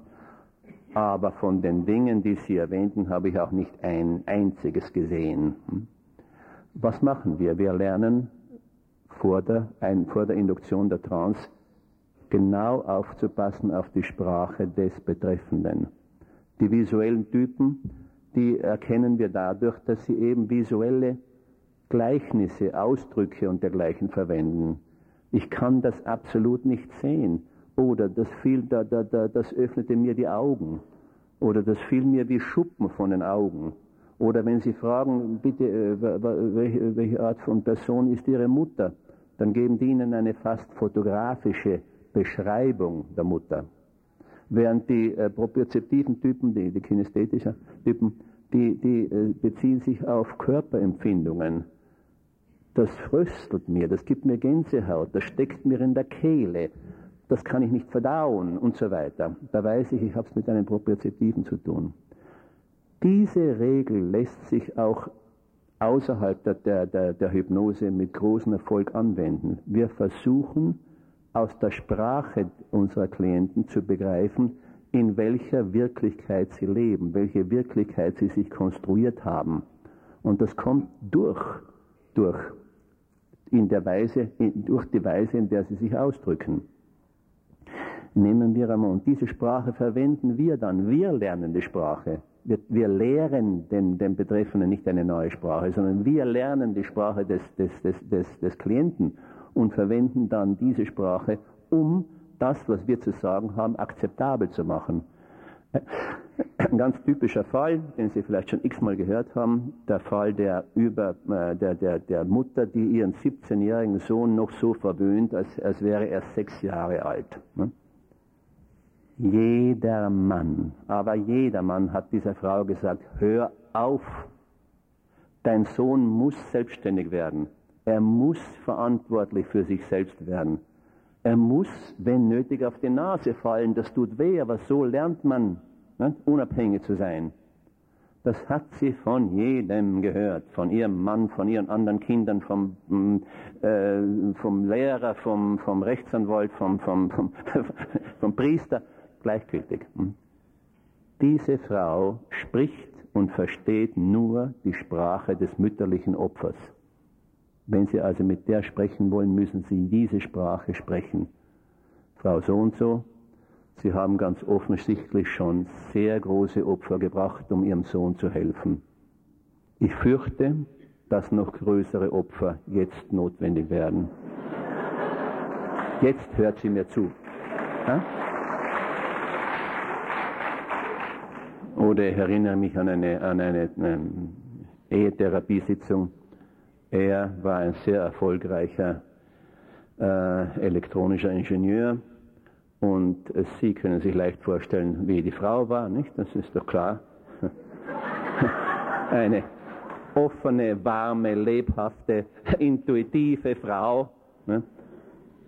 Aber von den Dingen, die Sie erwähnten, habe ich auch nicht ein einziges gesehen. Hm? Was machen wir? Wir lernen vor der, ein, vor der Induktion der Trance genau aufzupassen auf die Sprache des Betreffenden. Die visuellen Typen, die erkennen wir dadurch, dass sie eben visuelle Gleichnisse, Ausdrücke und dergleichen verwenden. Ich kann das absolut nicht sehen. Oder das, fiel, da, da, da, das öffnete mir die Augen. Oder das fiel mir wie Schuppen von den Augen. Oder wenn Sie fragen, bitte, äh, welche, welche Art von Person ist Ihre Mutter? dann geben die ihnen eine fast fotografische Beschreibung der Mutter. Während die äh, propriozeptiven Typen, die, die kinästhetischen Typen, die, die äh, beziehen sich auf Körperempfindungen. Das fröstelt mir, das gibt mir Gänsehaut, das steckt mir in der Kehle, das kann ich nicht verdauen und so weiter. Da weiß ich, ich habe es mit einem Propriozeptiven zu tun. Diese Regel lässt sich auch außerhalb der, der, der, der Hypnose mit großem Erfolg anwenden. Wir versuchen aus der Sprache unserer Klienten zu begreifen, in welcher Wirklichkeit sie leben, welche Wirklichkeit sie sich konstruiert haben. Und das kommt durch, durch, in der Weise, in, durch die Weise, in der sie sich ausdrücken. Nehmen wir einmal, und diese Sprache verwenden wir dann, wir lernen die Sprache wir, wir lehren den, den Betreffenden nicht eine neue Sprache, sondern wir lernen die Sprache des, des, des, des, des Klienten und verwenden dann diese Sprache, um das, was wir zu sagen haben, akzeptabel zu machen. Ein ganz typischer Fall, den Sie vielleicht schon x-mal gehört haben, der Fall der, über, äh, der, der, der Mutter, die ihren 17-jährigen Sohn noch so verwöhnt, als, als wäre er sechs Jahre alt. Ne? Jeder Mann, aber jeder Mann hat dieser Frau gesagt, hör auf, dein Sohn muss selbstständig werden. Er muss verantwortlich für sich selbst werden. Er muss, wenn nötig, auf die Nase fallen. Das tut weh, aber so lernt man, ne, unabhängig zu sein. Das hat sie von jedem gehört, von ihrem Mann, von ihren anderen Kindern, vom, mm, äh, vom Lehrer, vom, vom Rechtsanwalt, vom, vom, vom, vom Priester gleichgültig. Hm? Diese Frau spricht und versteht nur die Sprache des mütterlichen Opfers. Wenn Sie also mit der sprechen wollen, müssen Sie diese Sprache sprechen. Frau so und so, Sie haben ganz offensichtlich schon sehr große Opfer gebracht, um Ihrem Sohn zu helfen. Ich fürchte, dass noch größere Opfer jetzt notwendig werden. Jetzt hört sie mir zu. Ja? Oder ich erinnere mich an eine, an eine, eine Ehetherapiesitzung. Er war ein sehr erfolgreicher äh, elektronischer Ingenieur und Sie können sich leicht vorstellen, wie die Frau war, nicht? Das ist doch klar. eine offene, warme, lebhafte, intuitive Frau. Ne?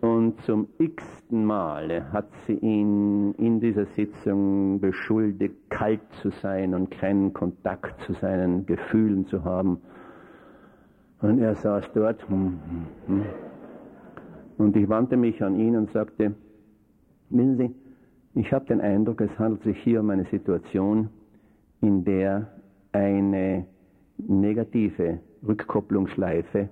Und zum x-ten Male hat sie ihn in dieser Sitzung beschuldigt, kalt zu sein und keinen Kontakt zu seinen Gefühlen zu haben. Und er saß dort hm, hm, hm, Und ich wandte mich an ihn und sagte, wissen Sie, ich habe den Eindruck, es handelt sich hier um eine Situation, in der eine negative Rückkopplungsschleife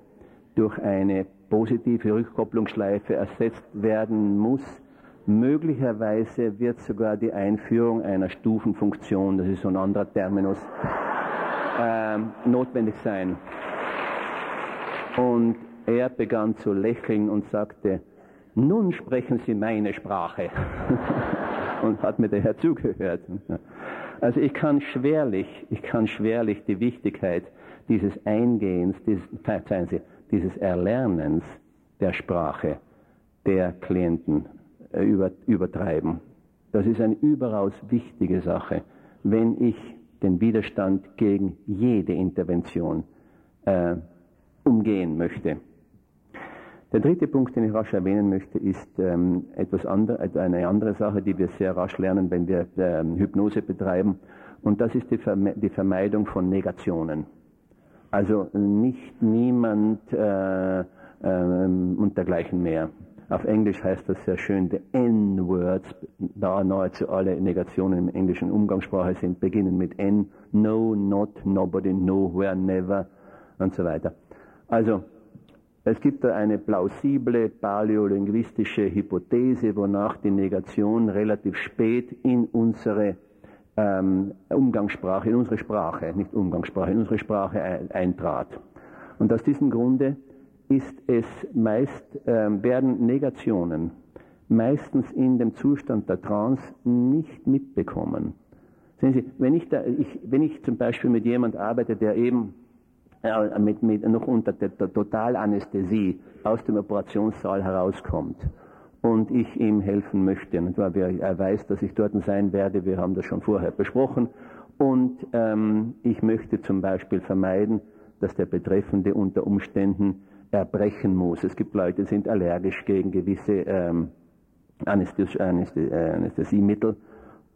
durch eine positive Rückkopplungsschleife ersetzt werden muss. Möglicherweise wird sogar die Einführung einer Stufenfunktion, das ist so ein anderer Terminus, äh, notwendig sein. Und er begann zu lächeln und sagte, nun sprechen Sie meine Sprache. und hat mir daher zugehört. Also ich kann schwerlich, ich kann schwerlich die Wichtigkeit dieses Eingehens, dieses, Sie, dieses Erlernens der Sprache der Klienten äh, über, übertreiben. Das ist eine überaus wichtige Sache, wenn ich den Widerstand gegen jede Intervention äh, umgehen möchte. Der dritte Punkt, den ich rasch erwähnen möchte, ist ähm, etwas andere, eine andere Sache, die wir sehr rasch lernen, wenn wir ähm, Hypnose betreiben. Und das ist die, Verme die Vermeidung von Negationen. Also nicht niemand äh, äh, und dergleichen mehr. Auf Englisch heißt das sehr schön, the N-Words, da nahezu alle Negationen im englischen Umgangssprache sind, beginnen mit N, no, not, nobody, nowhere, never und so weiter. Also, es gibt da eine plausible paläolinguistische Hypothese, wonach die Negation relativ spät in unsere ähm, Umgangssprache, in unsere Sprache, nicht Umgangssprache, in unsere Sprache eintrat. Und aus diesem Grunde ist es meist, äh, werden Negationen meistens in dem Zustand der Trance nicht mitbekommen. Sehen Sie, wenn ich, da, ich, wenn ich zum Beispiel mit jemand arbeite, der eben äh, mit, mit, noch unter der, Totalanästhesie aus dem Operationssaal herauskommt und ich ihm helfen möchte. Und er weiß, dass ich dort sein werde, wir haben das schon vorher besprochen. Und ähm, ich möchte zum Beispiel vermeiden, dass der Betreffende unter Umständen erbrechen muss. Es gibt Leute, die sind allergisch gegen gewisse ähm, Anästhesie, Anästhesie, äh, Anästhesiemittel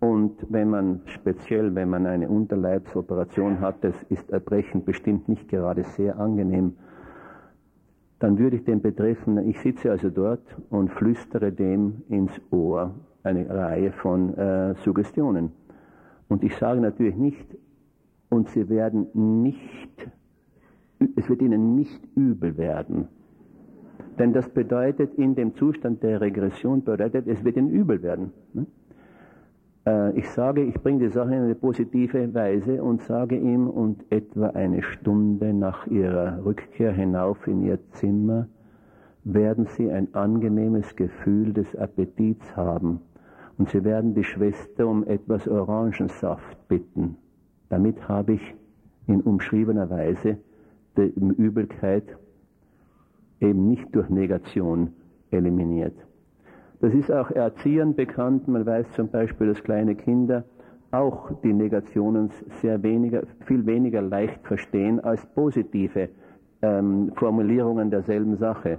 und wenn man speziell, wenn man eine Unterleibsoperation hat, das ist Erbrechen bestimmt nicht gerade sehr angenehm, dann würde ich den Betreffenden, ich sitze also dort und flüstere dem ins Ohr eine Reihe von äh, Suggestionen. Und ich sage natürlich nicht, und sie werden nicht, es wird ihnen nicht übel werden. Denn das bedeutet, in dem Zustand der Regression bedeutet, es wird ihnen übel werden. Ne? Äh, ich sage, ich bringe die Sache in eine positive Weise und sage ihm, und etwa eine Stunde nach ihrer Rückkehr hinauf in ihr Zimmer werden sie ein angenehmes Gefühl des Appetits haben und sie werden die Schwester um etwas Orangensaft bitten. Damit habe ich in umschriebener Weise die Übelkeit eben nicht durch Negation eliminiert. Das ist auch Erziehern bekannt. Man weiß zum Beispiel, dass kleine Kinder auch die Negationen sehr weniger, viel weniger leicht verstehen als positive ähm, Formulierungen derselben Sache.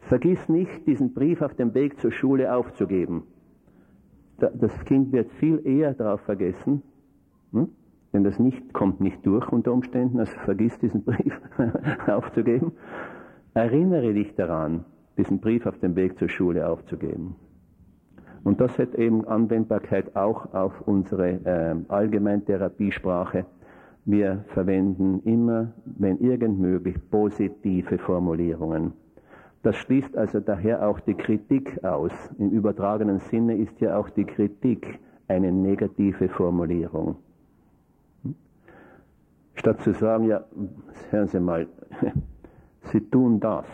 Vergiss nicht, diesen Brief auf dem Weg zur Schule aufzugeben. Das Kind wird viel eher darauf vergessen, hm? denn das nicht kommt nicht durch unter Umständen, also vergiss diesen Brief aufzugeben. Erinnere dich daran, diesen Brief auf dem Weg zur Schule aufzugeben. Und das hat eben Anwendbarkeit auch auf unsere äh, Allgemeintherapiesprache. Wir verwenden immer, wenn irgend möglich, positive Formulierungen. Das schließt also daher auch die Kritik aus. Im übertragenen Sinne ist ja auch die Kritik eine negative Formulierung. Statt zu sagen, ja, hören Sie mal, Sie tun das.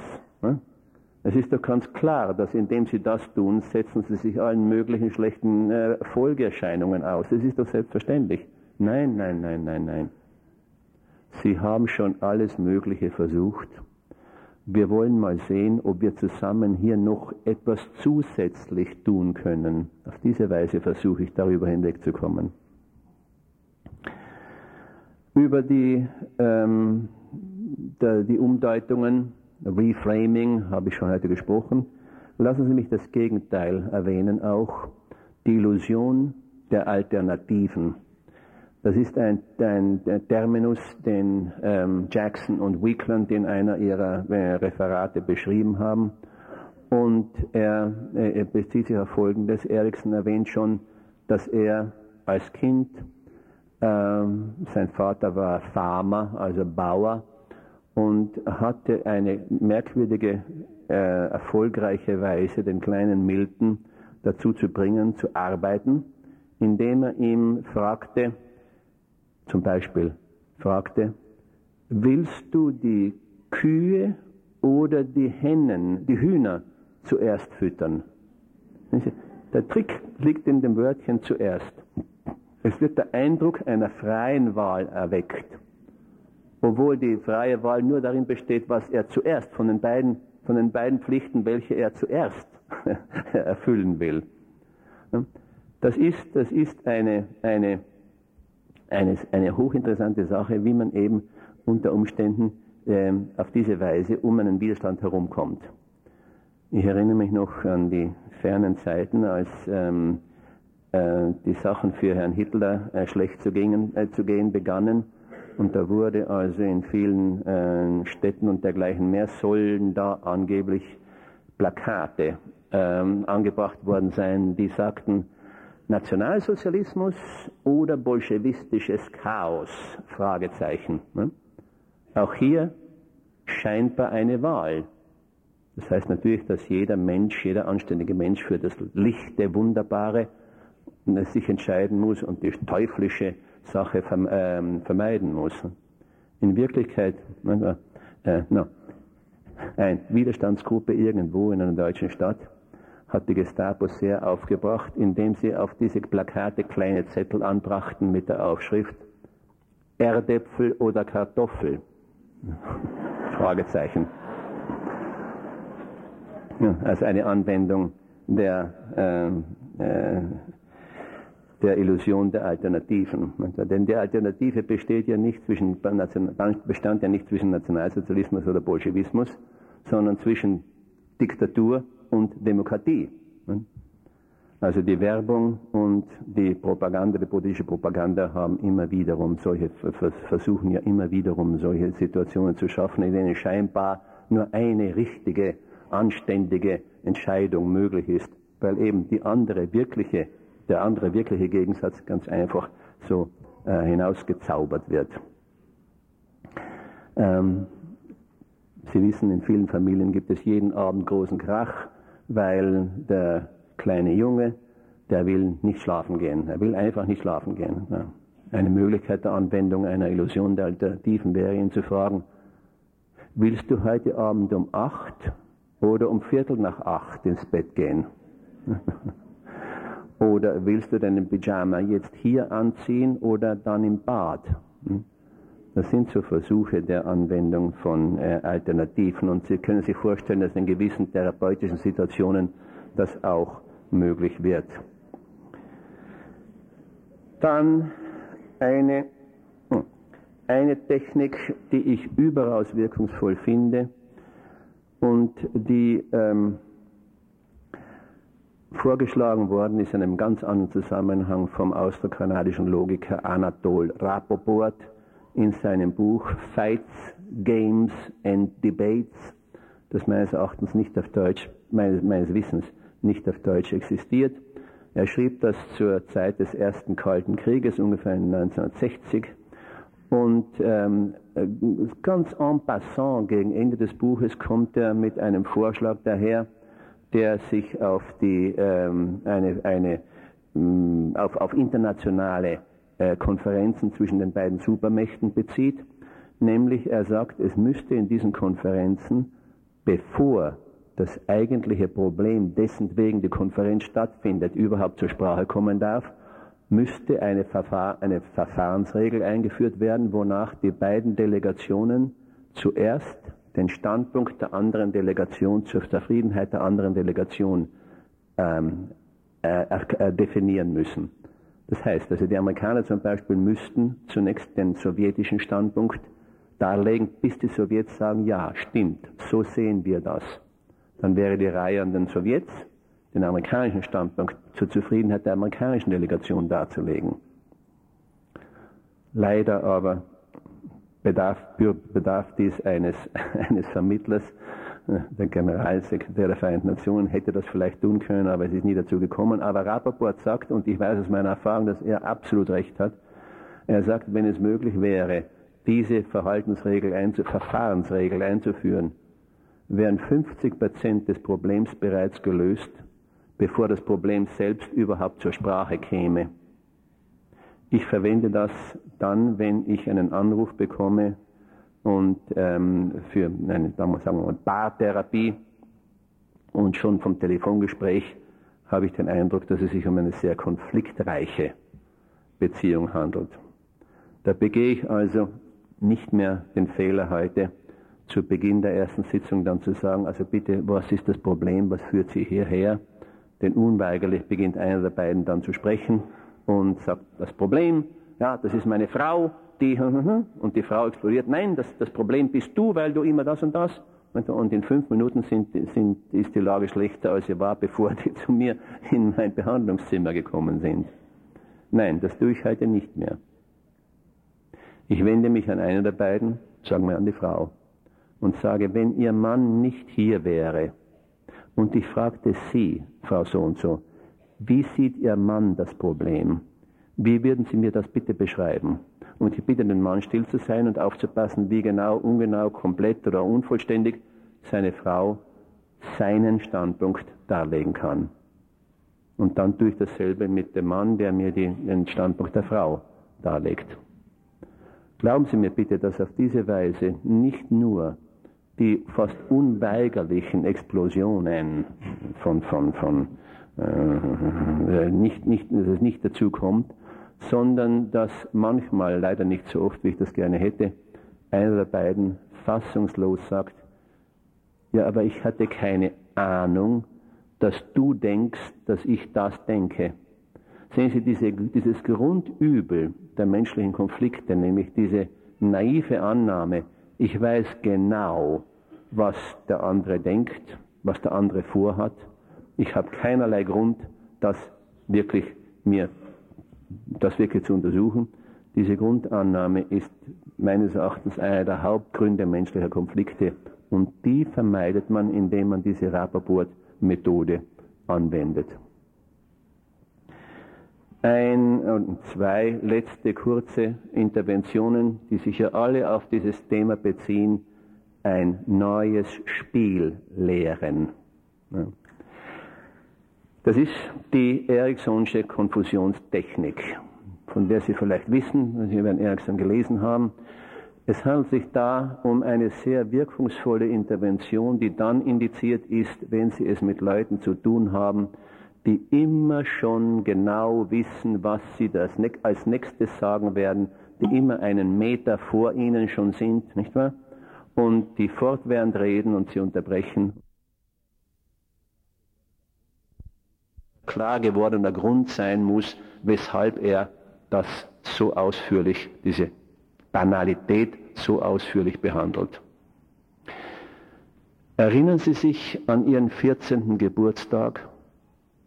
Es ist doch ganz klar, dass indem sie das tun, setzen sie sich allen möglichen schlechten äh, Folgeerscheinungen aus. Das ist doch selbstverständlich. Nein, nein, nein, nein, nein. Sie haben schon alles Mögliche versucht. Wir wollen mal sehen, ob wir zusammen hier noch etwas zusätzlich tun können. Auf diese Weise versuche ich darüber hinwegzukommen. Über die, ähm, die Umdeutungen Reframing habe ich schon heute gesprochen. Lassen Sie mich das Gegenteil erwähnen auch. Die Illusion der Alternativen. Das ist ein, ein Terminus, den ähm, Jackson und Wickland in einer ihrer äh, Referate beschrieben haben. Und er, er bezieht sich auf Folgendes. Erikson erwähnt schon, dass er als Kind, ähm, sein Vater war Farmer, also Bauer, und hatte eine merkwürdige, äh, erfolgreiche Weise, den kleinen Milton dazu zu bringen, zu arbeiten, indem er ihm fragte, zum Beispiel fragte, willst du die Kühe oder die Hennen, die Hühner zuerst füttern? Der Trick liegt in dem Wörtchen zuerst. Es wird der Eindruck einer freien Wahl erweckt, obwohl die freie Wahl nur darin besteht, was er zuerst von den beiden, von den beiden Pflichten, welche er zuerst erfüllen will. Das ist, das ist eine, eine, eine, eine hochinteressante Sache, wie man eben unter Umständen ähm, auf diese Weise um einen Widerstand herumkommt. Ich erinnere mich noch an die fernen Zeiten, als ähm, äh, die Sachen für Herrn Hitler äh, schlecht zu gehen, äh, zu gehen begannen. Und da wurde also in vielen äh, Städten und dergleichen mehr sollen da angeblich Plakate ähm, angebracht worden sein, die sagten, Nationalsozialismus oder bolschewistisches Chaos? Fragezeichen. Ne? Auch hier scheinbar eine Wahl. Das heißt natürlich, dass jeder Mensch, jeder anständige Mensch für das Lichte, Wunderbare sich entscheiden muss und die teuflische Sache ähm, vermeiden muss. In Wirklichkeit, äh, eine Widerstandsgruppe irgendwo in einer deutschen Stadt hat die Gestapo sehr aufgebracht, indem sie auf diese Plakate kleine Zettel anbrachten mit der Aufschrift Erdäpfel oder Kartoffel. Fragezeichen. Ja, als eine Anwendung der, äh, äh, der Illusion der Alternativen. Denn die Alternative besteht ja nicht zwischen, bestand ja nicht zwischen Nationalsozialismus oder Bolschewismus, sondern zwischen Diktatur und Demokratie. Also die Werbung und die Propaganda, die politische Propaganda haben immer wiederum solche, versuchen ja immer wiederum solche Situationen zu schaffen, in denen scheinbar nur eine richtige, anständige Entscheidung möglich ist, weil eben die andere wirkliche, der andere wirkliche Gegensatz ganz einfach so äh, hinausgezaubert wird. Ähm, Sie wissen, in vielen Familien gibt es jeden Abend großen Krach, weil der kleine Junge, der will nicht schlafen gehen. Er will einfach nicht schlafen gehen. Eine Möglichkeit der Anwendung einer Illusion der Alternativen wäre, ihn zu fragen, willst du heute Abend um acht oder um Viertel nach acht ins Bett gehen? oder willst du deinen Pyjama jetzt hier anziehen oder dann im Bad? Hm? Das sind so Versuche der Anwendung von äh, Alternativen und Sie können sich vorstellen, dass in gewissen therapeutischen Situationen das auch möglich wird. Dann eine, hm, eine Technik, die ich überaus wirkungsvoll finde und die ähm, vorgeschlagen worden ist in einem ganz anderen Zusammenhang vom austrokanadischen Logiker Anatol Rapoport in seinem Buch Fights, Games and Debates, das meines Erachtens nicht auf Deutsch, meines, meines Wissens nicht auf Deutsch existiert. Er schrieb das zur Zeit des Ersten Kalten Krieges, ungefähr 1960. Und ähm, ganz en passant gegen Ende des Buches kommt er mit einem Vorschlag daher, der sich auf die ähm, eine, eine mh, auf, auf internationale äh, Konferenzen zwischen den beiden Supermächten bezieht, nämlich er sagt, es müsste in diesen Konferenzen, bevor das eigentliche Problem, dessen wegen die Konferenz stattfindet, überhaupt zur Sprache kommen darf, müsste eine, Verfahr eine Verfahrensregel eingeführt werden, wonach die beiden Delegationen zuerst den Standpunkt der anderen Delegation zur Zufriedenheit der anderen Delegation ähm, äh, äh, definieren müssen. Das heißt, also die Amerikaner zum Beispiel müssten zunächst den sowjetischen Standpunkt darlegen, bis die Sowjets sagen, ja, stimmt, so sehen wir das. Dann wäre die Reihe an den Sowjets, den amerikanischen Standpunkt zur Zufriedenheit der amerikanischen Delegation darzulegen. Leider aber bedarf, bedarf dies eines, eines Vermittlers, der Generalsekretär der Vereinten Nationen hätte das vielleicht tun können, aber es ist nie dazu gekommen. Aber Rappaport sagt, und ich weiß aus meiner Erfahrung, dass er absolut recht hat, er sagt, wenn es möglich wäre, diese Verhaltensregel, einzu Verfahrensregel einzuführen, wären 50 Prozent des Problems bereits gelöst, bevor das Problem selbst überhaupt zur Sprache käme. Ich verwende das dann, wenn ich einen Anruf bekomme und ähm, für eine, sagen wir mal, Paartherapie und schon vom Telefongespräch habe ich den Eindruck, dass es sich um eine sehr konfliktreiche Beziehung handelt. Da begehe ich also nicht mehr den Fehler heute, zu Beginn der ersten Sitzung dann zu sagen, also bitte, was ist das Problem, was führt Sie hierher? Denn unweigerlich beginnt einer der beiden dann zu sprechen und sagt, das Problem, ja, das ist meine Frau, die, und die Frau explodiert, nein, das, das Problem bist du, weil du immer das und das. Und in fünf Minuten sind, sind, ist die Lage schlechter, als sie war, bevor die zu mir in mein Behandlungszimmer gekommen sind. Nein, das tue ich heute nicht mehr. Ich wende mich an einer der beiden, sagen wir an die Frau, und sage, wenn Ihr Mann nicht hier wäre, und ich fragte Sie, Frau so und so, wie sieht Ihr Mann das Problem? Wie würden Sie mir das bitte beschreiben? Und ich bitte den Mann still zu sein und aufzupassen, wie genau, ungenau, komplett oder unvollständig seine Frau seinen Standpunkt darlegen kann. Und dann tue ich dasselbe mit dem Mann, der mir den Standpunkt der Frau darlegt. Glauben Sie mir bitte, dass auf diese Weise nicht nur die fast unweigerlichen Explosionen von, von, von äh, nicht, nicht, dass es nicht dazu kommt, sondern dass manchmal, leider nicht so oft, wie ich das gerne hätte, einer der beiden fassungslos sagt, ja, aber ich hatte keine Ahnung, dass du denkst, dass ich das denke. Sehen Sie, diese, dieses Grundübel der menschlichen Konflikte, nämlich diese naive Annahme, ich weiß genau, was der andere denkt, was der andere vorhat, ich habe keinerlei Grund, das wirklich mir das wirklich zu untersuchen. Diese Grundannahme ist meines Erachtens einer der Hauptgründe menschlicher Konflikte und die vermeidet man, indem man diese Rappaport-Methode anwendet. Ein und zwei letzte kurze Interventionen, die sich ja alle auf dieses Thema beziehen, ein neues Spiel lehren. Das ist die Eriksonsche Konfusionstechnik, von der Sie vielleicht wissen, wenn Sie über Erikson gelesen haben. Es handelt sich da um eine sehr wirkungsvolle Intervention, die dann indiziert ist, wenn Sie es mit Leuten zu tun haben, die immer schon genau wissen, was sie als nächstes sagen werden, die immer einen Meter vor Ihnen schon sind, nicht wahr? Und die fortwährend reden und Sie unterbrechen. Klar gewordener Grund sein muss, weshalb er das so ausführlich, diese Banalität so ausführlich behandelt. Erinnern Sie sich an Ihren 14. Geburtstag?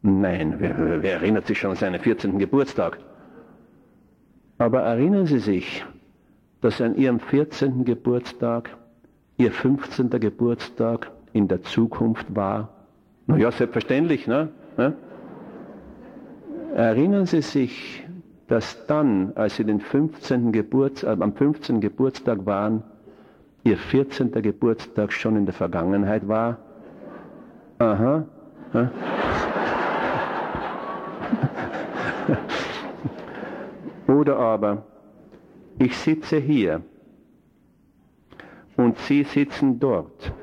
Nein, wer, wer erinnert sich schon an seinen 14. Geburtstag? Aber erinnern Sie sich, dass an Ihrem 14. Geburtstag Ihr 15. Geburtstag in der Zukunft war? Na ja, selbstverständlich, ne? Erinnern Sie sich, dass dann, als Sie den 15. Geburts, äh, am 15. Geburtstag waren, Ihr 14. Geburtstag schon in der Vergangenheit war? Aha. Oder aber, ich sitze hier und Sie sitzen dort.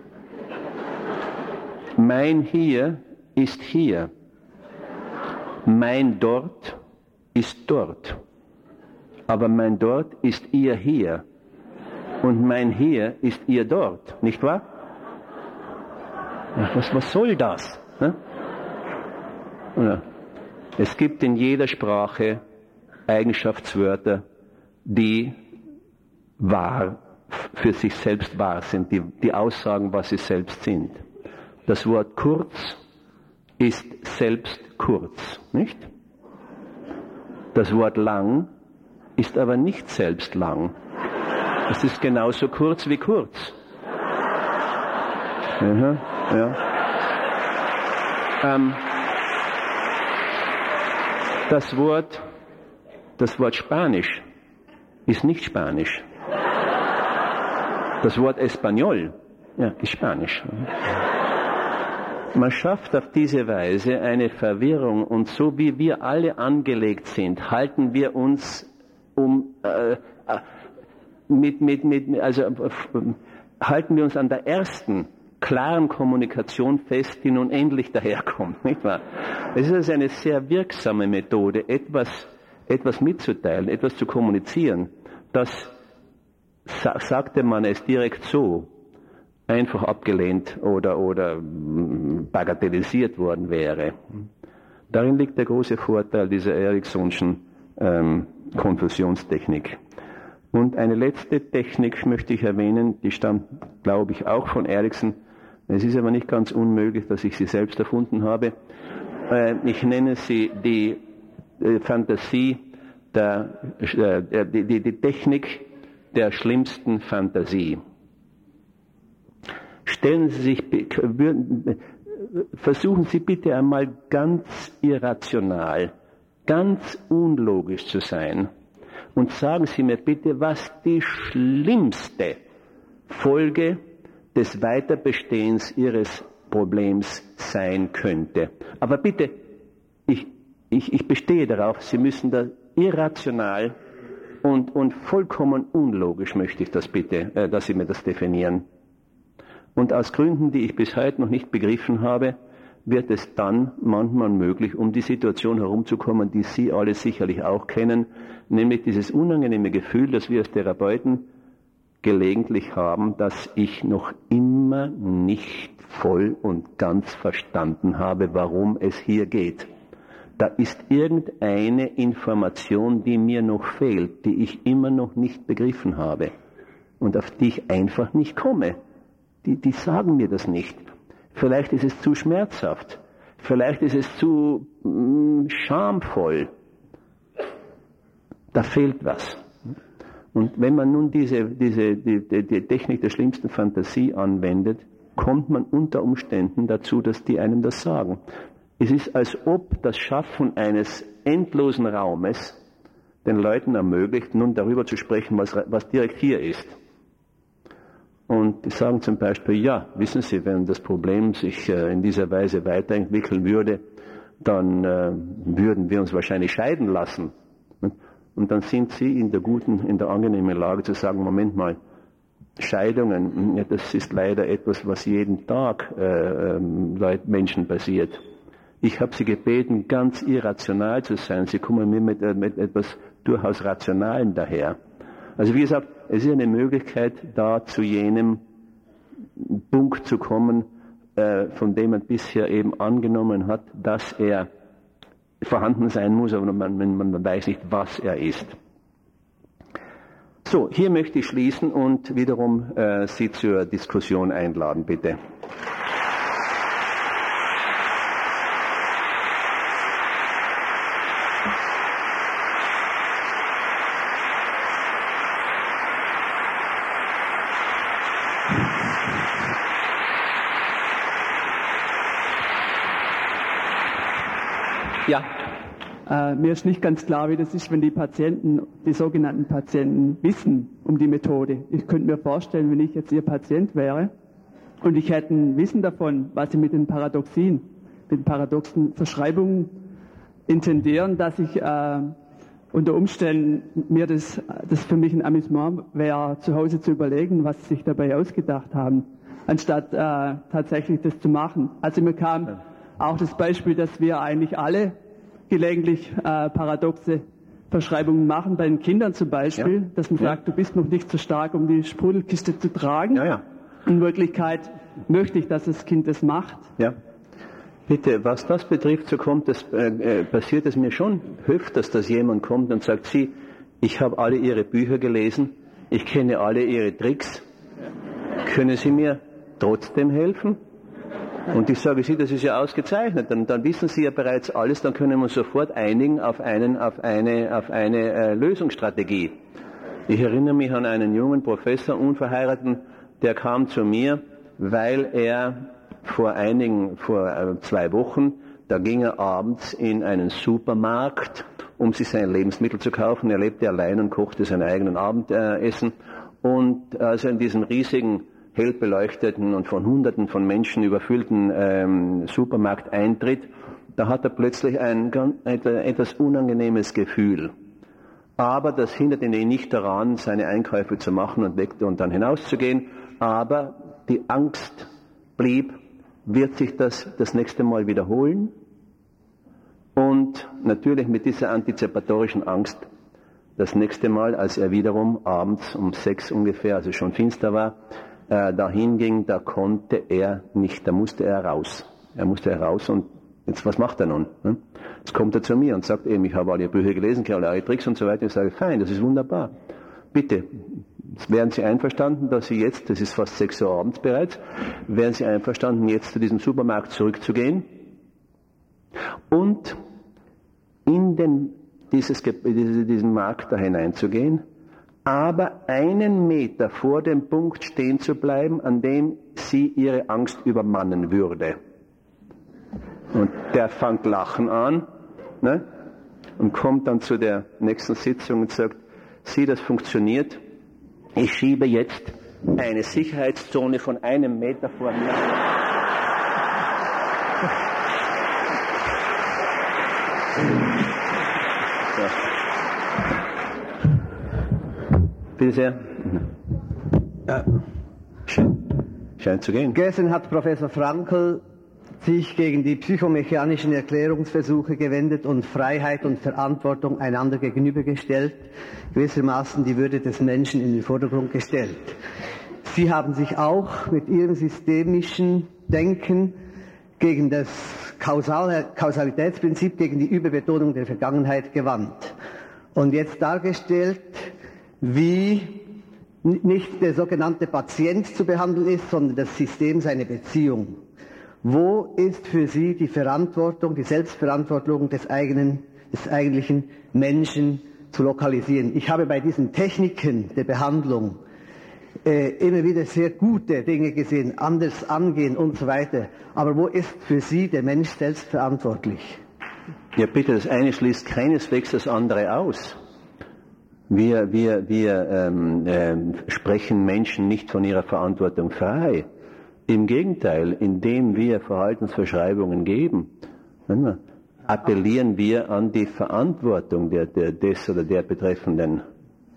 Mein Hier ist hier. Mein dort ist dort. Aber mein dort ist ihr hier. Und mein hier ist ihr dort. Nicht wahr? Was, was soll das? Es gibt in jeder Sprache Eigenschaftswörter, die wahr, für sich selbst wahr sind, die, die aussagen, was sie selbst sind. Das Wort kurz ist selbst kurz, nicht? Das Wort lang ist aber nicht selbst lang. Es ist genauso kurz wie kurz. Aha, ja. Ähm, das Wort, das Wort Spanisch ist nicht Spanisch. Das Wort Espanol ja, ist Spanisch. Man schafft auf diese Weise eine Verwirrung und so wie wir alle angelegt sind, halten wir uns um äh, äh mit, mit, mit, also halten wir uns an der ersten klaren Kommunikation fest, die nun endlich daherkommt, nicht wahr? Es ist also eine sehr wirksame Methode, etwas, etwas mitzuteilen, etwas zu kommunizieren. Das sagte man es direkt so, einfach abgelehnt oder, oder mm, bagatellisiert worden wäre. Darin liegt der große Vorteil dieser Ericksonschen ähm, Konfusionstechnik. Und eine letzte Technik möchte ich erwähnen, die stammt, glaube ich, auch von Erikson. Es ist aber nicht ganz unmöglich, dass ich sie selbst erfunden habe. Äh, ich nenne sie die äh, Fantasie, der, äh, die, die, die Technik der schlimmsten Fantasie. Stellen Sie sich, versuchen Sie bitte einmal ganz irrational, ganz unlogisch zu sein und sagen Sie mir bitte, was die schlimmste Folge des Weiterbestehens Ihres Problems sein könnte. Aber bitte, ich, ich, ich bestehe darauf, Sie müssen da irrational und, und vollkommen unlogisch möchte ich das bitte, äh, dass Sie mir das definieren. Und aus Gründen, die ich bis heute noch nicht begriffen habe, wird es dann manchmal möglich, um die Situation herumzukommen, die Sie alle sicherlich auch kennen, nämlich dieses unangenehme Gefühl, das wir als Therapeuten gelegentlich haben, dass ich noch immer nicht voll und ganz verstanden habe, warum es hier geht. Da ist irgendeine Information, die mir noch fehlt, die ich immer noch nicht begriffen habe und auf die ich einfach nicht komme die, die sagen mir das nicht. Vielleicht ist es zu schmerzhaft. Vielleicht ist es zu mm, schamvoll. Da fehlt was. Und wenn man nun diese, diese, die, die, die Technik der schlimmsten Fantasie anwendet, kommt man unter Umständen dazu, dass die einem das sagen. Es ist, als ob das Schaffen eines endlosen Raumes den Leuten ermöglicht, nun darüber zu sprechen, was, was direkt hier ist. Und die sagen zum Beispiel, ja, wissen Sie, wenn das Problem sich äh, in dieser Weise weiterentwickeln würde, dann äh, würden wir uns wahrscheinlich scheiden lassen. Und dann sind Sie in der guten, in der angenehmen Lage zu sagen, Moment mal, Scheidungen, das ist leider etwas, was jeden Tag äh, ähm, Menschen passiert. Ich habe Sie gebeten, ganz irrational zu sein. Sie kommen mir mit, äh, mit etwas durchaus Rationalen daher. Also wie gesagt, es ist eine Möglichkeit, da zu jenem Punkt zu kommen, äh, von dem man bisher eben angenommen hat, dass er vorhanden sein muss, aber man, man weiß nicht, was er ist. So, hier möchte ich schließen und wiederum äh, Sie zur Diskussion einladen, bitte. Äh, mir ist nicht ganz klar, wie das ist, wenn die Patienten, die sogenannten Patienten, wissen um die Methode. Ich könnte mir vorstellen, wenn ich jetzt Ihr Patient wäre und ich hätte ein Wissen davon, was Sie mit den Paradoxien, mit den paradoxen Verschreibungen intendieren, dass ich äh, unter Umständen mir das, das für mich ein Amüsement wäre, zu Hause zu überlegen, was sie sich dabei ausgedacht haben, anstatt äh, tatsächlich das zu machen. Also mir kam auch das Beispiel, dass wir eigentlich alle gelegentlich äh, paradoxe Verschreibungen machen, bei den Kindern zum Beispiel, ja. dass man ja. sagt, du bist noch nicht so stark, um die Sprudelkiste zu tragen. Ja, ja. In Wirklichkeit möchte ich, dass das Kind das macht. Ja. Bitte, was das betrifft, so kommt es, äh, äh, passiert es mir schon öfters, dass jemand kommt und sagt, Sie, ich habe alle Ihre Bücher gelesen, ich kenne alle Ihre Tricks, können Sie mir trotzdem helfen? Und ich sage, Sie, das ist ja ausgezeichnet. Dann, dann wissen Sie ja bereits alles, dann können wir uns sofort einigen auf, einen, auf eine, auf eine äh, Lösungsstrategie. Ich erinnere mich an einen jungen Professor, unverheirateten, der kam zu mir weil er vor einigen, vor äh, zwei Wochen, da ging er abends in einen Supermarkt, um sich seine Lebensmittel zu kaufen. Er lebte allein und kochte sein eigenen Abendessen. Und also in diesem riesigen, hell beleuchteten und von Hunderten von Menschen überfüllten ähm, Supermarkt eintritt, da hat er plötzlich ein, ein etwas unangenehmes Gefühl. Aber das hindert ihn nicht daran, seine Einkäufe zu machen und weg und dann hinauszugehen. Aber die Angst blieb, wird sich das das nächste Mal wiederholen? Und natürlich mit dieser antizipatorischen Angst das nächste Mal, als er wiederum abends um sechs ungefähr, also schon finster war, äh, dahin ging, da konnte er nicht, da musste er raus. Er musste raus und jetzt was macht er nun? Ne? Jetzt kommt er zu mir und sagt eben, ich habe alle Bücher gelesen, alle Tricks und so weiter. Ich sage, fein, das ist wunderbar. Bitte, wären Sie einverstanden, dass Sie jetzt, das ist fast sechs Uhr abends bereits, wären Sie einverstanden, jetzt zu diesem Supermarkt zurückzugehen und in den, dieses, diesen Markt da hineinzugehen, aber einen Meter vor dem Punkt stehen zu bleiben, an dem sie ihre Angst übermannen würde. Und der fängt Lachen an ne? und kommt dann zu der nächsten Sitzung und sagt, sieh, das funktioniert. Ich schiebe jetzt eine Sicherheitszone von einem Meter vor mir. Bitte sehr. Ja. Scheint zu gehen. Gestern hat Professor Frankl sich gegen die psychomechanischen Erklärungsversuche gewendet und Freiheit und Verantwortung einander gegenübergestellt, gewissermaßen die Würde des Menschen in den Vordergrund gestellt. Sie haben sich auch mit ihrem systemischen Denken gegen das Kausal Kausalitätsprinzip, gegen die Überbetonung der Vergangenheit gewandt und jetzt dargestellt, wie nicht der sogenannte Patient zu behandeln ist, sondern das System seine Beziehung. Wo ist für Sie die Verantwortung, die Selbstverantwortung des eigenen, des eigentlichen Menschen zu lokalisieren? Ich habe bei diesen Techniken der Behandlung äh, immer wieder sehr gute Dinge gesehen, anders angehen und so weiter. Aber wo ist für Sie der Mensch selbst verantwortlich? Ja, bitte, das eine schließt keineswegs das andere aus. Wir, wir, wir ähm, äh, sprechen Menschen nicht von ihrer Verantwortung frei. Im Gegenteil, indem wir Verhaltensverschreibungen geben, appellieren wir an die Verantwortung der, der, des oder der Betreffenden.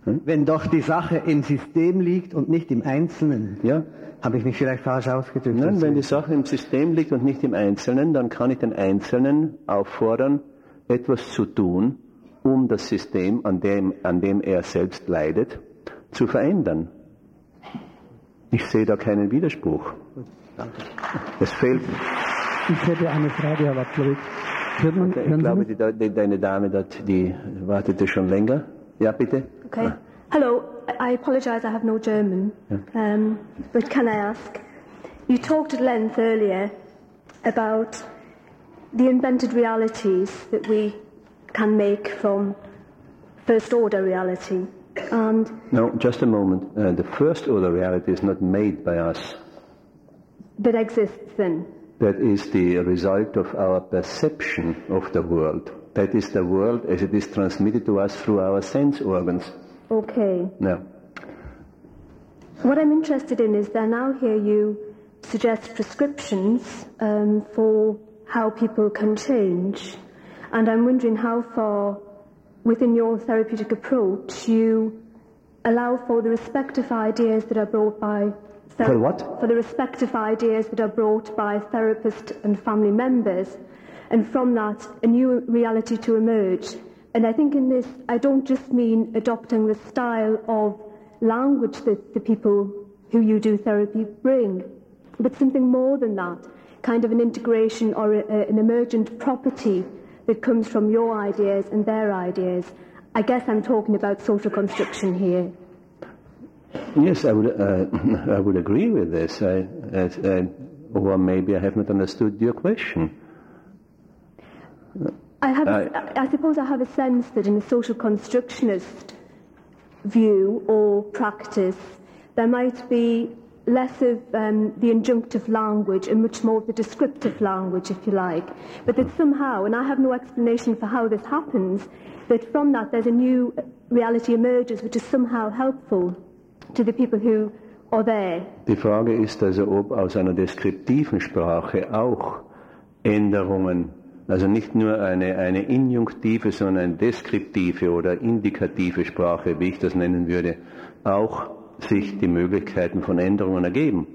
Hm? Wenn doch die Sache im System liegt und nicht im Einzelnen, ja. habe ich mich vielleicht falsch ausgedrückt. Nein, wenn die Sache im System liegt und nicht im Einzelnen, dann kann ich den Einzelnen auffordern, etwas zu tun, um das System, an dem, an dem er selbst leidet, zu verändern. Ich sehe da keinen Widerspruch. Danke. Es fehlt. Ich hätte eine Frage, Herr Watzlawick. Okay, ich glaube, die, die, deine Dame dort, die wartete schon länger. Ja, bitte. Okay. Hello. I apologize, I have no German. Yeah. Um, but can I ask? You talked at length earlier about the invented realities that we can make from first order reality. And no, just a moment. Uh, the first order reality is not made by us. That exists then. That is the result of our perception of the world. That is the world as it is transmitted to us through our sense organs. Okay. Now. What I'm interested in is that now here you suggest prescriptions um, for how people can change. And I'm wondering how far within your therapeutic approach you allow for the respective ideas that are brought by for what? For the respective ideas that are brought by therapists and family members, and from that, a new reality to emerge. And I think in this, I don't just mean adopting the style of language that the people who you do therapy bring, but something more than that, kind of an integration or a, a, an emergent property that comes from your ideas and their ideas. I guess I'm talking about social construction here. Yes, I would, uh, I would agree with this. I, I, or maybe I have not understood your question. I, have a, I suppose I have a sense that in a social constructionist view or practice, there might be less of um, the injunctive language and much more of the descriptive language, if you like. But that somehow, and I have no explanation for how this happens, that from that there's a new reality emerges which is somehow helpful to the people who are there. Die Frage ist also, ob aus einer deskriptiven Sprache auch Änderungen, also nicht nur eine, eine injunktive, sondern deskriptive oder indikative Sprache, wie ich das nennen würde, auch sich die Möglichkeiten von Änderungen ergeben.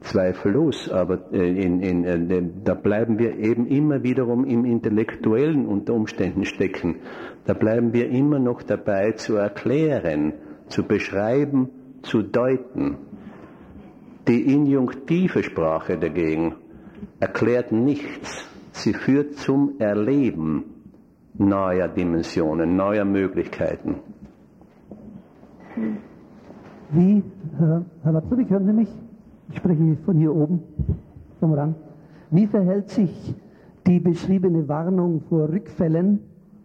Zweifellos, aber in, in, in, da bleiben wir eben immer wiederum im Intellektuellen unter Umständen stecken. Da bleiben wir immer noch dabei zu erklären, zu beschreiben, zu deuten. Die injunktive Sprache dagegen erklärt nichts. Sie führt zum Erleben neuer Dimensionen, neuer Möglichkeiten. Wie, Herr, Herr Watzlawick, hören Sie mich? Ich spreche von hier oben, vom Rang. Wie verhält sich die beschriebene Warnung vor Rückfällen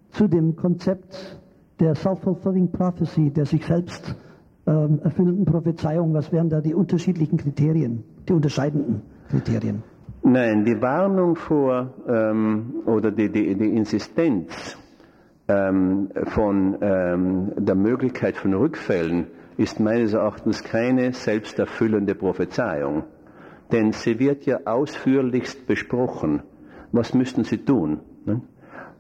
zu dem Konzept der Self-Fulfilling Prophecy, der sich selbst ähm, erfüllenden Prophezeiung? Was wären da die unterschiedlichen Kriterien, die unterscheidenden Kriterien? Nein, die Warnung vor ähm, oder die, die, die Insistenz ähm, von ähm, der Möglichkeit von Rückfällen ist meines Erachtens keine selbsterfüllende Prophezeiung. Denn sie wird ja ausführlichst besprochen. Was müssten sie tun? Ne?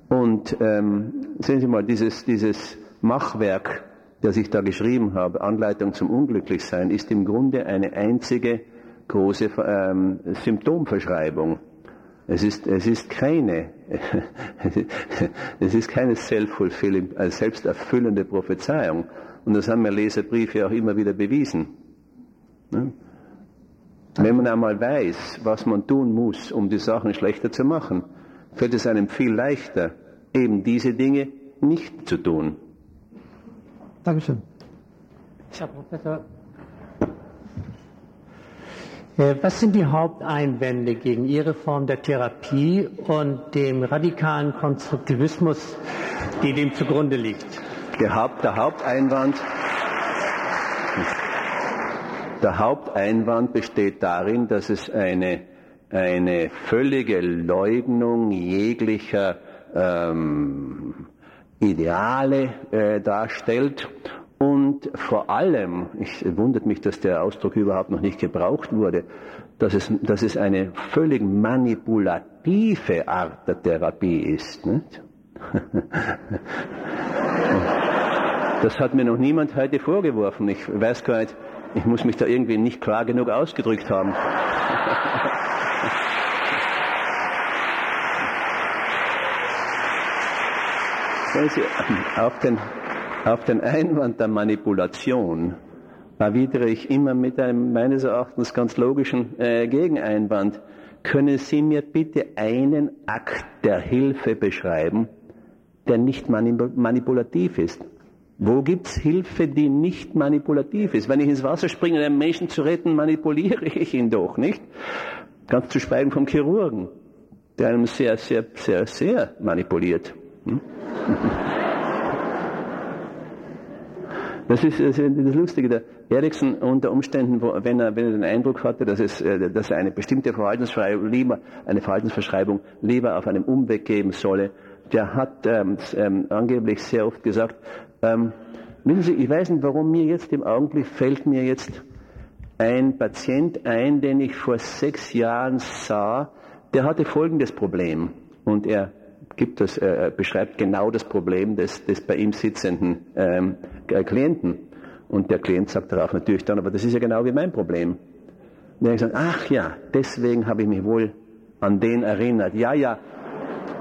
Und ähm, sehen Sie mal, dieses, dieses Machwerk, das ich da geschrieben habe, Anleitung zum Unglücklichsein, ist im Grunde eine einzige große ähm, Symptomverschreibung. Es ist, es ist keine, es ist keine also selbsterfüllende Prophezeiung. Und das haben wir Leserbriefe auch immer wieder bewiesen. Ne? Wenn man einmal weiß, was man tun muss, um die Sachen schlechter zu machen, fällt es einem viel leichter, eben diese Dinge nicht zu tun. Dankeschön. Herr Professor, äh, was sind die Haupteinwände gegen Ihre Form der Therapie und dem radikalen Konstruktivismus, die dem zugrunde liegt? Der, Haupt, der Haupteinwand der Haupteinwand besteht darin, dass es eine, eine völlige Leugnung jeglicher ähm, Ideale äh, darstellt und vor allem, ich wundert mich, dass der Ausdruck überhaupt noch nicht gebraucht wurde, dass es, dass es eine völlig manipulative Art der Therapie ist. Nicht? Das hat mir noch niemand heute vorgeworfen. Ich weiß gar nicht, ich muss mich da irgendwie nicht klar genug ausgedrückt haben. auf, den, auf den Einwand der Manipulation erwidere ich immer mit einem meines Erachtens ganz logischen äh, Gegeneinwand. Können Sie mir bitte einen Akt der Hilfe beschreiben, der nicht manipulativ ist? Wo gibt's Hilfe, die nicht manipulativ ist? Wenn ich ins Wasser springe, um einen Menschen zu retten, manipuliere ich ihn doch, nicht? Ganz zu schweigen vom Chirurgen, der einem sehr, sehr, sehr, sehr manipuliert. Hm? Das ist, das Lustige. Der Erikson unter Umständen, wenn, er, wenn er den Eindruck hatte, dass, es, äh, dass er eine bestimmte Verhaltensverschreibung lieber, eine Verhaltensverschreibung lieber auf einem Umweg geben solle, der hat ähm, ähm, angeblich sehr oft gesagt, ähm, wissen Sie, ich weiß nicht, warum mir jetzt im Augenblick fällt mir jetzt ein Patient ein, den ich vor sechs Jahren sah, der hatte folgendes Problem. Und er gibt das, äh, beschreibt genau das Problem des, des bei ihm sitzenden ähm, Klienten. Und der Klient sagt darauf natürlich dann, aber das ist ja genau wie mein Problem. Und er gesagt, ach ja, deswegen habe ich mich wohl an den erinnert. Ja, ja,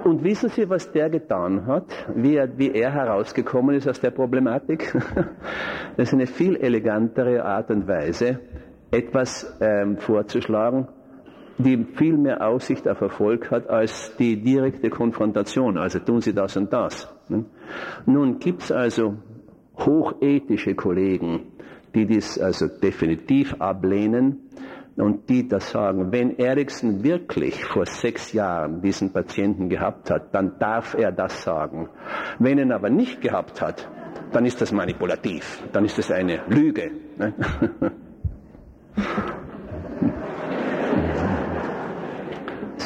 und wissen Sie, was der getan hat? Wie er, wie er herausgekommen ist aus der Problematik? Das ist eine viel elegantere Art und Weise, etwas ähm, vorzuschlagen, die viel mehr Aussicht auf Erfolg hat als die direkte Konfrontation. Also tun Sie das und das. Ne? Nun gibt es also hochethische Kollegen, die dies also definitiv ablehnen und die das sagen, wenn Erikson wirklich vor sechs Jahren diesen Patienten gehabt hat, dann darf er das sagen. Wenn er ihn aber nicht gehabt hat, dann ist das manipulativ, dann ist das eine Lüge. Ne?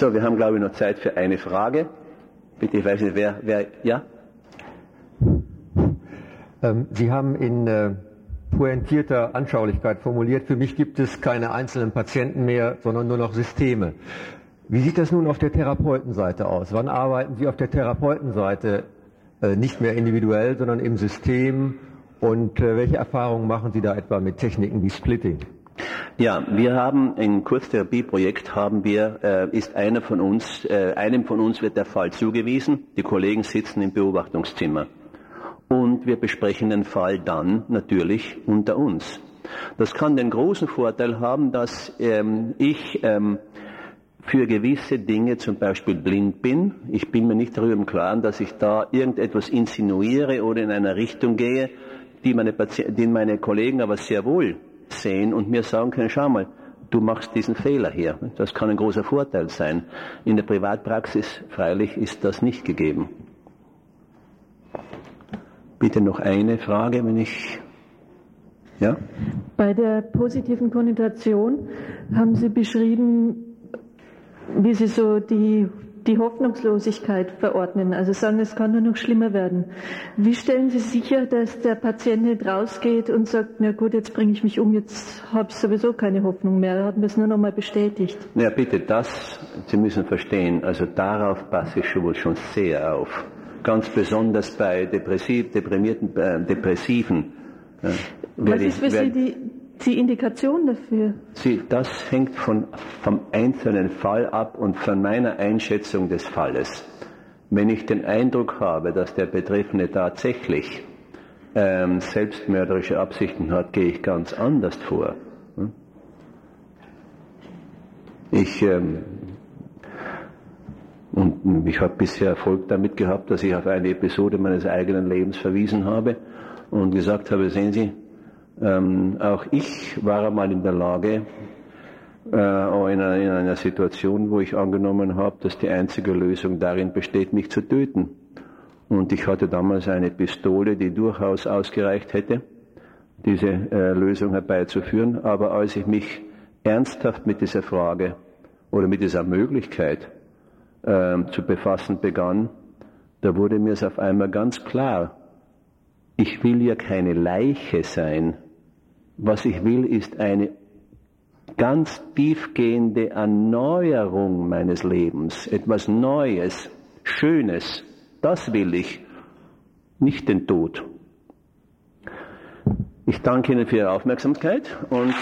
So, wir haben, glaube ich, noch Zeit für eine Frage. Bitte, ich weiß nicht, wer, wer, ja? Ähm, Sie haben in äh, pointierter Anschaulichkeit formuliert, für mich gibt es keine einzelnen Patienten mehr, sondern nur noch Systeme. Wie sieht das nun auf der Therapeutenseite aus? Wann arbeiten Sie auf der Therapeutenseite äh, nicht mehr individuell, sondern im System? Und äh, welche Erfahrungen machen Sie da etwa mit Techniken wie Splitting? Ja, wir haben ein Kurztherapieprojekt haben wir, äh, ist einer von uns, äh, einem von uns wird der Fall zugewiesen. Die Kollegen sitzen im Beobachtungszimmer. Und wir besprechen den Fall dann natürlich unter uns. Das kann den großen Vorteil haben, dass ähm, ich ähm, für gewisse Dinge zum Beispiel blind bin. Ich bin mir nicht darüber im Klaren, dass ich da irgendetwas insinuiere oder in einer Richtung gehe, die meine, die meine Kollegen aber sehr wohl sehen und mir sagen können, schau mal, du machst diesen Fehler hier. Das kann ein großer Vorteil sein. In der Privatpraxis freilich ist das nicht gegeben. Bitte noch eine Frage, wenn ich. Ja? Bei der positiven Konnotation haben Sie beschrieben, wie Sie so die die Hoffnungslosigkeit verordnen, also sagen, es kann nur noch schlimmer werden. Wie stellen Sie sicher, dass der Patient nicht rausgeht und sagt, na gut, jetzt bringe ich mich um, jetzt habe ich sowieso keine Hoffnung mehr, er hat mir es nur noch mal bestätigt. Na ja, bitte, das, Sie müssen verstehen, also darauf passe ich schon, schon sehr auf. Ganz besonders bei depressiv, deprimierten, äh, Depressiven. Äh, Was ist für Sie die, die Indikation dafür? Sie, das hängt von, vom einzelnen Fall ab und von meiner Einschätzung des Falles. Wenn ich den Eindruck habe, dass der Betreffende tatsächlich ähm, selbstmörderische Absichten hat, gehe ich ganz anders vor. Hm? Ich ähm, und ich habe bisher Erfolg damit gehabt, dass ich auf eine Episode meines eigenen Lebens verwiesen habe und gesagt habe, sehen Sie, ähm, auch ich war einmal in der Lage, äh, in, einer, in einer Situation, wo ich angenommen habe, dass die einzige Lösung darin besteht, mich zu töten. Und ich hatte damals eine Pistole, die durchaus ausgereicht hätte, diese äh, Lösung herbeizuführen. Aber als ich mich ernsthaft mit dieser Frage oder mit dieser Möglichkeit äh, zu befassen begann, da wurde mir es auf einmal ganz klar, ich will ja keine Leiche sein, was ich will, ist eine ganz tiefgehende Erneuerung meines Lebens, etwas Neues, Schönes. Das will ich, nicht den Tod. Ich danke Ihnen für Ihre Aufmerksamkeit und